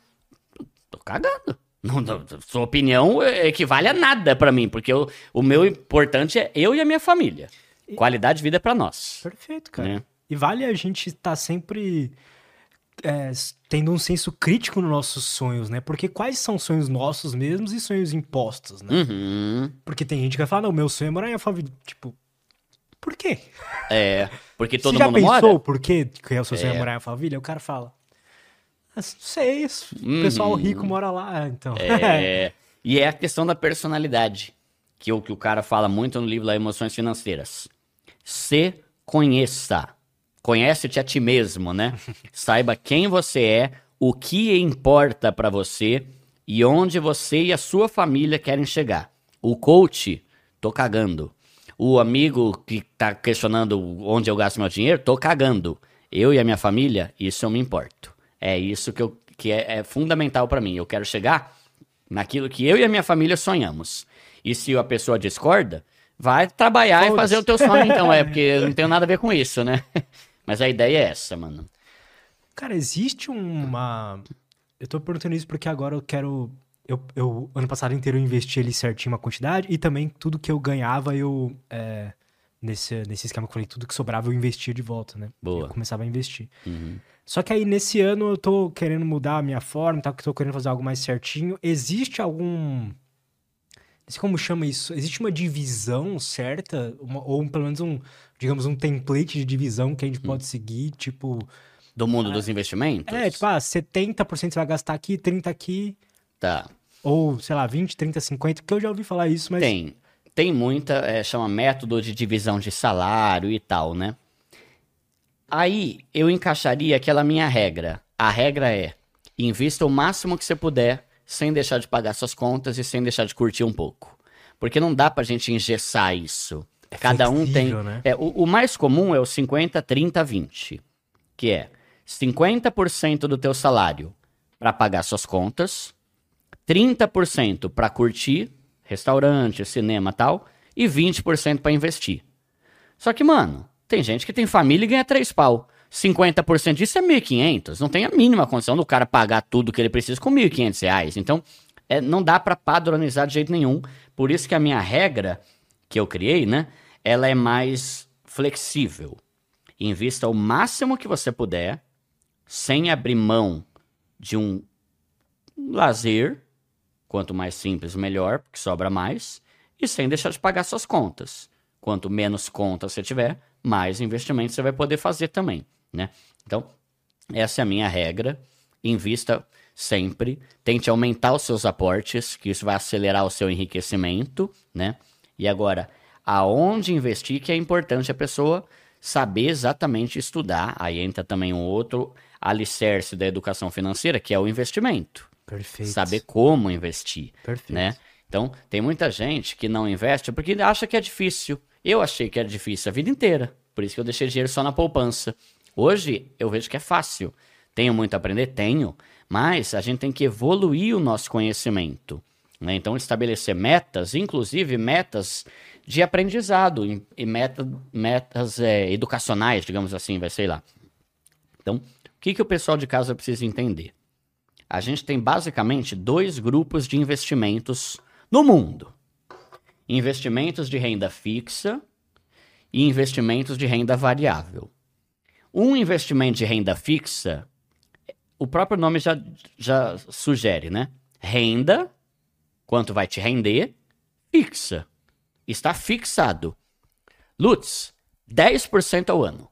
tô cagando. Não, não, sua opinião equivale a nada pra mim, porque eu- o meu importante é eu e a minha família. Qualidade de vida é pra nós. Perfeito, cara. Né? E vale a gente estar sempre é, tendo um senso crítico nos nossos sonhos, né? Porque quais são sonhos nossos mesmos e sonhos impostos, né? Uhum. Porque tem gente que vai falar, não, meu sonho é morar em Alphaville. Tipo, por quê? É, porque <laughs> todo Você já mundo pensou mora. por quê que é o seu sonho é É. morar em Alphaville? Aí o cara fala, "Ah, não sei, isso. o Uhum. pessoal rico mora lá, ah, então. É, <laughs> E é a questão da personalidade, que é o que o cara fala muito no livro lá, Emoções Financeiras. Se conheça. Conhece-te a ti mesmo, né? <laughs> Saiba quem você é, o que importa para você e onde você e a sua família querem chegar. O coach, tô cagando. O amigo que tá questionando onde eu gasto meu dinheiro, tô cagando. Eu e a minha família, isso eu me importo. É isso que, eu, que é, é fundamental para mim. Eu quero chegar naquilo que eu e a minha família sonhamos. E se a pessoa discorda, vai trabalhar e fazer o teu sonho, então, é, porque não tem nada a ver com isso, né? <laughs> Mas a ideia é essa, mano. Cara, existe uma. Eu tô perguntando isso porque agora eu quero. Eu, eu ano passado inteiro eu investi ali certinho uma quantidade e também tudo que eu ganhava eu. É, nesse, nesse esquema que eu falei, tudo que sobrava eu investia de volta, né? Boa. Eu começava a investir. Uhum. Só que aí nesse ano eu tô querendo mudar a minha forma, tá? Que tô querendo fazer algo mais certinho. Existe algum. Não sei como chama isso. Existe uma divisão certa? Uma, ou pelo menos um, digamos, um template de divisão que a gente Hum. pode seguir, tipo. Do mundo dos investimentos? É, tipo, ah, 70% você vai gastar aqui, 30% aqui. Tá. Ou, sei lá, 20, 30, 50, porque eu já ouvi falar isso, mas. Tem. Tem muita, é, chama método de divisão de salário e tal, né? Aí eu encaixaria aquela minha regra. A regra é: invista o máximo que você puder, sem deixar de pagar suas contas e sem deixar de curtir um pouco. Porque não dá pra gente engessar isso. É Cada um tem. flexível, né? É, o, o mais comum é o 50, 30, 20. Que é 50% do teu salário para pagar suas contas, 30% para curtir, restaurante, cinema tal, e 20% para investir. Só que, mano, tem gente que tem família e ganha 3 pau. 50% disso é 1.500. Não tem a mínima condição do cara pagar tudo que ele precisa com 1.500 reais. Então, é, não dá para padronizar de jeito nenhum. Por isso que a minha regra que eu criei, né? Ela é mais flexível. Invista o máximo que você puder, sem abrir mão de um lazer, quanto mais simples, melhor, porque sobra mais, e sem deixar de pagar suas contas. Quanto menos contas você tiver, mais investimentos você vai poder fazer também, né? Então, essa é a minha regra. Invista sempre, tente aumentar os seus aportes, que isso vai acelerar o seu enriquecimento, né? E agora, aonde investir que é importante a pessoa saber exatamente estudar. Aí entra também um outro alicerce da educação financeira, que é o investimento. Perfeito. Saber como investir, Perfeito. né? Então, tem muita gente que não investe porque acha que é difícil. Eu achei que era difícil a vida inteira. Por isso que eu deixei dinheiro só na poupança. Hoje, eu vejo que é fácil. Tenho muito a aprender? Tenho. Mas a gente tem que evoluir o nosso conhecimento. Né? Então, estabelecer metas, inclusive metas de aprendizado e meta, metas é, educacionais, digamos assim, vai sei lá. Então, o que, que o pessoal de casa precisa entender? A gente tem basicamente dois grupos de investimentos no mundo: investimentos de renda fixa e investimentos de renda variável. Um investimento de renda fixa, o próprio nome já, já sugere, né? Renda, quanto vai te render, fixa. Está fixado. Lutz, 10% ao ano,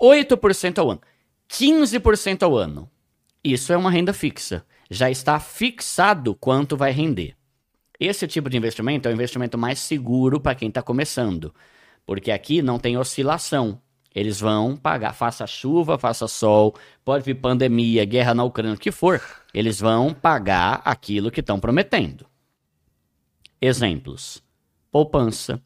8% ao ano, 15% ao ano. Isso é uma renda fixa. Já está fixado quanto vai render. Esse tipo de investimento é o investimento mais seguro para quem está começando, porque aqui não tem oscilação. Eles vão pagar, faça chuva, faça sol, pode vir pandemia, guerra na Ucrânia, o que for, eles vão pagar aquilo que estão prometendo. Exemplos: poupança,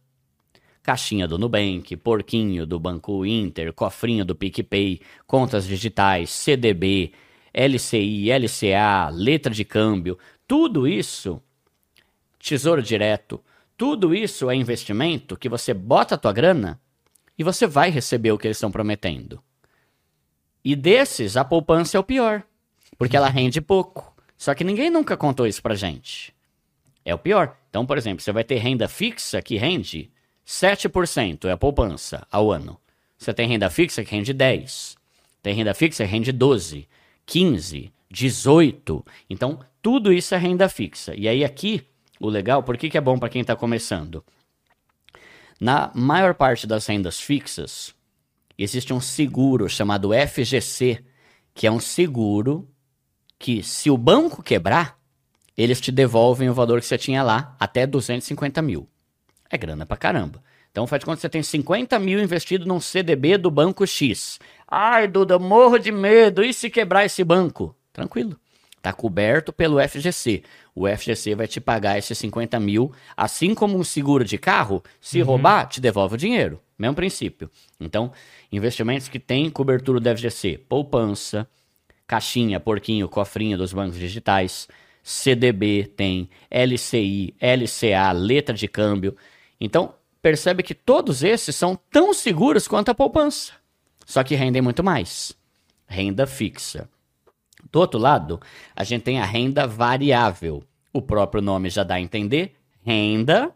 caixinha do Nubank, porquinho do Banco Inter, cofrinho do PicPay, contas digitais, CDB, LCI, LCA, letra de câmbio, tudo isso, tesouro direto, tudo isso é investimento que você bota a tua grana e você vai receber o que eles estão prometendo. E desses, a poupança é o pior, porque ela rende pouco. Só que ninguém nunca contou isso pra gente. É o pior. Então, por exemplo, você vai ter renda fixa que rende 7% é a poupança ao ano. Você tem renda fixa que rende 10. Tem renda fixa que rende 12, 15, 18. Então, tudo isso é renda fixa. E aí aqui, o legal, por que, que é bom para quem está começando? Na maior parte das rendas fixas, existe um seguro chamado FGC, que é um seguro que, se o banco quebrar, eles te devolvem o valor que você tinha lá, até 250 mil. É grana pra caramba. Então faz de conta que você tem 50 mil investido num CDB do banco X. Ai, Duda, morro de medo. E se quebrar esse banco? Tranquilo. Tá coberto pelo FGC. O FGC vai te pagar esses 50 mil, assim como um seguro de carro. Se uhum. roubar, te devolve o dinheiro. Mesmo princípio. Então, investimentos que têm cobertura do FGC, poupança, caixinha, porquinho, cofrinho dos bancos digitais, CDB tem, LCI, LCA, letra de câmbio. Então, percebe que todos esses são tão seguros quanto a poupança, só que rendem muito mais. Renda fixa. Do outro lado, a gente tem a renda variável. O próprio nome já dá a entender. Renda,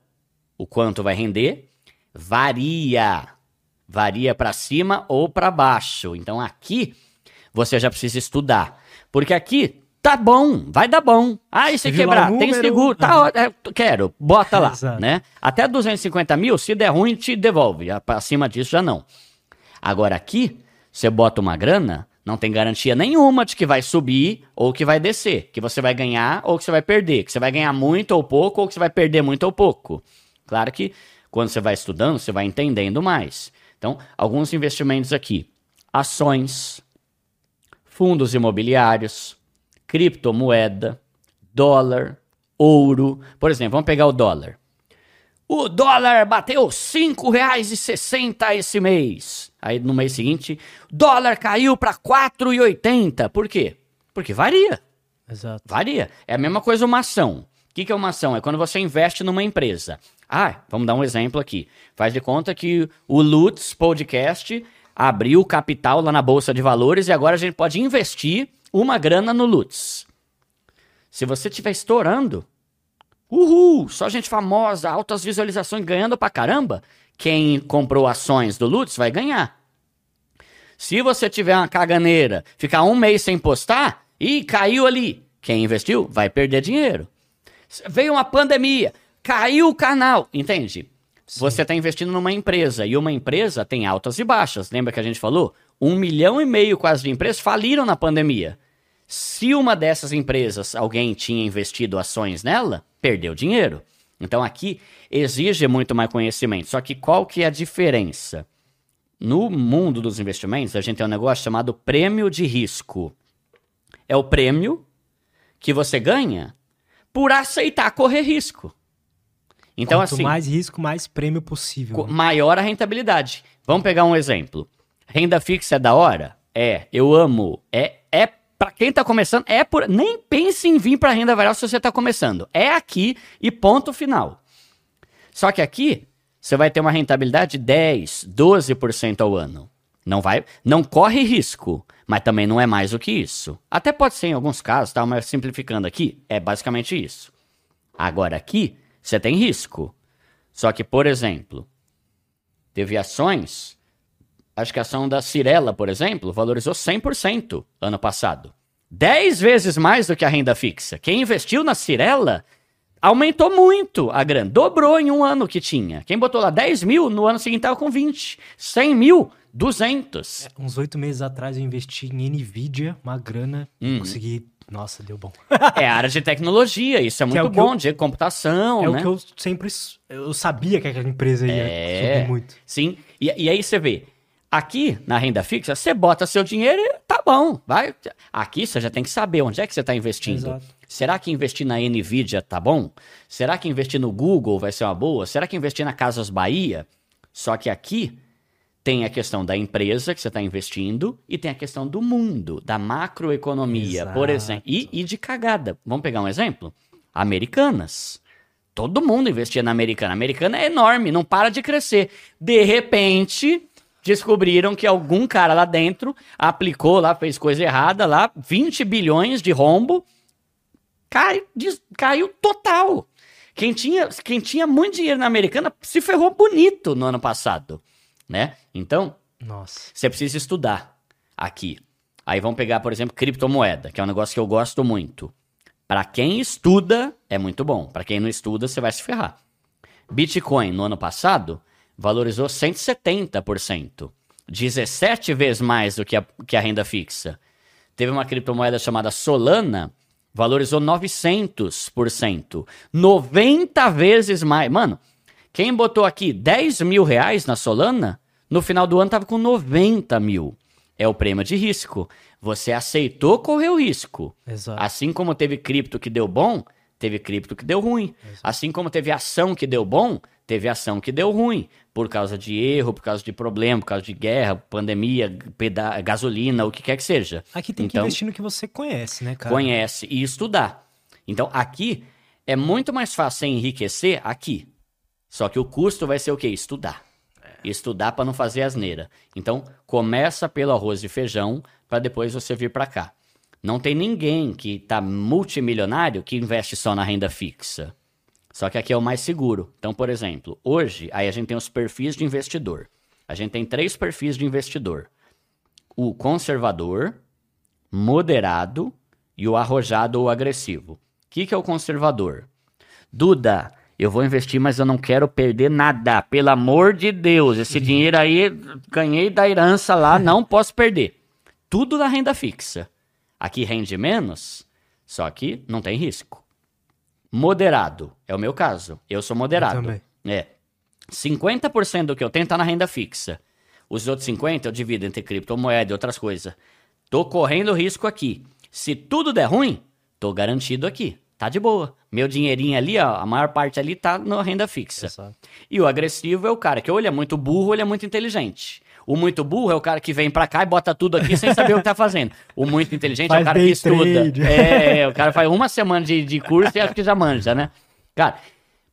o quanto vai render, varia. Varia para cima ou para baixo. Então aqui você já precisa estudar. Porque aqui tá bom, vai dar bom. Ah, e se quebrar, número, tem seguro, tá, é, quero, bota lá, né? Até 250 mil, se der ruim, te devolve. Acima disso já não. Agora aqui, você bota uma grana, não tem garantia nenhuma de que vai subir ou que vai descer, que você vai ganhar ou que você vai perder, que você vai ganhar muito ou pouco ou que você vai perder muito ou pouco. Claro que quando você vai estudando, você vai entendendo mais. Então, alguns investimentos aqui: ações, fundos imobiliários, criptomoeda, dólar, ouro. Por exemplo, vamos pegar o dólar. O dólar bateu R$ 5,60 esse mês. Aí no mês seguinte, dólar caiu para 4,80. Por quê? Porque varia. Exato. Varia. É a mesma coisa uma ação. O que, que é uma ação? É quando você investe numa empresa. Ah, vamos dar um exemplo aqui. Faz de conta que o Lutz Podcast abriu capital lá na Bolsa de Valores e agora a gente pode investir uma grana no Lutz. Se você estiver estourando, Uhul! Só gente famosa, altas visualizações ganhando pra caramba. Quem comprou ações do Lutz vai ganhar. Se você tiver uma caganeira, ficar um mês sem postar e caiu ali, quem investiu vai perder dinheiro. Veio uma pandemia, caiu o canal, entende? Sim. Você está investindo numa empresa e uma empresa tem altas e baixas. Lembra que a gente falou? Um milhão e meio quase de empresas faliram na pandemia. Se uma dessas empresas alguém tinha investido ações nela, perdeu dinheiro. Então aqui exige muito mais conhecimento. Só que qual que é a diferença? No mundo dos investimentos, a gente tem um negócio chamado prêmio de risco. É o prêmio que você ganha por aceitar correr risco. Então, Quanto assim. mais risco, mais prêmio possível. Né? Maior a rentabilidade. Vamos pegar um exemplo. Renda fixa é da hora? É. Eu amo. É, é para quem tá começando, é por. Nem pense em vir para renda variável se você tá começando. É aqui e ponto final. Só que aqui você vai ter uma rentabilidade de 10, 12% ao ano. Não vai, não corre risco, mas também não é mais do que isso. Até pode ser em alguns casos, tá? Mas simplificando aqui, é basicamente isso. Agora aqui, você tem risco. Só que, por exemplo, teve ações acho que a ação da Cirela, por exemplo, valorizou 100% ano passado. 10 vezes mais do que a renda fixa. Quem investiu na Cirela aumentou muito a grana, dobrou em um ano que tinha. Quem botou lá 10 mil, no ano seguinte estava com 20. 100 mil, 200. É, uns oito meses atrás eu investi em NVIDIA, uma grana, hum. consegui nossa, deu bom. <laughs> é área de tecnologia, isso é muito é bom, eu, de computação, é né? É o que eu sempre... Eu sabia que aquela empresa ia é, subir muito. Sim, e, e aí você vê, Aqui, na renda fixa, você bota seu dinheiro e tá bom. Vai. Aqui você já tem que saber onde é que você está investindo. Exato. Será que investir na Nvidia tá bom? Será que investir no Google vai ser uma boa? Será que investir na Casas Bahia? Só que aqui tem a questão da empresa que você está investindo e tem a questão do mundo, da macroeconomia, Exato. por exemplo. E, e de cagada. Vamos pegar um exemplo? Americanas. Todo mundo investia na Americana. A Americana é enorme, não para de crescer. De repente, descobriram que algum cara lá dentro aplicou lá, fez coisa errada lá, 20 bilhões de rombo, cai, des, caiu total. Quem tinha, quem tinha muito dinheiro na americana se ferrou bonito no ano passado, né? Então, você precisa estudar aqui. Aí vamos pegar, por exemplo, criptomoeda, que é um negócio que eu gosto muito. Para quem estuda, é muito bom. Para quem não estuda, você vai se ferrar. Bitcoin no ano passado valorizou 170%. 17 vezes mais do que a, que a renda fixa. Teve uma criptomoeda chamada Solana, Valorizou 900%. 90 vezes mais. Mano, quem botou aqui 10 mil reais na Solana, no final do ano tava com 90 mil. É o prêmio de risco. Você aceitou correr o risco. Exato. Assim como teve cripto que deu bom, teve cripto que deu ruim. Assim como teve ação que deu bom, teve ação que deu ruim. Por causa de erro, por causa de problema, por causa de guerra, pandemia, peda- gasolina, o que quer que seja. Aqui tem que Então, investir no que você conhece, né, cara? conhece e estudar. Então, aqui é muito mais fácil você enriquecer aqui. Só que o custo vai ser o quê? Estudar. Estudar para não fazer asneira. Então, começa pelo arroz e feijão para depois você vir para cá. Não tem ninguém que tá multimilionário que investe só na renda fixa. Só que aqui é o mais seguro. Então, por exemplo, hoje aí a gente tem os perfis de investidor. A gente tem três perfis de investidor: o conservador, moderado e o arrojado ou agressivo. O que, que é o conservador? Duda, eu vou investir, mas eu não quero perder nada. Pelo amor de Deus, esse dinheiro aí ganhei da herança lá, não posso perder. Tudo na renda fixa. Aqui rende menos, só que não tem risco. Moderado, é o meu caso. Eu sou moderado. Eu também. É. 50% do que eu tenho tá na renda fixa. Os outros 50% eu divido entre criptomoeda e outras coisas. Tô correndo risco aqui. Se tudo der ruim, tô garantido aqui. Tá de boa. Meu dinheirinho ali, ó, a maior parte ali tá na renda fixa. Exato. E o agressivo é o cara que ou ele é muito burro ou ele é muito inteligente. O muito burro é o cara que vem pra cá e bota tudo aqui sem saber o que tá fazendo. O muito inteligente é Faz o cara que estuda. É, é, o cara faz uma semana de, de curso e acho que já manja, né? Cara,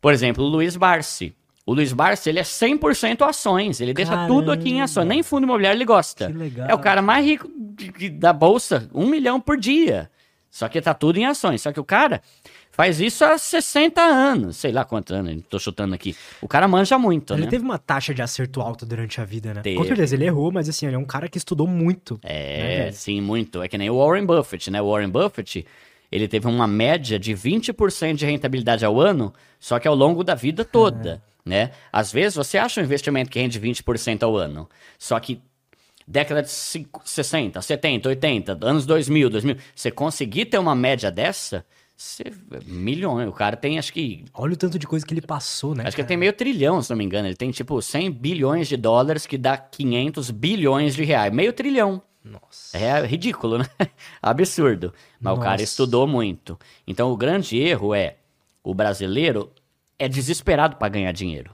por exemplo, o Luiz Barsi. O Luiz Barsi, ele é 100% ações. Ele deixa tudo aqui em ações. Nem fundo imobiliário ele gosta. Que legal. É o cara mais rico de- de- da bolsa. Um milhão por dia. Só que tá tudo em ações. Só que o cara faz isso há 60 anos. Sei lá quantos anos, tô chutando aqui. O cara manja muito, Ele né? teve uma taxa de acerto alta durante a vida, né? Teve. Com certeza, ele errou, mas assim, ele é um cara que estudou muito. É, né? sim, muito. É que nem o Warren Buffett, né? O Warren Buffett, ele teve uma média de 20% de rentabilidade ao ano, só que ao longo da vida toda, né? Às vezes você acha um investimento que rende 20% ao ano, só que década de cinco- 60, 70, 80, anos 2000, 2000, você conseguir ter uma média dessa, você, milhões. O cara tem, acho que Olha o tanto de coisa que ele passou, né? Acho que ele cara? tem meio trilhão, se não me engano. Ele tem tipo 100 bilhões de dólares, que dá 500 bilhões de reais. Meio trilhão. Nossa. É ridículo, né? <laughs> Absurdo. Mas o cara Nossa. estudou muito. Então o grande erro é o brasileiro é desesperado para ganhar dinheiro.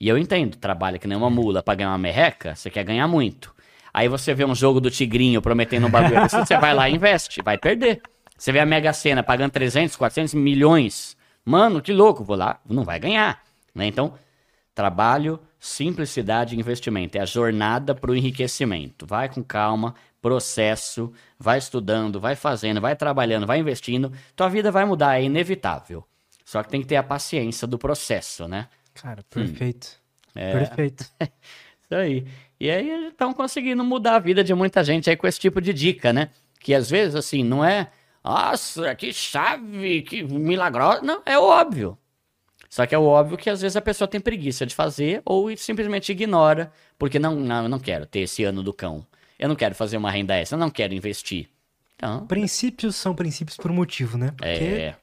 E eu entendo, trabalha que nem uma mula para ganhar uma merreca, você quer ganhar muito. Aí você vê um jogo do Tigrinho prometendo um bagulho você vai lá e investe, vai perder. Você vê a Mega Sena pagando 300, 400 milhões. Mano, que louco, vou lá, não vai ganhar. Né? Então, trabalho, simplicidade e investimento. É a jornada para o enriquecimento. Vai com calma, processo, vai estudando, vai fazendo, vai trabalhando, vai investindo. Tua vida vai mudar, é inevitável. Só que tem que ter a paciência do processo, né? Cara, perfeito. Hum. É. Perfeito. <laughs> Isso aí. E aí estão conseguindo mudar a vida de muita gente aí com esse tipo de dica, né? Que às vezes, assim, não é. Nossa, que chave, que milagrosa. Não, é óbvio. Só que é óbvio que às vezes a pessoa tem preguiça de fazer ou simplesmente ignora, porque não, não, eu não quero ter esse ano do cão. Eu não quero fazer uma renda extra, eu não quero investir. Então, Princípios são princípios por um motivo, né? Porque é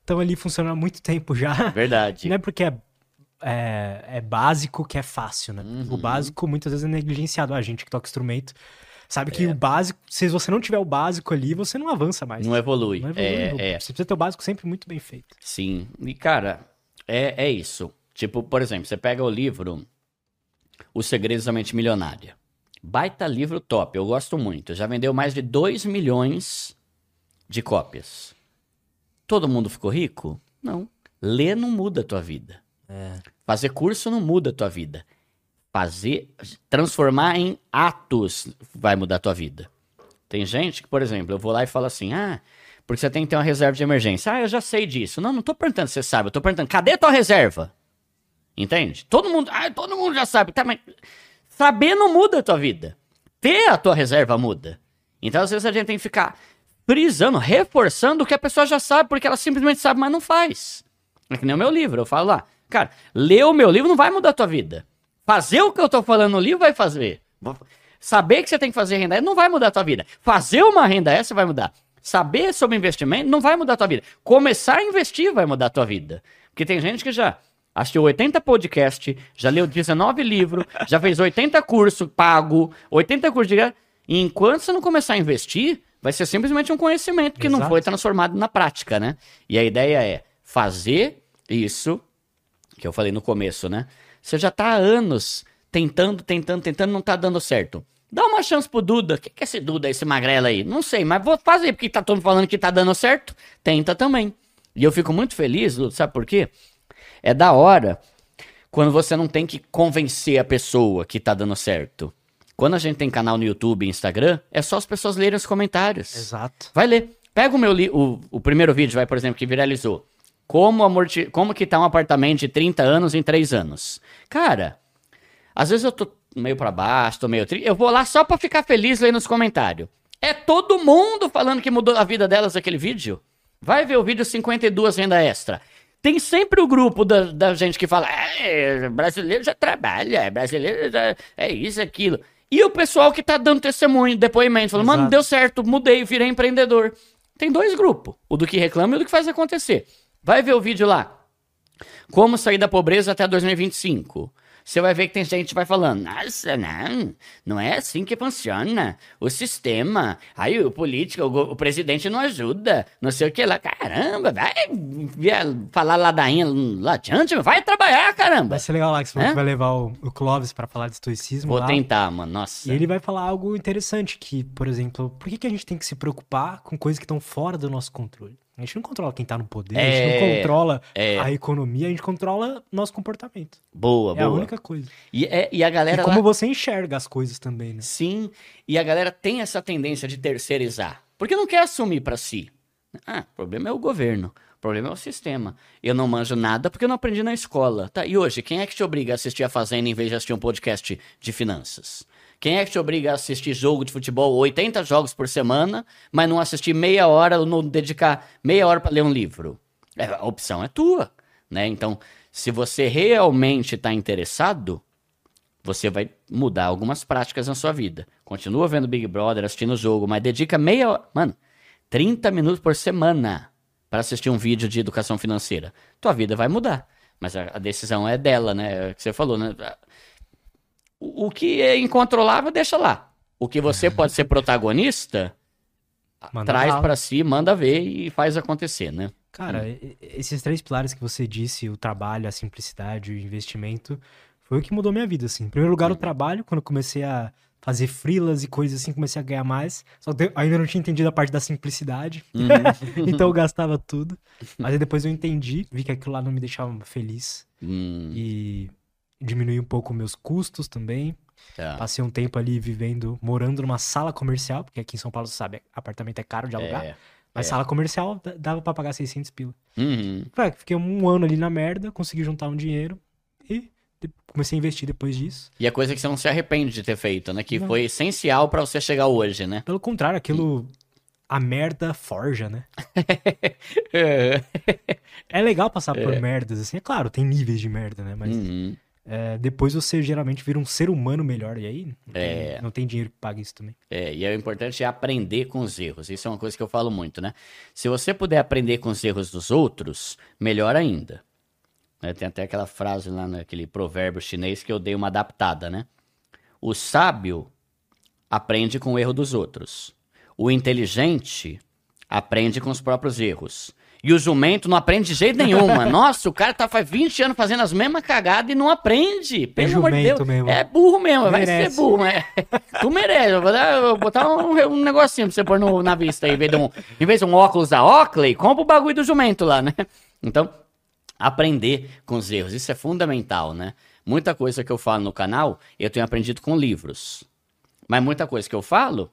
estão ali funcionando há muito tempo já. verdade. Não é porque é, é, é básico que é fácil, né? O Uhum. básico muitas vezes é negligenciado. A gente que toca instrumento sabe É. que o básico, se você não tiver o básico ali, você não avança mais. Não evolui. Não evolui, É, não. é. Você precisa ter o básico sempre muito bem feito. Sim. E, cara, é, é isso. Tipo, por exemplo, você pega o livro Os Segredos da Mente Milionária. Baita livro top, eu gosto muito. Já vendeu mais de 2 milhões de cópias. Todo mundo ficou rico? Não. Ler não muda a tua vida. Fazer curso não muda a tua vida. Fazer, transformar em atos vai mudar a tua vida. Tem gente que, por exemplo, eu vou lá e falo assim: ah, porque você tem que ter uma reserva de emergência. Ah, eu já sei disso. Não, não tô perguntando se você sabe, eu tô perguntando, cadê tua reserva? Entende? Todo mundo, ah, todo mundo já sabe. Tá, mas saber não muda a tua vida. Ter a tua reserva muda. Então, às vezes, a gente tem que ficar frisando, reforçando o que a pessoa já sabe, porque ela simplesmente sabe, mas não faz. É que nem o meu livro, eu falo lá, cara, ler o meu livro não vai mudar a tua vida. Fazer o que eu tô falando no livro vai fazer. Saber que você tem que fazer renda não vai mudar a tua vida. Fazer uma renda extra vai mudar. Saber sobre investimento não vai mudar a tua vida. Começar a investir vai mudar a tua vida. Porque tem gente que já assistiu 80 podcasts, já leu 19 livros, já fez 80 cursos pago, 80 cursos de. E enquanto você não começar a investir, vai ser simplesmente um conhecimento que Exato. não foi transformado na prática, né? E a ideia é fazer isso, que eu falei no começo, né? Você já tá há anos tentando, tentando, tentando, não tá dando certo. Dá uma chance pro Duda. O que, que é esse Duda, esse magrelo aí? Não sei, mas vou fazer, porque tá todo mundo falando que tá dando certo. Tenta também. E eu fico muito feliz, Duda, sabe por quê? É da hora quando você não tem que convencer a pessoa que tá dando certo. Quando a gente tem canal no YouTube e Instagram, é só as pessoas lerem os comentários. Exato. Vai ler. Pega o meu li o, o primeiro vídeo, vai, por exemplo, que viralizou. Como, amorti como que tá um apartamento de 30 anos em 3 anos? Cara, às vezes eu tô meio pra baixo, tô meio triste. Eu vou lá só pra ficar feliz lendo nos comentários. É todo mundo falando que mudou a vida delas aquele vídeo. Vai ver o vídeo 52 renda extra. Tem sempre o grupo da, da gente que fala: é, brasileiro já trabalha, brasileiro já é isso, aquilo. E o pessoal que tá dando testemunho, depoimento, falando: mano, deu certo, mudei, virei empreendedor. Tem dois grupos: o do que reclama e o do que faz acontecer. Vai ver o vídeo lá. Como sair da pobreza até 2025. Você vai ver que tem gente que vai falando, nossa, não, não é assim que funciona. O sistema, aí o político, o, o presidente não ajuda, não sei o que lá. Caramba, vai falar ladainha lá adiante, vai trabalhar, caramba. Vai ser legal lá que você É? vai levar o, o Clóvis pra falar de estoicismo Vou lá. tentar, mano, nossa. E ele vai falar algo interessante, que, por exemplo, por que, que a gente tem que se preocupar com coisas que estão fora do nosso controle? A gente não controla quem tá no poder, a gente É, não controla é. a economia, a gente controla nosso comportamento. Boa, é boa. a única coisa. E, é- e a E galera como lá... você enxerga as coisas também, né? Sim, e a galera tem essa tendência de terceirizar. Porque não quer assumir pra si. Ah, o problema é o governo. O problema é o sistema. Eu não manjo nada porque eu não aprendi na escola. Tá, e hoje, quem é que te obriga a assistir a Fazenda em vez de assistir um podcast de finanças? Quem é que te obriga a assistir jogo de futebol, 80 jogos por semana, mas não assistir meia hora ou não dedicar meia hora pra ler um livro? É, a opção é tua, né? Então, se você realmente está interessado, você vai mudar algumas práticas na sua vida. Continua vendo Big Brother, assistindo o jogo, mas dedica meia hora. Mano, 30 minutos por semana para assistir um vídeo de educação financeira. Tua vida vai mudar. Mas a, a decisão é dela, né? É o que você falou, né? O, o que é incontrolável, deixa lá. O que você pode ser protagonista, Manda traz para si, manda ver e faz acontecer, né? Cara, e- esses três pilares que você disse, o trabalho, a simplicidade o investimento, foi o que mudou minha vida, assim. Em primeiro lugar, o trabalho, quando eu comecei a fazer frilas e coisas assim, comecei a ganhar mais. Só que eu ainda não tinha entendido a parte da simplicidade, <laughs> então eu gastava tudo. Mas aí depois eu entendi, vi que aquilo lá não me deixava feliz Hum, e diminui um pouco meus custos também. tá. Passei um tempo ali vivendo, morando numa sala comercial, porque aqui em São Paulo, você sabe, apartamento é caro de alugar. É. Mas é. sala comercial dava pra pagar 600 pila. Uhum. Ué, fiquei um ano ali na merda, consegui juntar um dinheiro e comecei a investir depois disso. E é coisa que você não se arrepende de ter feito, né? Que Não. foi essencial pra você chegar hoje, né? Pelo contrário, aquilo. A merda forja, né? <laughs> É legal passar por merdas, assim. É claro, tem níveis de merda, né? Mas Uhum. É, depois você geralmente vira um ser humano melhor. E aí não tem, É. não tem dinheiro que pague isso também. É, e é o importante é aprender com os erros. Isso é uma coisa que eu falo muito, né? Se você puder aprender com os erros dos outros, melhor ainda. Né, Tem até aquela frase lá naquele provérbio chinês que eu dei uma adaptada, né? O sábio aprende com o erro dos outros. O inteligente aprende com os próprios erros. E o jumento não aprende de jeito nenhum, mano. <laughs> Nossa, o cara tá faz 20 anos fazendo as mesmas cagadas e não aprende. Pelo amor de Deus. mesmo. É burro mesmo, vai Merece. ser burro. Mas... tu merece. Eu vou, dar- eu vou botar um, um negocinho pra você pôr no- na vista aí. Em vez, de um, em vez de um óculos da Oakley, compra o bagulho do jumento lá, né? Então, aprender com os erros. Isso é fundamental, né? Muita coisa que eu falo no canal, eu tenho aprendido com livros. Mas muita coisa que eu falo,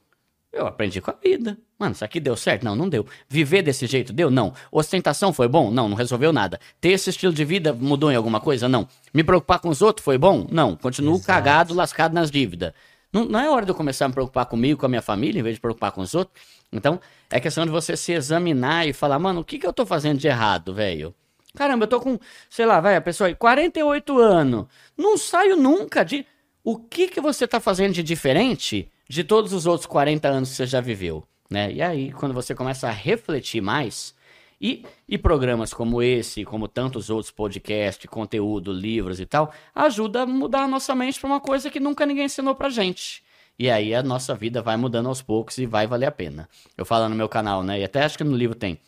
eu aprendi com a vida. Mano, isso aqui deu certo? Não, não deu. Viver desse jeito deu? Não. Ostentação foi bom? Não, não resolveu nada. Ter esse estilo de vida mudou em alguma coisa? Não. Me preocupar com os outros foi bom? Não. Continuo Exato. cagado, lascado nas dívidas. Não, não é hora de eu começar a me preocupar comigo, com a minha família, em vez de preocupar com os outros? Então, é questão de você se examinar e falar, mano, o que, que eu tô fazendo de errado, velho? Caramba, eu tô com, sei lá, vai, a pessoa aí, 48 anos. Não saio nunca de. O que que você tá fazendo de diferente de todos os outros 40 anos que você já viveu? Né? E aí, quando você começa a refletir mais, e, e programas como esse, como tantos outros podcasts, conteúdo, livros e tal, ajuda a mudar a nossa mente para uma coisa que nunca ninguém ensinou pra gente. E aí a nossa vida vai mudando aos poucos e vai valer a pena. Eu falo no meu canal, né? E até acho que no livro tem.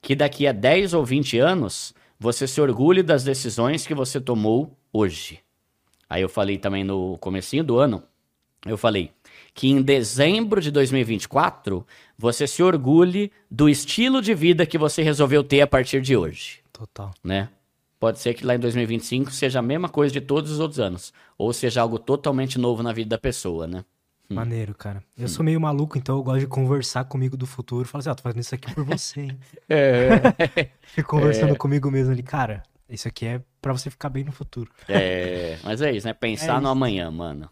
Que daqui a 10 ou 20 anos, você se orgulhe das decisões que você tomou hoje. Aí eu falei também no comecinho do ano, eu falei que em dezembro de 2024 você se orgulhe do estilo de vida que você resolveu ter a partir de hoje, Total. né? Pode ser que lá em 2025 seja a mesma coisa de todos os outros anos, ou seja algo totalmente novo na vida da pessoa, né? Maneiro, cara. Eu sou meio maluco, então eu gosto de conversar comigo do futuro. Falar assim, ó, tô fazendo isso aqui por você, hein? <laughs> É, <laughs> Fico conversando comigo mesmo ali. Cara, isso aqui é pra você ficar bem no futuro. é, mas é isso, né? Pensar É no isso. amanhã, mano.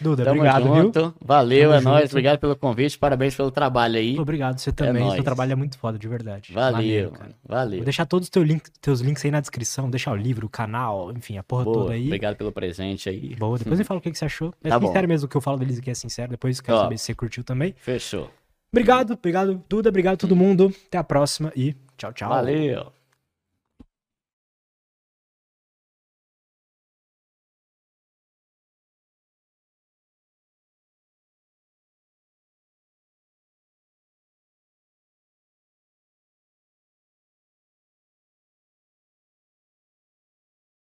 Duda, Tamo obrigado, viu? junto. Valeu, Tamo é nóis. Obrigado pelo convite. Parabéns pelo trabalho aí. Obrigado, você também. nóis. Seu trabalho é muito foda, de verdade. Valeu, mano. Vou Valeu. deixar todos os teu link- teus links aí na descrição. Deixar o livro, o canal, enfim, a porra Boa, toda aí. obrigado pelo presente aí. Boa, depois me fala o que, que você achou. É Tá bom. sincero mesmo o que eu falo deles aqui é sincero. Depois quero Ó. saber se você curtiu também. Fechou. Obrigado, obrigado, Duda. Obrigado a todo mundo. Até a próxima e tchau, tchau. Valeu.